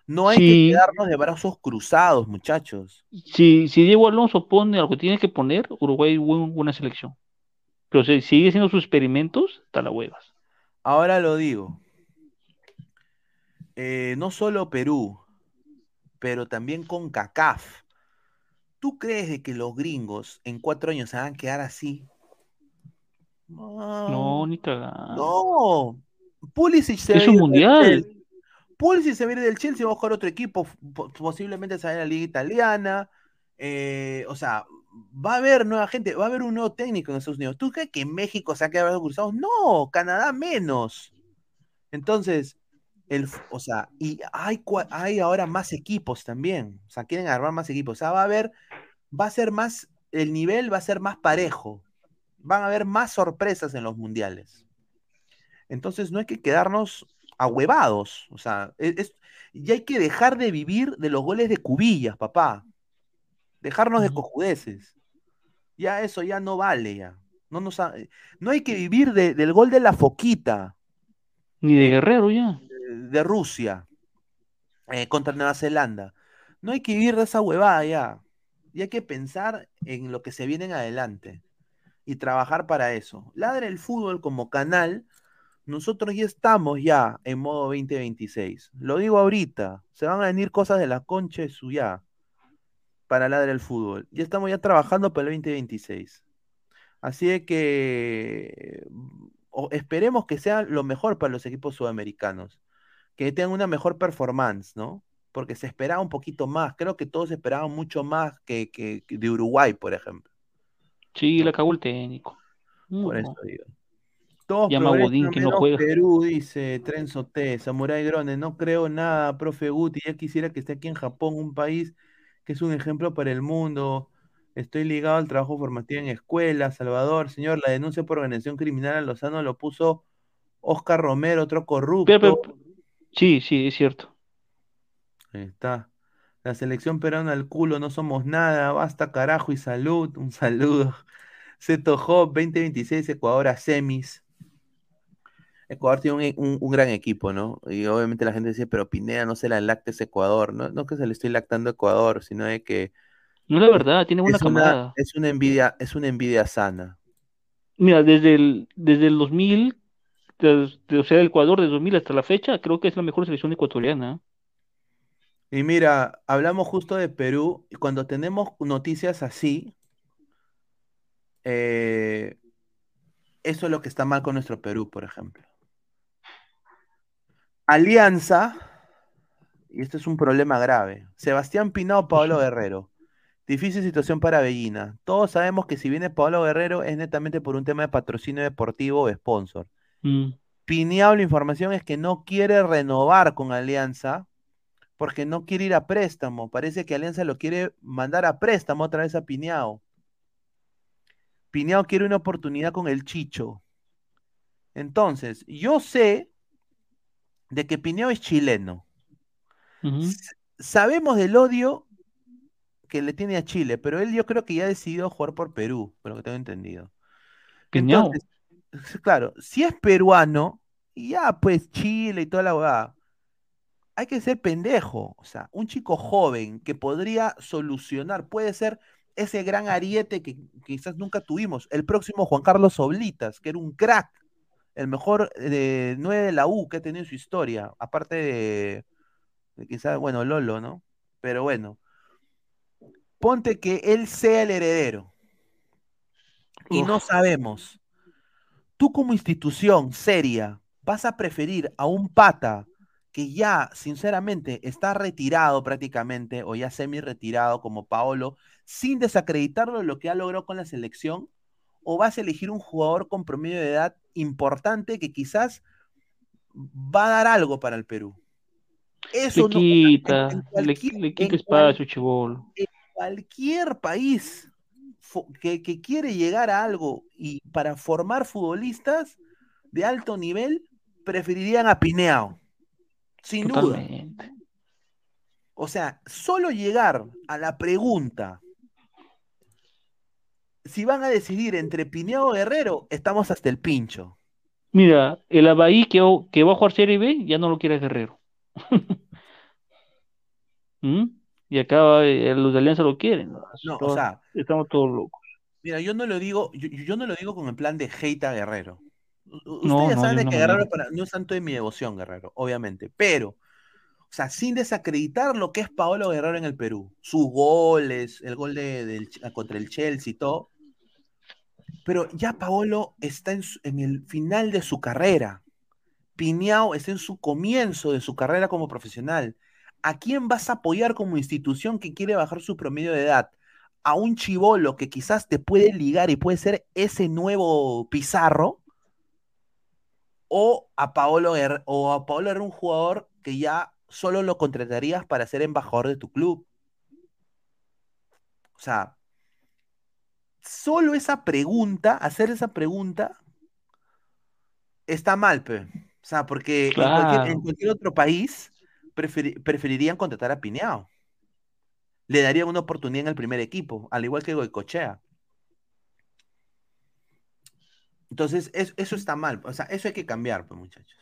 No hay Sí. que quedarnos de brazos cruzados, muchachos. Si, si Diego Alonso pone lo que tiene que poner, Uruguay buena selección. Pero si sigue haciendo sus experimentos, está la huevas. Ahora lo digo. Eh, no solo Perú, pero también con CACAF. ¿Tú crees de que los gringos en cuatro años se van a quedar así? No, ni cagada. No. Pulisic se Es va un del mundial. Chelsea. Pulisic se va ir del Chelsea, va a buscar otro equipo, po- posiblemente se vaya a la liga italiana. eh, o sea, va a haber nueva gente, va a haber un nuevo técnico en Estados Unidos. ¿Tú crees que México se ha quedado cruzados? No, Canadá menos. Entonces, el, o sea, y hay, hay ahora más equipos también. O sea, quieren armar más equipos. O sea, va a haber, va a ser más, el nivel va a ser más parejo. Van a haber más sorpresas en los mundiales. Entonces no hay que quedarnos ahuevados. O sea, es, es- y hay que dejar de vivir de los goles de cubillas, papá. Dejarnos de cojudeces. Ya eso ya no vale ya. No, nos ha- no hay que vivir de- del gol de la foquita Ni de Guerrero ya. de, de Rusia eh, contra Nueva Zelanda. No hay que vivir de esa huevada ya. Y hay que pensar en lo que se viene en adelante y trabajar para eso. Ladre el fútbol como canal. Nosotros ya estamos ya en modo 2026. Lo digo ahorita. Se van a venir cosas de la concha de para Ladre el fútbol. Ya estamos ya trabajando para el 2026. Así que esperemos que sea lo mejor para los equipos sudamericanos. Que tengan una mejor performance, ¿no? Porque se esperaba un poquito más. Creo que todos esperaban mucho más que de Uruguay, por ejemplo. Sí, la cagó el técnico. Por eso digo. Todos Llama Godín, que no juega. Perú, dice Trenzo T. Samurai Grone, no creo nada, profe Guti. Ya quisiera que esté aquí en Japón, un país que es un ejemplo para el mundo. Estoy ligado al trabajo formativo en escuelas. Salvador, señor, la denuncia por organización criminal a Lozano lo puso Oscar Romero, otro corrupto. Pero, pero- sí, sí, es cierto. Ahí está. La selección peruana al culo, no somos nada. Basta, carajo y salud. Un saludo. [LAUGHS] Hop 2026, Ecuador a semis. Ecuador tiene un, un- un gran equipo, ¿no? Y obviamente la gente dice, pero Pineda no se la lacta ese Ecuador. No, no que se le estoy lactando a Ecuador, sino de que No es la verdad, tiene buena es una, es una envidia, es una envidia sana. Mira, desde el, desde el 2000, desde- o sea, el Ecuador de 2000 hasta la fecha, creo que es la mejor selección ecuatoriana. Y mira, hablamos justo de Perú, y cuando tenemos noticias así, eh, Eso es lo que está mal con nuestro Perú, por ejemplo. Alianza, y este es un problema grave. Sebastián Pinao, Pablo [LAUGHS] Guerrero. Difícil situación para Bellina. Todos sabemos que si viene Pablo Guerrero es netamente por un tema de patrocinio deportivo o sponsor. Mm. Pineado, la información es que no quiere renovar con Alianza porque no quiere ir a préstamo. Parece que Alianza lo quiere mandar a préstamo otra vez a Pineado. Pineado quiere una oportunidad con el Chicho. Entonces, yo sé de que Pineado es chileno. Sabemos del odio que le tiene a Chile, pero él yo creo que ya ha decidido jugar por Perú, por lo que tengo entendido. Piñao. Entonces, [LAUGHS] claro, si es peruano, ya pues Chile y toda la huevada, hay que ser pendejo. O sea, un chico joven que podría solucionar, puede ser ese gran ariete que quizás nunca tuvimos, el próximo Juan Carlos Oblitas, que era un crack, el mejor de 9 de la U que ha tenido en su historia, aparte de, de quizás, bueno, Lolo, ¿no? Pero bueno, ponte que él sea el heredero y no sabemos. Tú como institución seria vas a preferir a un pata que ya sinceramente está retirado prácticamente o ya semi retirado como Paolo sin desacreditarlo de lo que ha logrado con la selección o vas a elegir un jugador con promedio de edad importante que quizás va a dar algo para el Perú. Eso Le no- quita, le, quita espacio, cualquier país que quiere llegar a algo y para formar futbolistas de alto nivel, preferirían a Pineao. Sin duda. O sea, solo llegar a la pregunta si van a decidir entre Pineao o Guerrero, estamos hasta el pincho. Mira, el Abahí que, que va a jugar Serie B ya no lo quiere Guerrero. [LAUGHS] ¿Mm? Y acá eh, los de Alianza lo quieren. ¿no? O sea, estamos todos locos. Mira, yo no lo digo, yo, yo no lo digo con el plan de hate a Guerrero. U- u- No, Ustedes no, saben yo de no que Guerrero para- no es santo de mi devoción, Guerrero, obviamente. Pero, o sea, sin desacreditar lo que es Paolo Guerrero en el Perú, sus goles, el gol de, del Ch- contra el Chelsea y todo. Pero ya Paolo está en, su- en el final de su carrera. Piñao está en su comienzo de su carrera como profesional. ¿A quién vas a apoyar como institución que quiere bajar su promedio de edad? ¿A un chivolo que quizás te puede ligar y puede ser ese nuevo Pizarro? ¿O a Paolo Guerrero, o a Paolo era un jugador que ya solo lo contratarías para ser embajador de tu club? O sea, solo esa pregunta, hacer esa pregunta, está mal, pe. O sea, porque en, cualquier, en Claro. cualquier otro país preferi- preferirían contratar a Pineao. Le darían una oportunidad en el primer equipo, al igual que Goicochea. Entonces, es- eso está mal. O sea, eso hay que cambiar, pues, muchachos.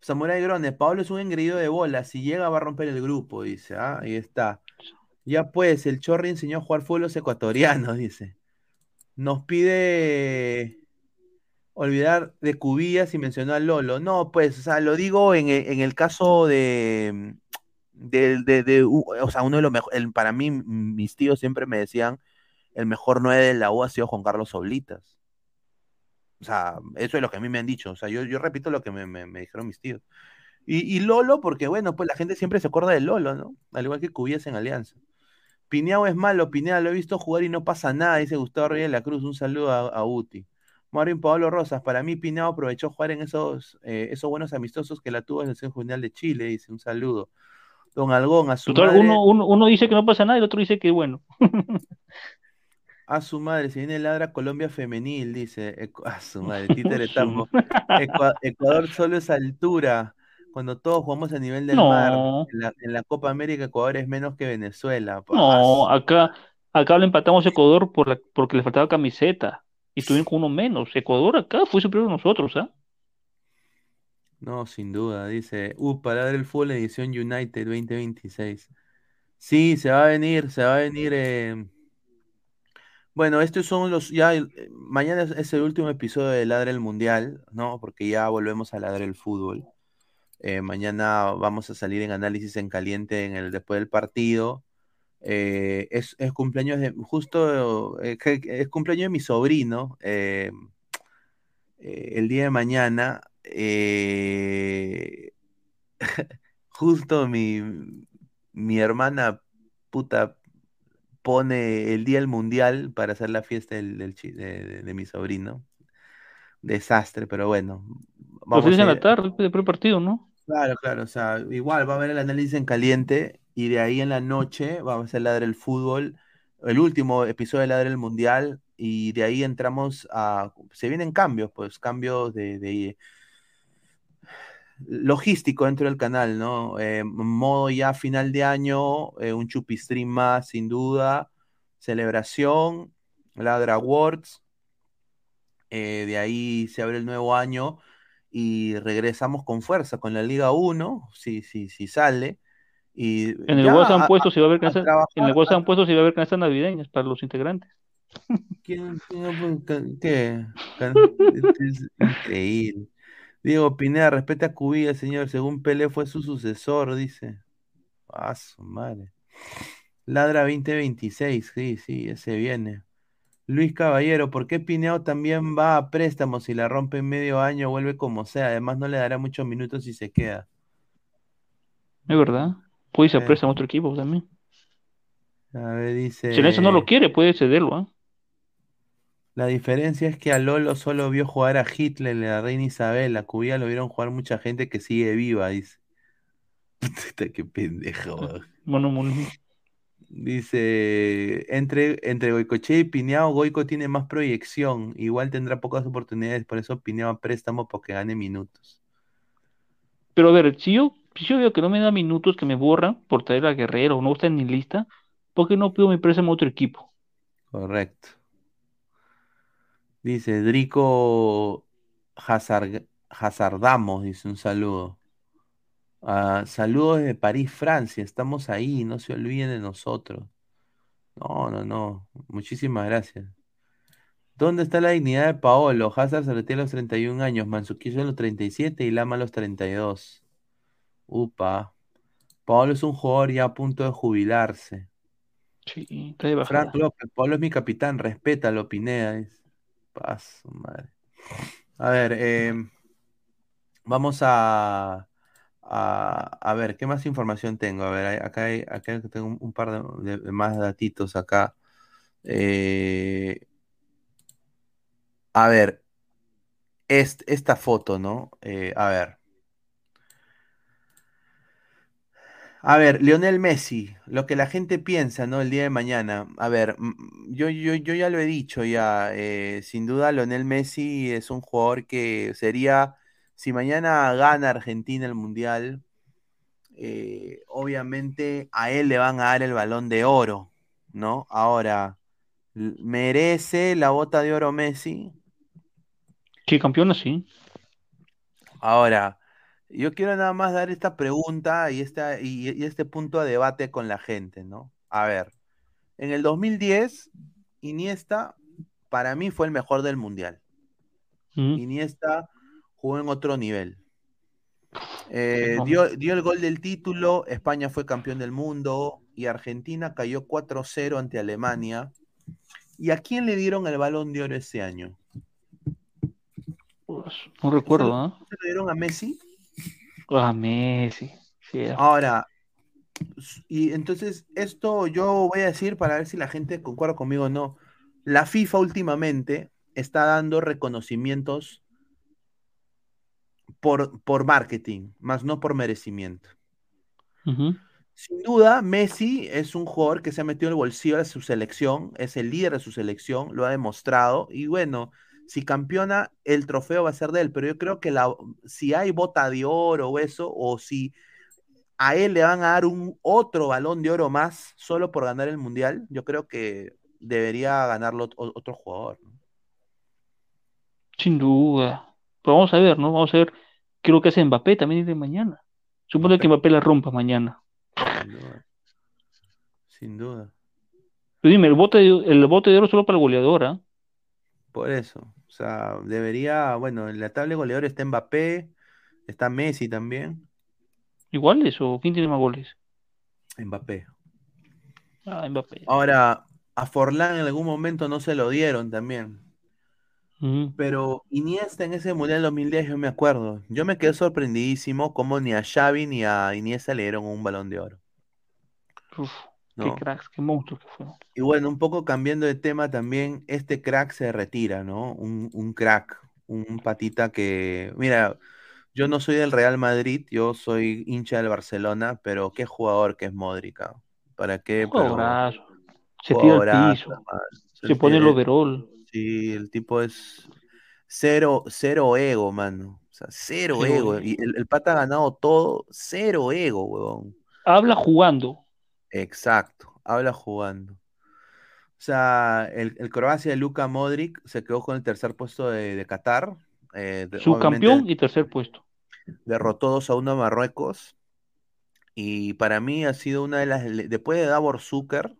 Samurai Grone, Pablo es un engreído de bola. Si llega, va a romper el grupo, dice. Ah, ahí está. Ya pues, el Chorri enseñó a jugar fútbol los ecuatorianos, [LAUGHS] dice. Nos pide olvidar de Cubillas y mencionó a Lolo. No, pues, o sea, lo digo en, e- en el caso de, de, de- o sea, uno de los mejores, para mí, mis tíos siempre me decían, el mejor 9 de la U ha sido Juan Carlos Oblitas. O sea, eso es lo que a mí me han dicho. O sea, yo, yo repito lo que me, me- me dijeron mis tíos. Y, y Lolo, porque bueno, pues la gente siempre se acuerda de Lolo, ¿no? Al igual que Cubillas en Alianza. Pineao es malo, Pineda lo he visto jugar y no pasa nada, dice Gustavo Reyes de la Cruz. Un saludo a, a Uti. Marvin Pablo Rosas, para mí Pinao aprovechó jugar en esos, eh, esos buenos amistosos que la tuvo en el Selección Juvenil de Chile, dice un saludo. Don Algón, a su Total, madre, uno, uno, uno dice que no pasa nada y el otro dice que bueno. [LAUGHS] a su madre, se viene ladra Colombia femenil, dice, Ecu- a su [LAUGHS] madre, títere tambo. Ecua- Ecuador [LAUGHS] solo es altura, cuando todos jugamos a nivel del mar. En la, en la Copa América Ecuador es menos que Venezuela. No, acá, acá le empatamos a Ecuador por la, porque le faltaba camiseta. Y estuvieron con uno menos. Ecuador acá fue superior a nosotros, ¿ah? No, sin duda, dice, uh, palabra del fútbol edición United 2026. Sí, se va a venir, se va a venir. eh, Bueno, estos son los, ya, eh, mañana es, el último episodio de Ladra el Mundial, ¿no? Porque ya volvemos a Ladra el Fútbol. Eh, mañana vamos a salir en análisis en caliente en el, después del partido. Eh, es, cumpleaños de, justo, es cumpleaños de mi sobrino. el día de mañana, [LAUGHS] justo mi, mi hermana puta pone el día del mundial para hacer la fiesta del, de, de- de mi sobrino. Desastre, pero bueno. Vamos fines a en la tarde, de partido, ¿no? Claro, claro, o sea, igual va a haber el análisis en caliente y de ahí en la noche vamos a hacer Ladre el Fútbol, el último episodio de Ladre el Mundial y de ahí entramos a, se vienen cambios, pues cambios de, de logístico dentro del canal, ¿no? Eh, modo ya final de año, eh, un chupistream más sin duda, celebración, Ladra Awards, eh, de ahí se abre el nuevo año y regresamos con fuerza con la Liga 1, si, si, si sale. Y En el WhatsApp han puesto si va a haber canastas, en el WhatsApp han puesto si va a haber canastas navideñas para los integrantes. ¿Quién- ¿Qué? [LAUGHS] Es increíble. Diego Pineda, respeta a Cubilla, señor. Según Pelé fue su sucesor, dice. Ah, su madre. Ladra 2026, sí, sí, ese viene. Luis Caballero, ¿por qué Pineo también va a préstamo? Si la rompe en medio año, vuelve como sea. Además, no le dará muchos minutos si se queda. Es verdad. Puede irse a Eh. préstamo a otro equipo también. A ver, dice. Si Nelson no lo quiere, puede cederlo, ¿ah? La diferencia es que a Lolo solo vio jugar a Hitler y a la reina Isabel. A Cubilla lo vieron jugar mucha gente que sigue viva, dice. [LAUGHS] Puta, qué pendejo. Mono, mono. Dice, entre, entre Goicochea y Pineao, Goico tiene más proyección. Igual tendrá pocas oportunidades, por eso Pineao a préstamo porque gane minutos. Pero a ver, si yo, si yo veo que no me da minutos, que me borran por traer a Guerrero no está en mi lista, ¿por qué no pido mi préstamo a otro equipo? Correcto. Dice, Drico Hazard, Hazardamos, dice un saludo. Ah, saludos desde París, Francia. Estamos ahí, no se olviden de nosotros. No, no, no. Muchísimas gracias. ¿Dónde está la dignidad de Paolo? Hazard se retira a los 31 años, Manzukic a los 37 y Lama a los 32. Upa. Paolo es un jugador ya a punto de jubilarse. Sí, está de. Frank López, Paolo es mi capitán, respétalo, Pineda. dice. Paso, madre. A ver, eh, vamos a, a, ver, ¿qué más información tengo? A ver, acá, acá tengo un, par de, de más datitos acá. Eh, a ver, est- esta foto, ¿no? Eh, a ver. A ver, Lionel Messi, lo que la gente piensa, ¿no? El día de mañana. A ver, yo, yo, yo ya lo he dicho ya. eh, sin duda, Lionel Messi es un jugador que sería, si mañana gana Argentina el Mundial, eh, obviamente a él le van a dar el balón de oro, ¿no? Ahora, ¿merece la bota de oro Messi? Sí, campeona, sí. Ahora, yo quiero nada más dar esta pregunta y, esta, y, y este punto de debate con la gente, ¿no? A ver, en el 2010, Iniesta para mí fue el mejor del Mundial. Mm. Iniesta jugó en otro nivel. Eh, dio, dio el gol del título, España fue campeón del mundo y Argentina cayó 4-0 ante Alemania. ¿Y a quién le dieron el balón de oro ese año? No recuerdo, ¿ah? ¿Se lo dieron a Messi? A Messi. Sí, Ahora, y entonces esto yo voy a decir para ver si la gente concuerda conmigo o no. La FIFA últimamente está dando reconocimientos por, por marketing, más no por merecimiento. Sin duda, Messi es un jugador que se ha metido en el bolsillo de su selección, es el líder de su selección, lo ha demostrado, y bueno, si campeona, el trofeo va a ser de él, pero yo creo que la, si hay bota de oro o eso, o si a él le van a dar un otro balón de oro más solo por ganar el mundial, yo creo que debería ganarlo ot- otro jugador. ¿no? Sin duda. Pero vamos a ver, ¿no? Vamos a ver lo que hace Mbappé también de mañana. Supone que Mbappé la rompa mañana. Sin duda. Sin duda. Pero dime, el bote de, el bote de oro solo para el goleador, ¿ah? Por eso. O sea, debería, bueno, en la tabla de goleadores está Mbappé, está Messi también. ¿Iguales o quién tiene más goles? Mbappé. Ah, Mbappé. Ahora, a Forlán en algún momento no se lo dieron también. Pero Iniesta en ese Mundial 2010 yo me acuerdo. Yo me quedé sorprendidísimo como ni a Xavi ni a Iniesta le dieron un Balón de Oro. Uf, qué cracks, qué monstruos que fueron. Y bueno, un poco cambiando de tema también, este crack se retira, ¿no? Un, un crack, un patita que, mira, yo no soy del Real Madrid, yo soy hincha del Barcelona, pero qué jugador que es Modric, ¿ah? ¿Para qué? Jugadorazo. Se tira al piso, se pone el overall. Sí, el tipo es cero, cero ego, mano. O sea, cero, Cero ego. ego. Y el, el pata ha ganado todo, cero ego, huevón. Habla jugando. Exacto, habla jugando. O sea, el, el Croacia de Luka Modric se quedó con el tercer puesto de, de Qatar. eh, de- Subcampeón y tercer puesto. derrotó 2 a 1 a Marruecos. Y para mí ha sido una de las. Después de Davor Zucker,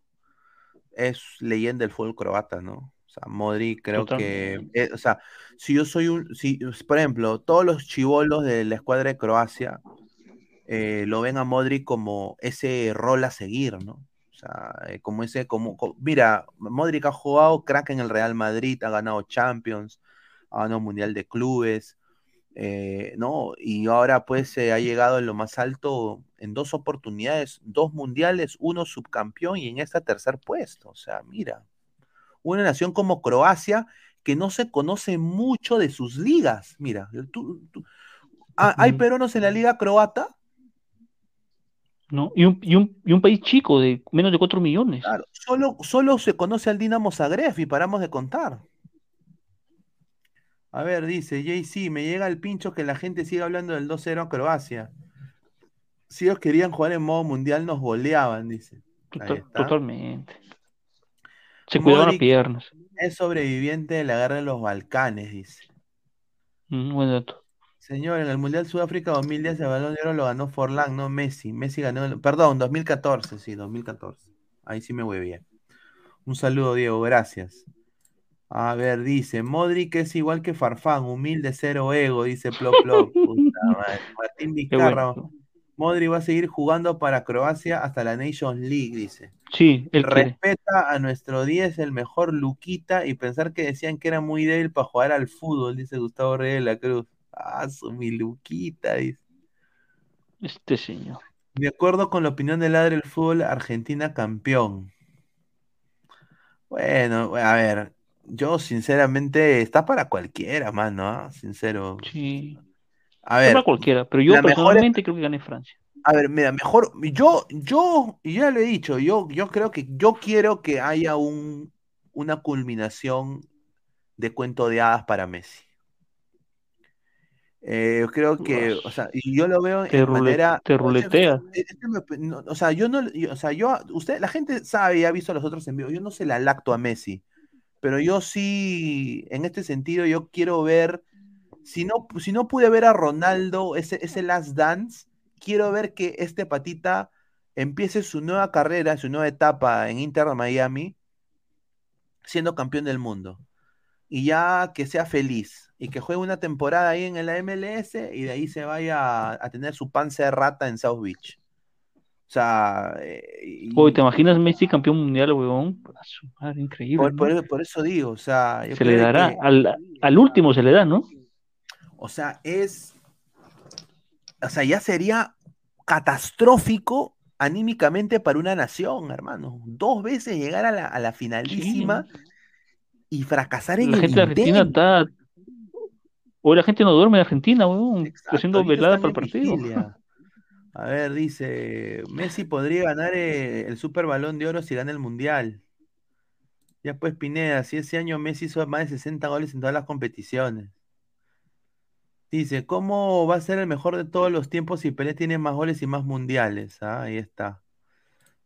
es leyenda del fútbol croata, ¿no? O sea, Modric creo que. Eh, o sea, si yo soy un. Si, por ejemplo, todos los chivolos de la escuadra de Croacia eh, lo ven a Modric como ese rol a seguir, ¿no? O sea, eh, como ese, como, co- mira, Modric ha jugado crack en el Real Madrid, ha ganado Champions, ha ganado Mundial de Clubes, eh, ¿no? Y ahora pues ha llegado en lo más alto en dos oportunidades, dos mundiales, uno subcampeón y en esta tercer puesto. O sea, mira, una nación como Croacia que no se conoce mucho de sus ligas. Mira, tú- tú- ¿ha- ¿hay peruanos en la liga croata? ¿No? Y un, y un, y un país chico de menos de 4 millones. Claro, solo, solo se conoce al Dinamo Zagreb y paramos de contar. A ver, dice JC, me llega el pincho que la gente siga hablando del 2-0 a Croacia. Si ellos querían jugar en modo mundial, nos goleaban, dice. Total- totalmente. Se cuidaban las piernas. es sobreviviente de la guerra de los Balcanes, dice. Mm, buen dato. Señor, en el Mundial Sudáfrica 2010 el Balón de Oro lo ganó Forlán, no Messi. Messi ganó, el- perdón, 2014, sí, 2014. Ahí sí me voy bien. Un saludo, Diego, gracias. A ver, dice, Modric es igual que Farfán, humilde, cero ego, dice Plop Plop. [LAUGHS] Puta madre. Martín Vizcarra, bueno. Modric va a seguir jugando para Croacia hasta la Nations League, dice. Sí, él quiere. Respeta a nuestro 10, el mejor Luquita, y pensar que decían que era muy débil para jugar al fútbol, dice Gustavo Reyes de la Cruz. Ah, su mi Luquita, dice. Este señor. De acuerdo con la opinión del ladre del fútbol, Argentina campeón. Bueno, a ver, yo sinceramente, está para cualquiera, mano. Sincero. Sí. A Para ver, cualquiera, pero yo mejor personalmente creo que gane Francia. A ver, mira, mejor, yo, yo, ya lo he dicho, yo, yo creo que, yo quiero que haya un, una culminación de cuento de hadas para Messi. Eh, yo creo que, o sea, y yo lo veo en rule- manera, te ruletea. o sea, yo no, yo- o sea, yo, usted, la gente sabe y ha visto a los otros en vivo, yo no se la lacto a Messi, pero yo sí, en este sentido, yo quiero ver, si no, si no pude ver a Ronaldo, ese, ese Last Dance, quiero ver que este patita empiece su nueva carrera, su nueva etapa en Inter Miami, siendo campeón del mundo. Y ya que sea feliz y que juegue una temporada ahí en la MLS y de ahí se vaya a, a tener su panza de rata en South Beach. O sea, eh, y- Oye, ¿te imaginas Messi campeón mundial, weón? Increíble. por, ¿no? por- por eso digo, o sea, yo Se le dará, que- al, al último se le da, ¿no? O sea, es. O sea, ya sería catastrófico anímicamente para una nación, hermano. Dos veces llegar a la, a la finalísima y fracasar en La el gente Argentina está. Hoy la gente no duerme en Argentina, weón. Haciendo velada para el partido. vigilia. [LAUGHS] A ver, dice, Messi podría ganar eh, el Super Balón de Oro si gana el Mundial. Ya pues, Pineda, si ese año Messi hizo más de 60 goles en todas las competiciones. Dice, ¿cómo va a ser el mejor de todos los tiempos si Pelé tiene más goles y más mundiales? Ah, ahí está.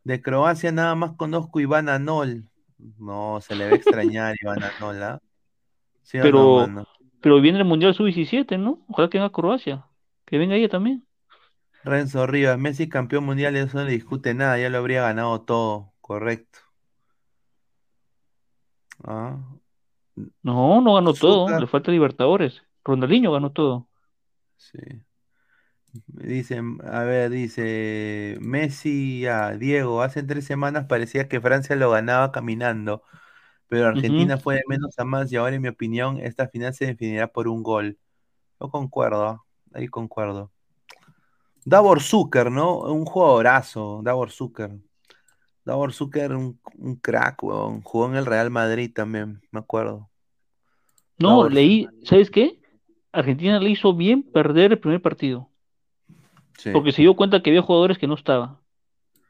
De Croacia nada más conozco a Iván Anol. No, se le va a extrañar Iván Anol, ¿ah? ¿Sí o no, Pero, viene el Mundial Sub-17, ¿no? Ojalá que venga Croacia. Que venga ella también. Renzo Rivas, Messi campeón mundial, eso no le discute nada, ya lo habría ganado todo, correcto. Ah, No, no ganó todo. Le falta Libertadores. Ronaldinho ganó todo. sí. Dicen, a ver, dice Messi a Diego, hace tres semanas parecía que Francia lo ganaba caminando, Pero Argentina fue de menos a más y ahora, en mi opinión, esta final se definirá por un gol. Yo concuerdo, ahí concuerdo. Davor Zucker, ¿no? Un jugadorazo, Davor Zucker. Davor Zucker, un, un crack, weón. Jugó en el Real Madrid también, me acuerdo. No, Davor leí, ¿sabes qué? Argentina le hizo bien perder el primer partido. Sí. Porque se dio cuenta que había jugadores que no estaban.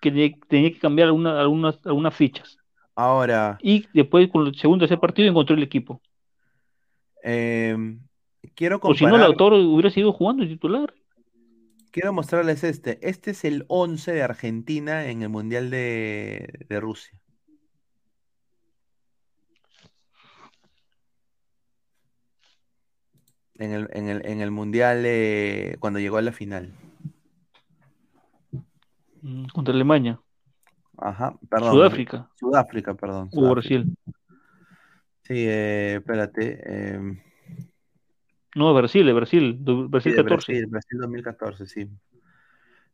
Que tenía, tenía que cambiar alguna- algunas, algunas fichas. Ahora, Y después, con el segundo tercer partido, encontró el equipo. eh, quiero O si no, comparar, Lautaro hubiera seguido jugando de titular. quiero mostrarles este. Este es el 11 de Argentina en el Mundial de, de Rusia. En el, en el, en el Mundial eh, cuando llegó a la final. Mm, Contra Alemania. Ajá, perdón. Sudáfrica. Sudáfrica, perdón. O Sudáfrica. Brasil. Sí, eh, espérate. eh, No, Brasil, Brasil. du- sí, Brasil de 14. Brasil, Brasil 2014, sí.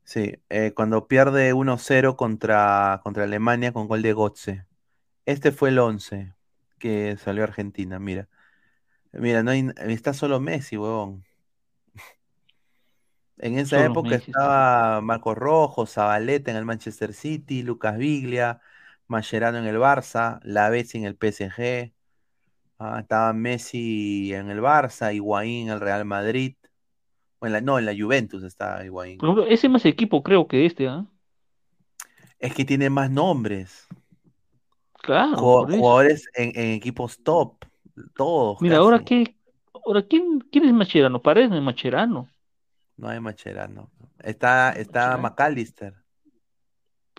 Sí, eh, cuando pierde 1-0 contra, contra Alemania con gol de Götze. Este fue el 11 que salió Argentina, mira. Mira, no hay, está solo Messi, huevón. En esa época estaba Marcos Rojo, Zabaleta en el Manchester City, Lucas Viglia, Mascherano en el Barça, Lavezzi en el PSG, ah, estaba Messi en el Barça, Higuaín en el Real Madrid, o en la, no, en la Juventus estaba Higuaín. Por ejemplo, ese es más equipo, creo, que este, ¿ah? Es que tiene más nombres, Claro, jugadores en, en equipos top, todos Mira, ahora qué, ahora quién, quién es Macherano, Paredes no es Macherano. No hay Mascherano. Está, está. McAllister.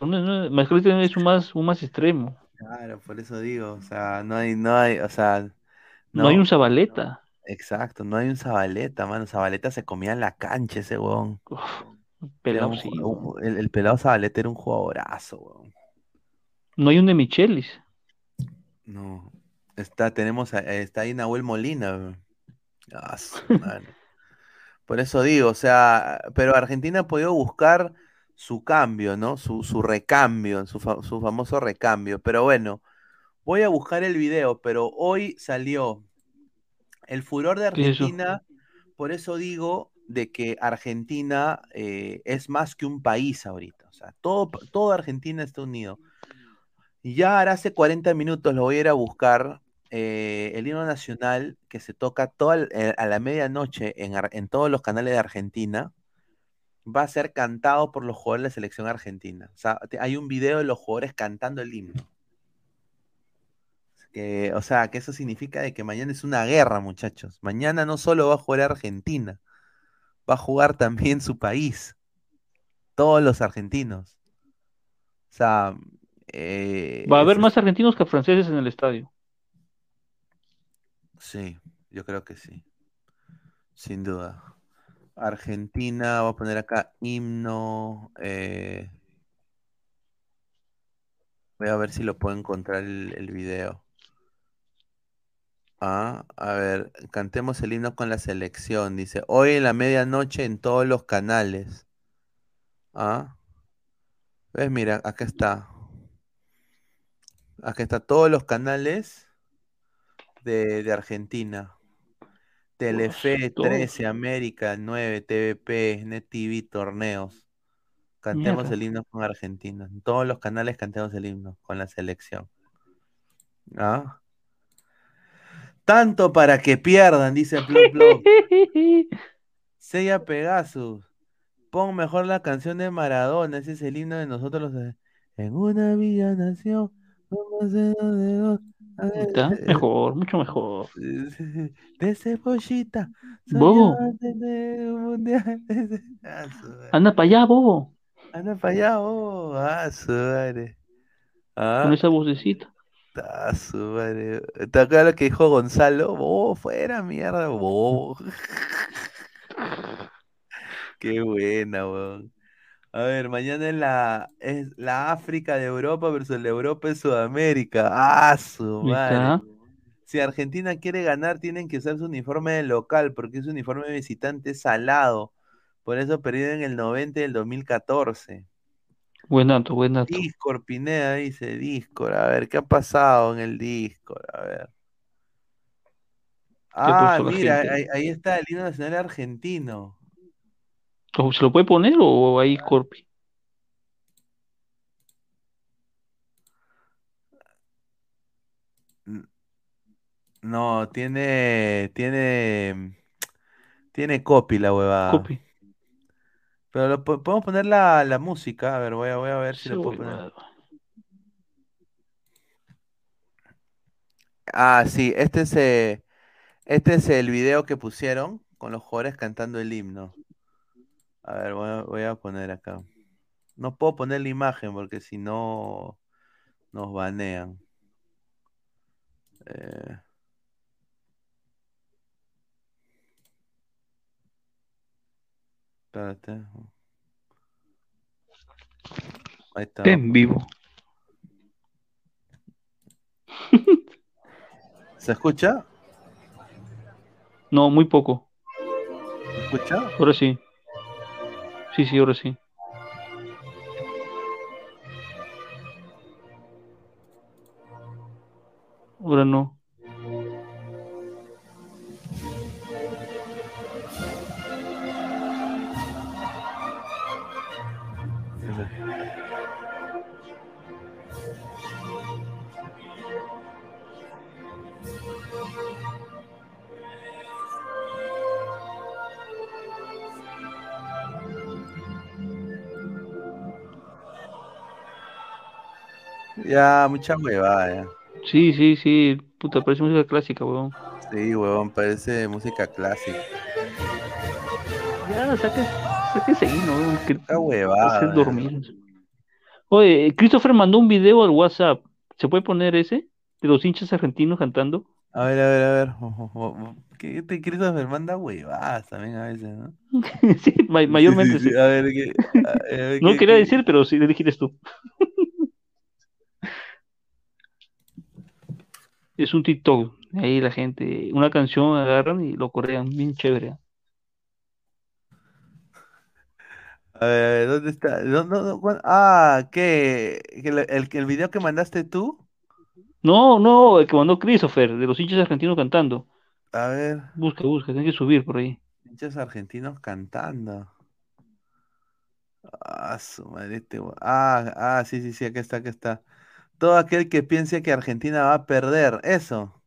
No- no- Mascherano es un más, un más extremo. Claro, por eso digo, o sea, no hay, no hay, o sea, No, hay un Zabaleta. exacto, no hay un Zabaleta, mano. Zabaleta se comía en la cancha ese. Uf, pelado, un sí, weón. un- el, el pelado Zabaleta era un jugadorazo, huevón. No hay un de Michelis. No, está, tenemos, a- está ahí Nahuel Molina. Ah, madre. [LAUGHS] Por eso digo, o sea, pero Argentina ha podido buscar su cambio, ¿no? Su, su recambio, su, fa- su famoso recambio. Pero bueno, voy a buscar el video, pero hoy salió el furor de. Argentina, por eso digo de que Argentina eh, es más que un país ahorita. O sea, todo, todo Argentina está unido. Y ya ahora hace 40 minutos lo voy a ir a buscar. Eh, el himno nacional que se toca toda, eh, a la medianoche en, en todos los canales de Argentina va a ser cantado por los jugadores de la selección argentina. O sea, te- hay un video de los jugadores cantando el himno. Que, o sea, que eso significa de que mañana es una guerra, muchachos. Mañana no solo va a jugar Argentina, va a jugar también su país. Todos los argentinos. O sea, eh, Va a haber es- más argentinos que franceses en el estadio. Sí, yo creo que sí. Sin duda. Argentina, voy a poner acá himno. eh, Voy a ver si lo puedo encontrar el, el video. Ah, a ver, cantemos el himno con la selección. Dice, hoy en la medianoche en todos los canales. Ah, ves, mira, acá está. Acá está todos los canales de, de Argentina. Telefe todos. 13, América 9, TVP, NetTV, torneos. Cantemos Mierda. el himno con Argentina. En todos los canales cantemos el himno con la selección. ¿Ah? Tanto para que pierdan, dice Plop. [LAUGHS] Sella Pegasus. Pon mejor la canción de Maradona. Ese es el himno de nosotros los. En una villa nació. vamos de dos de dos, a ¿Está? eh, Mejor, mucho mejor. [LAUGHS] De cebollita. Bobo. amante de mundial. [LAUGHS] Ah. Anda para allá, bobo. Anda para allá, oh. Ah, su madre. Ah, Con esa vocecita. ah, su madre. ¿Te acuerdas lo que dijo Gonzalo? Bobo, fuera, mierda, bobo. [LAUGHS] Qué buena, weón. A ver, mañana es la, es la África de Europa versus la Europa de Sudamérica. Ah, su madre. Si Argentina quiere ganar, tienen que usar su uniforme de local, porque su uniforme de visitante es salado. Por eso perdieron en el 90 y el 2014. Buen dato, buen dato. Discord, Pineda dice, Discord. A ver, ¿qué ha pasado en el Discord? A ver. Ah, mira, ahí está el himno nacional argentino. ¿O ¿Se lo puede poner o ahí Corpi? No, tiene, tiene, tiene copy la huevada. Copy. Pero lo podemos poner la, la música. A ver, voy a, voy a ver si lo puedo poner. Ah, sí, este es, eh, este es el video que pusieron con los jugadores cantando el himno. A ver, voy a, voy a poner acá. No puedo poner la imagen porque si no nos banean. Eh, espérate. Ahí está. En vivo. [LAUGHS] ¿Se escucha? No, muy poco. ¿Se escucha? Ahora sí. Sí, sí, ahora sí. Ahora no. Ya, mucha huevada. ya. Sí, sí, sí. Puta, parece música clásica, weón. Sí, huevón, parece música clásica. Ya, saque, sáquese ahí, ¿no? Que Esta huevada. hacer ya. dormir. Oye, Christopher mandó un video al WhatsApp. ¿Se puede poner ese? De los hinchas argentinos cantando. A ver, a ver, a ver. ¿Qué te Christopher manda huevadas también a veces, no? [LAUGHS] sí, ma- mayormente Sí, sí, sí. sí, A ver, ¿qué? a ver, No ¿qué- quería qué- decir, pero sí le dijiste tú. Es un TikTok. Ahí la gente, una canción agarran y lo corean. Bien chévere. A ver, a ver, ¿dónde está? No, no, no, cuán- Ah, ¿qué? ¿Que el, el, el video que mandaste tú? No, no, el que mandó Christopher, de los hinchas argentinos cantando. A ver, Busca, busca, tiene que subir por ahí. hinchas argentinos cantando. Ah, su madre, este Ah, ah, sí, sí, sí, aquí está, aquí está. Todo aquel que piense que Argentina va a perder, eso.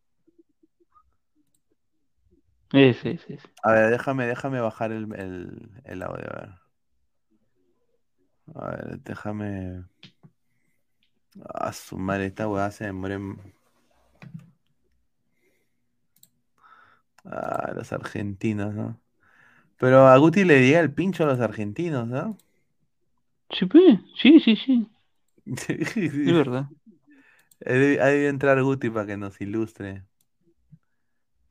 Ese, ese. A ver, déjame, déjame bajar el, el, el audio, a ver. A ver, déjame. Ah, su madre, esta weá se demora en- Ah, los argentinos, ¿no? Pero a Guti le diga el pincho a los argentinos, ¿no? Sí, pues, sí, sí, sí. [LAUGHS] Es verdad. Ha de- ha de entrar Guti para que nos ilustre.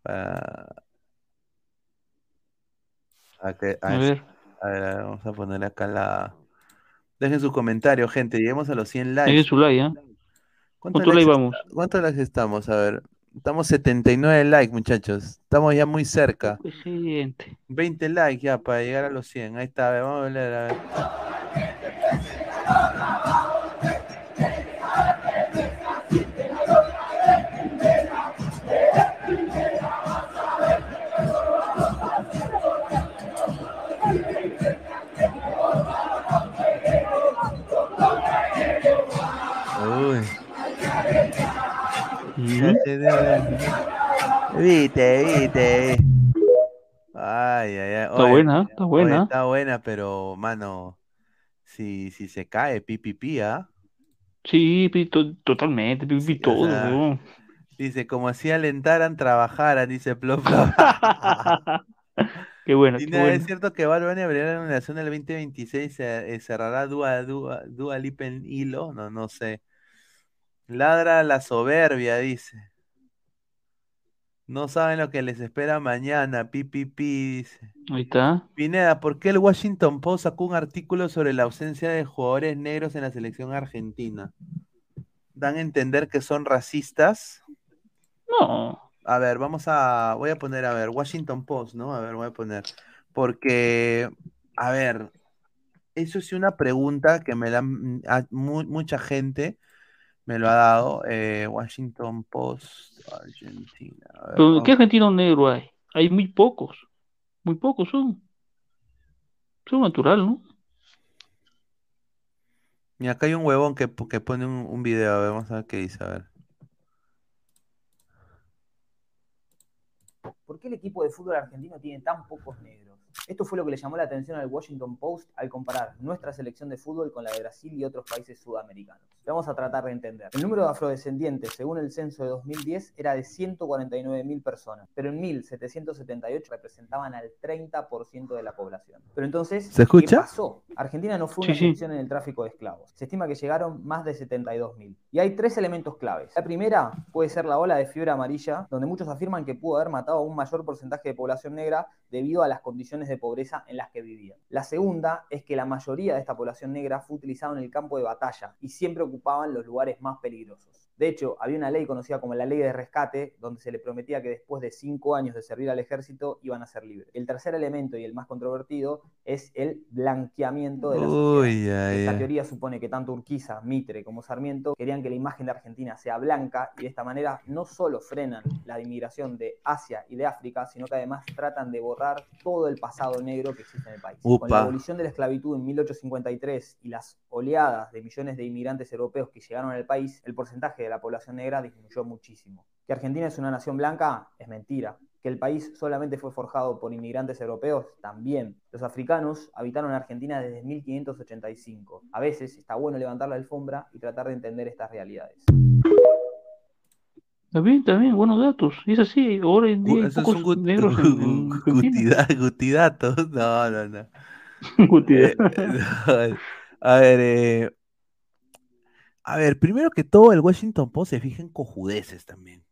Para... para que- A ver. A ver, a ver, vamos a poner acá la. Dejen su comentario, gente. Lleguemos a los 100 likes. Dejen su like, ¿ah? ¿Cuántos ¿Cuánto like likes vamos? ¿Cuántos likes estamos? A ver. Estamos 79 likes, muchachos. Estamos ya muy cerca. Pues, gente. 20 likes ya para llegar a los 100. Ahí está, a ver, vamos a ver. A ver. Viste, viste. Ay, ay, ay. Está Oye, buena, está oye, buena. está buena, pero, mano, si, si se cae, pipipi, ¿ah? Sí, pi- to- totalmente, pi- pi- o todo, sea. Dice, como si alentaran, trabajaran, dice Plop. [LAUGHS] Qué bueno, Y qué nada, bueno. es cierto que Bunny abrirá la nominación del 2026, se- eh, cerrará Dua, Dua, hilo, no, no sé. Ladra la soberbia, dice. No saben lo que les espera mañana, pipipi, dice. Ahí está. Pineda, ¿por qué el Washington Post sacó un artículo sobre la ausencia de jugadores negros en la selección argentina? ¿Dan a entender que son racistas? No. A ver, vamos a, voy a poner, a ver, Washington Post, ¿no? A ver, voy a poner. Porque, a ver, eso es una pregunta que me la han- a- mu- mucha gente me lo ha dado. eh, Washington Post, Argentina. A ver, Pero vamos- ¿qué argentino negro hay? Hay muy pocos. Muy pocos son. Son natural, ¿no? Y acá hay un huevón que, que pone un, un video, a ver, vamos a ver qué dice, a ver. ¿Por qué el equipo de fútbol argentino tiene tan pocos negros? Esto fue lo que le llamó la atención al Washington Post al comparar nuestra selección de fútbol con la de Brasil y otros países sudamericanos. Vamos a tratar de entender. El número de afrodescendientes, según el censo de 2010, era de 149.000 personas, pero en 1778 representaban al 30% de la población. Pero entonces, ¿Se escucha? ¿qué pasó? Argentina no fue una Sí, sí. excepción en el tráfico de esclavos. Se estima que llegaron más de 72.000. Y hay tres elementos claves. La primera puede ser la ola de fiebre amarilla, donde muchos afirman que pudo haber matado a un mayor porcentaje de población negra debido a las condiciones de pobreza en las que vivían. La segunda es que la mayoría de esta población negra fue utilizada en el campo de batalla y siempre ocupaban los lugares más peligrosos. De hecho, había una ley conocida como la ley de rescate, donde se le prometía que después de cinco años de servir al ejército iban a ser libres. El tercer elemento y el más controvertido es el blanqueamiento de la sociedad. Uy, ay, Esta teoría supone que tanto Urquiza, Mitre como Sarmiento querían que la imagen de Argentina sea blanca y de esta manera no solo frenan la inmigración de Asia y de África, sino que además tratan de borrar todo el pasado negro que existe en el país. Con la abolición de la esclavitud en 1853 y las oleadas de millones de inmigrantes europeos que llegaron al país, el porcentaje de la población negra disminuyó muchísimo. Que Argentina es una nación blanca es mentira. Que el país solamente fue forjado por inmigrantes europeos también. Los africanos habitaron Argentina desde 1585. A veces está bueno levantar la alfombra y tratar de entender estas realidades. Está bien, está bien, buenos datos. Y es así, ahora en día hay Eso es pocos un gut- negros en, en [LAUGHS] Argentina. gutida- gutidatos. No, no, no. [LAUGHS] Gutierrez. Eh, [LAUGHS] no, a ver, eh, a ver, primero que todo, el Washington Post se fija en cojudeces también.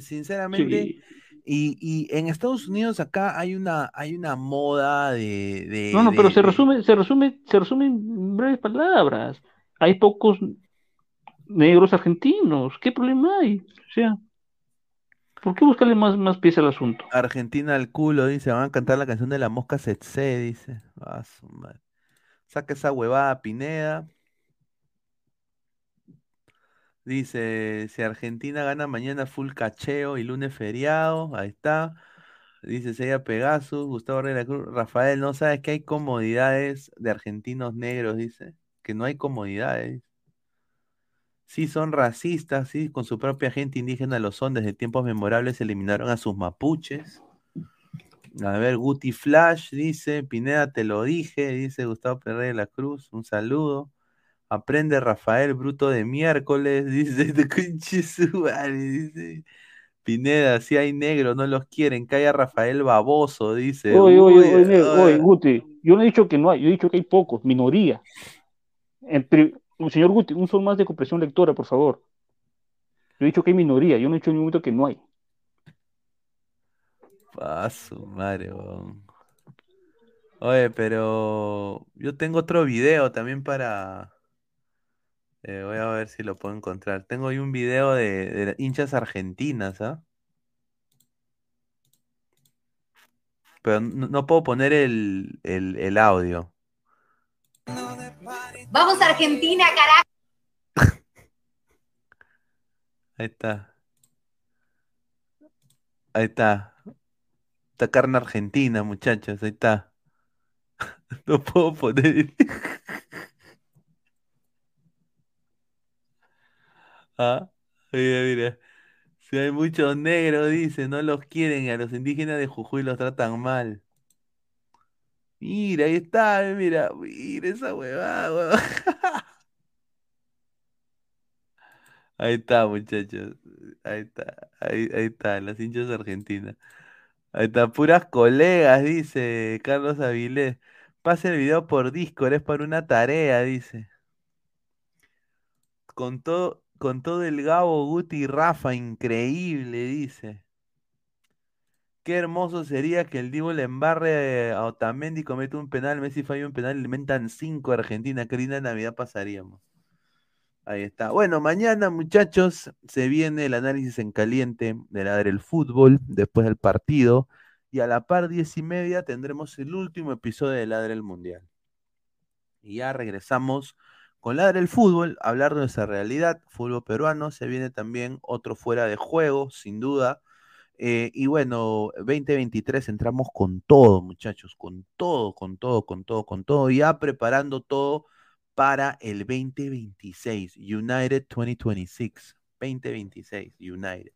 Sinceramente, Sí. y, y en Estados Unidos acá hay una, hay una moda de, de- No, no, pero se resume, se resume, se resume en breves palabras. Hay pocos negros argentinos. ¿Qué problema hay? O sea, ¿por qué buscarle más, más pies al asunto? Argentina al culo, dice, van a cantar la canción de la mosca Setse, dice. Ah, su madre. Saca esa huevada, Pineda. Dice, si Argentina gana mañana full cacheo y lunes feriado, ahí está. Dice Seiya Pegasus, Gustavo Herrera Cruz, Rafael, ¿no sabes que hay comodidades de argentinos negros? Dice, que no hay comodidades. Sí, son racistas, sí, con su propia gente indígena lo son. Desde tiempos memorables eliminaron a sus mapuches. A ver, Guti Flash dice, Pineda, te lo dije, dice Gustavo Ferrer de la Cruz, un saludo. Aprende Rafael, bruto de miércoles, [LAUGHS] dice, dice. Pineda, si hay negro, no los quieren, calla Rafael Baboso, dice. Oye, Uy, oye, oye, negro, oye, Guti, yo no he dicho que no hay, yo he dicho que hay pocos, minoría. En pri- señor Guti, un son más de comprensión lectora, por favor. Yo he dicho que hay minoría, yo no he dicho en ningún momento que no hay. Ah, su madre. Oye, pero yo tengo otro video también para. Eh, voy a ver si lo puedo encontrar. Tengo ahí un video de, de hinchas argentinas, ¿ah? Pero no, no puedo poner el, el, el audio. Vamos a Argentina, carajo. [LAUGHS] Ahí está. Ahí está. Está carne argentina, muchachos. Ahí está. [LAUGHS] No puedo poner. [LAUGHS] Ah, mira, mira. Si hay muchos negros, dice, no los quieren y a los indígenas de Jujuy los tratan mal. Mira, ahí está, mira, mira esa huevada. [LAUGHS] Ahí está, muchachos. Ahí está, ahí, ahí está, las hinchas argentinas. Ahí está, puras colegas, dice Carlos Avilés. Pase el video por Discord, es para una tarea, dice. Con todo, con todo el Gabo, Guti y Rafa, increíble, dice. Qué hermoso sería que el Divo le embarre a Otamendi, comete un penal, Messi falla un penal le mentan cinco a Argentina. Qué linda Navidad pasaríamos. Ahí está. Bueno, mañana, muchachos, se viene el análisis en caliente de la del fútbol después del partido. Y a la par, diez y media, tendremos el último episodio de Ladre el Mundial. Y ya regresamos con Ladre el Fútbol, hablar de nuestra realidad, fútbol peruano. Se viene también otro fuera de juego, sin duda. Eh, y bueno, 2023 entramos con todo, muchachos, con todo, con todo, con todo, con todo, ya preparando todo para el 2026, United 2026, 2026, United.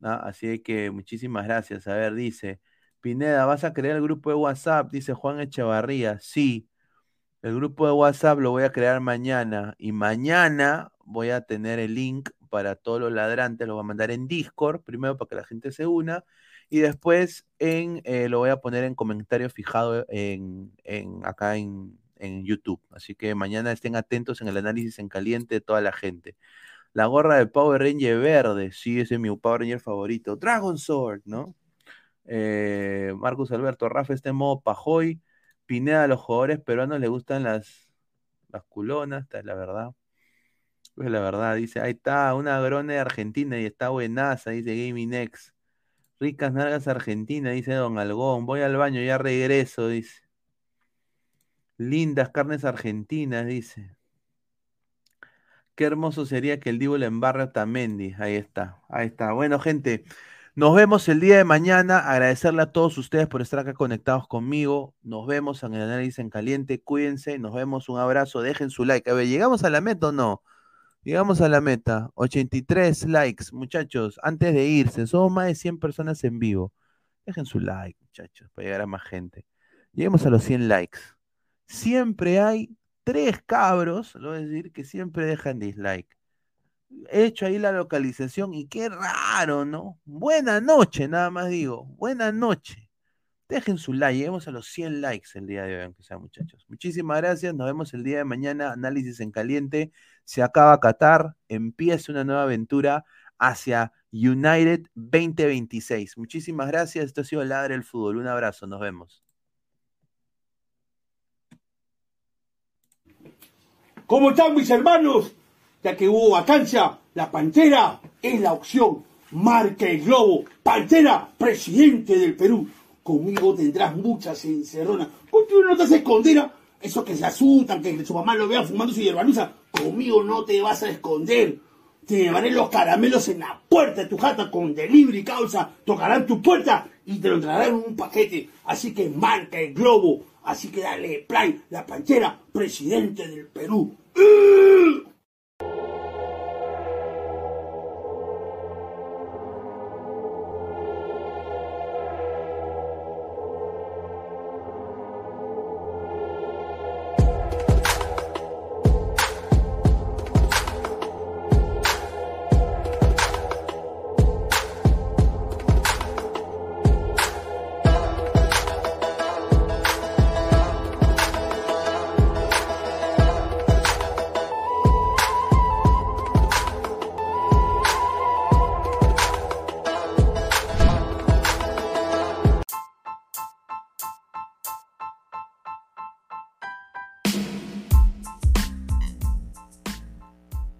Así que muchísimas gracias. A ver, dice, Pineda, ¿vas a crear el grupo de WhatsApp? Dice Juan Echevarría, sí. El grupo de WhatsApp lo voy a crear mañana y mañana voy a tener el link para todos los ladrantes, lo voy a mandar en Discord, primero para que la gente se una, y después en, eh, lo voy a poner en comentario fijado en, acá en, en YouTube. Así que mañana estén atentos en el análisis en caliente de toda la gente. La gorra de Power Ranger verde, sí, ese es mi Power Ranger favorito. Dragon Sword, ¿no? Eh, Marcus Alberto, Rafa está en modo Pajoy. Pineda, a los jugadores peruanos les gustan las, las culonas, esta es la verdad. Es la verdad, dice, ahí está, una grone de Argentina y está buenaza, dice Gaming X. Ricas nalgas Argentina, dice Don Algón. Voy al baño, ya regreso, dice. Lindas carnes argentinas, dice. Qué hermoso sería que el Divo le embarre a Tamendi. Ahí está, ahí está. Bueno, gente, nos vemos el día de mañana. Agradecerle a todos ustedes por estar acá conectados conmigo. Nos vemos en el análisis en caliente. Cuídense, nos vemos. Un abrazo. Dejen su like. A ver, ¿llegamos a la meta o no? Llegamos a la meta. 83 likes, muchachos. Antes de irse, somos más de 100 personas en vivo. Dejen su like, muchachos, para llegar a más gente. Lleguemos a los 100 likes. Siempre hay tres cabros, lo voy a decir, que siempre dejan dislike. He hecho ahí la localización y qué raro, ¿no? Buena noche, nada más digo. Buena noche. Dejen su like, lleguemos a los 100 likes el día de hoy, aunque sea, muchachos. Muchísimas gracias, nos vemos el día de mañana. Análisis en caliente. Se acaba Qatar, empieza una nueva aventura hacia United 2026. Muchísimas gracias, esto ha sido Ladre el Fútbol. Un abrazo, nos vemos. ¿Cómo están mis hermanos? Ya que hubo vacancia, la Pantera es la opción. Marca el globo. Pantera, presidente del Perú. Conmigo tendrás muchas encerronas. Contigo no te haces esconder. Esos que se asustan, que su mamá lo vea fumando su hierbanuza. Conmigo no te vas a esconder. Te llevaré los caramelos en la puerta de tu jata con delivery causa. Tocarán tu puerta y te lo traerán en un paquete. Así que marca el globo. Así que dale play, la Pantera, presidente del Perú.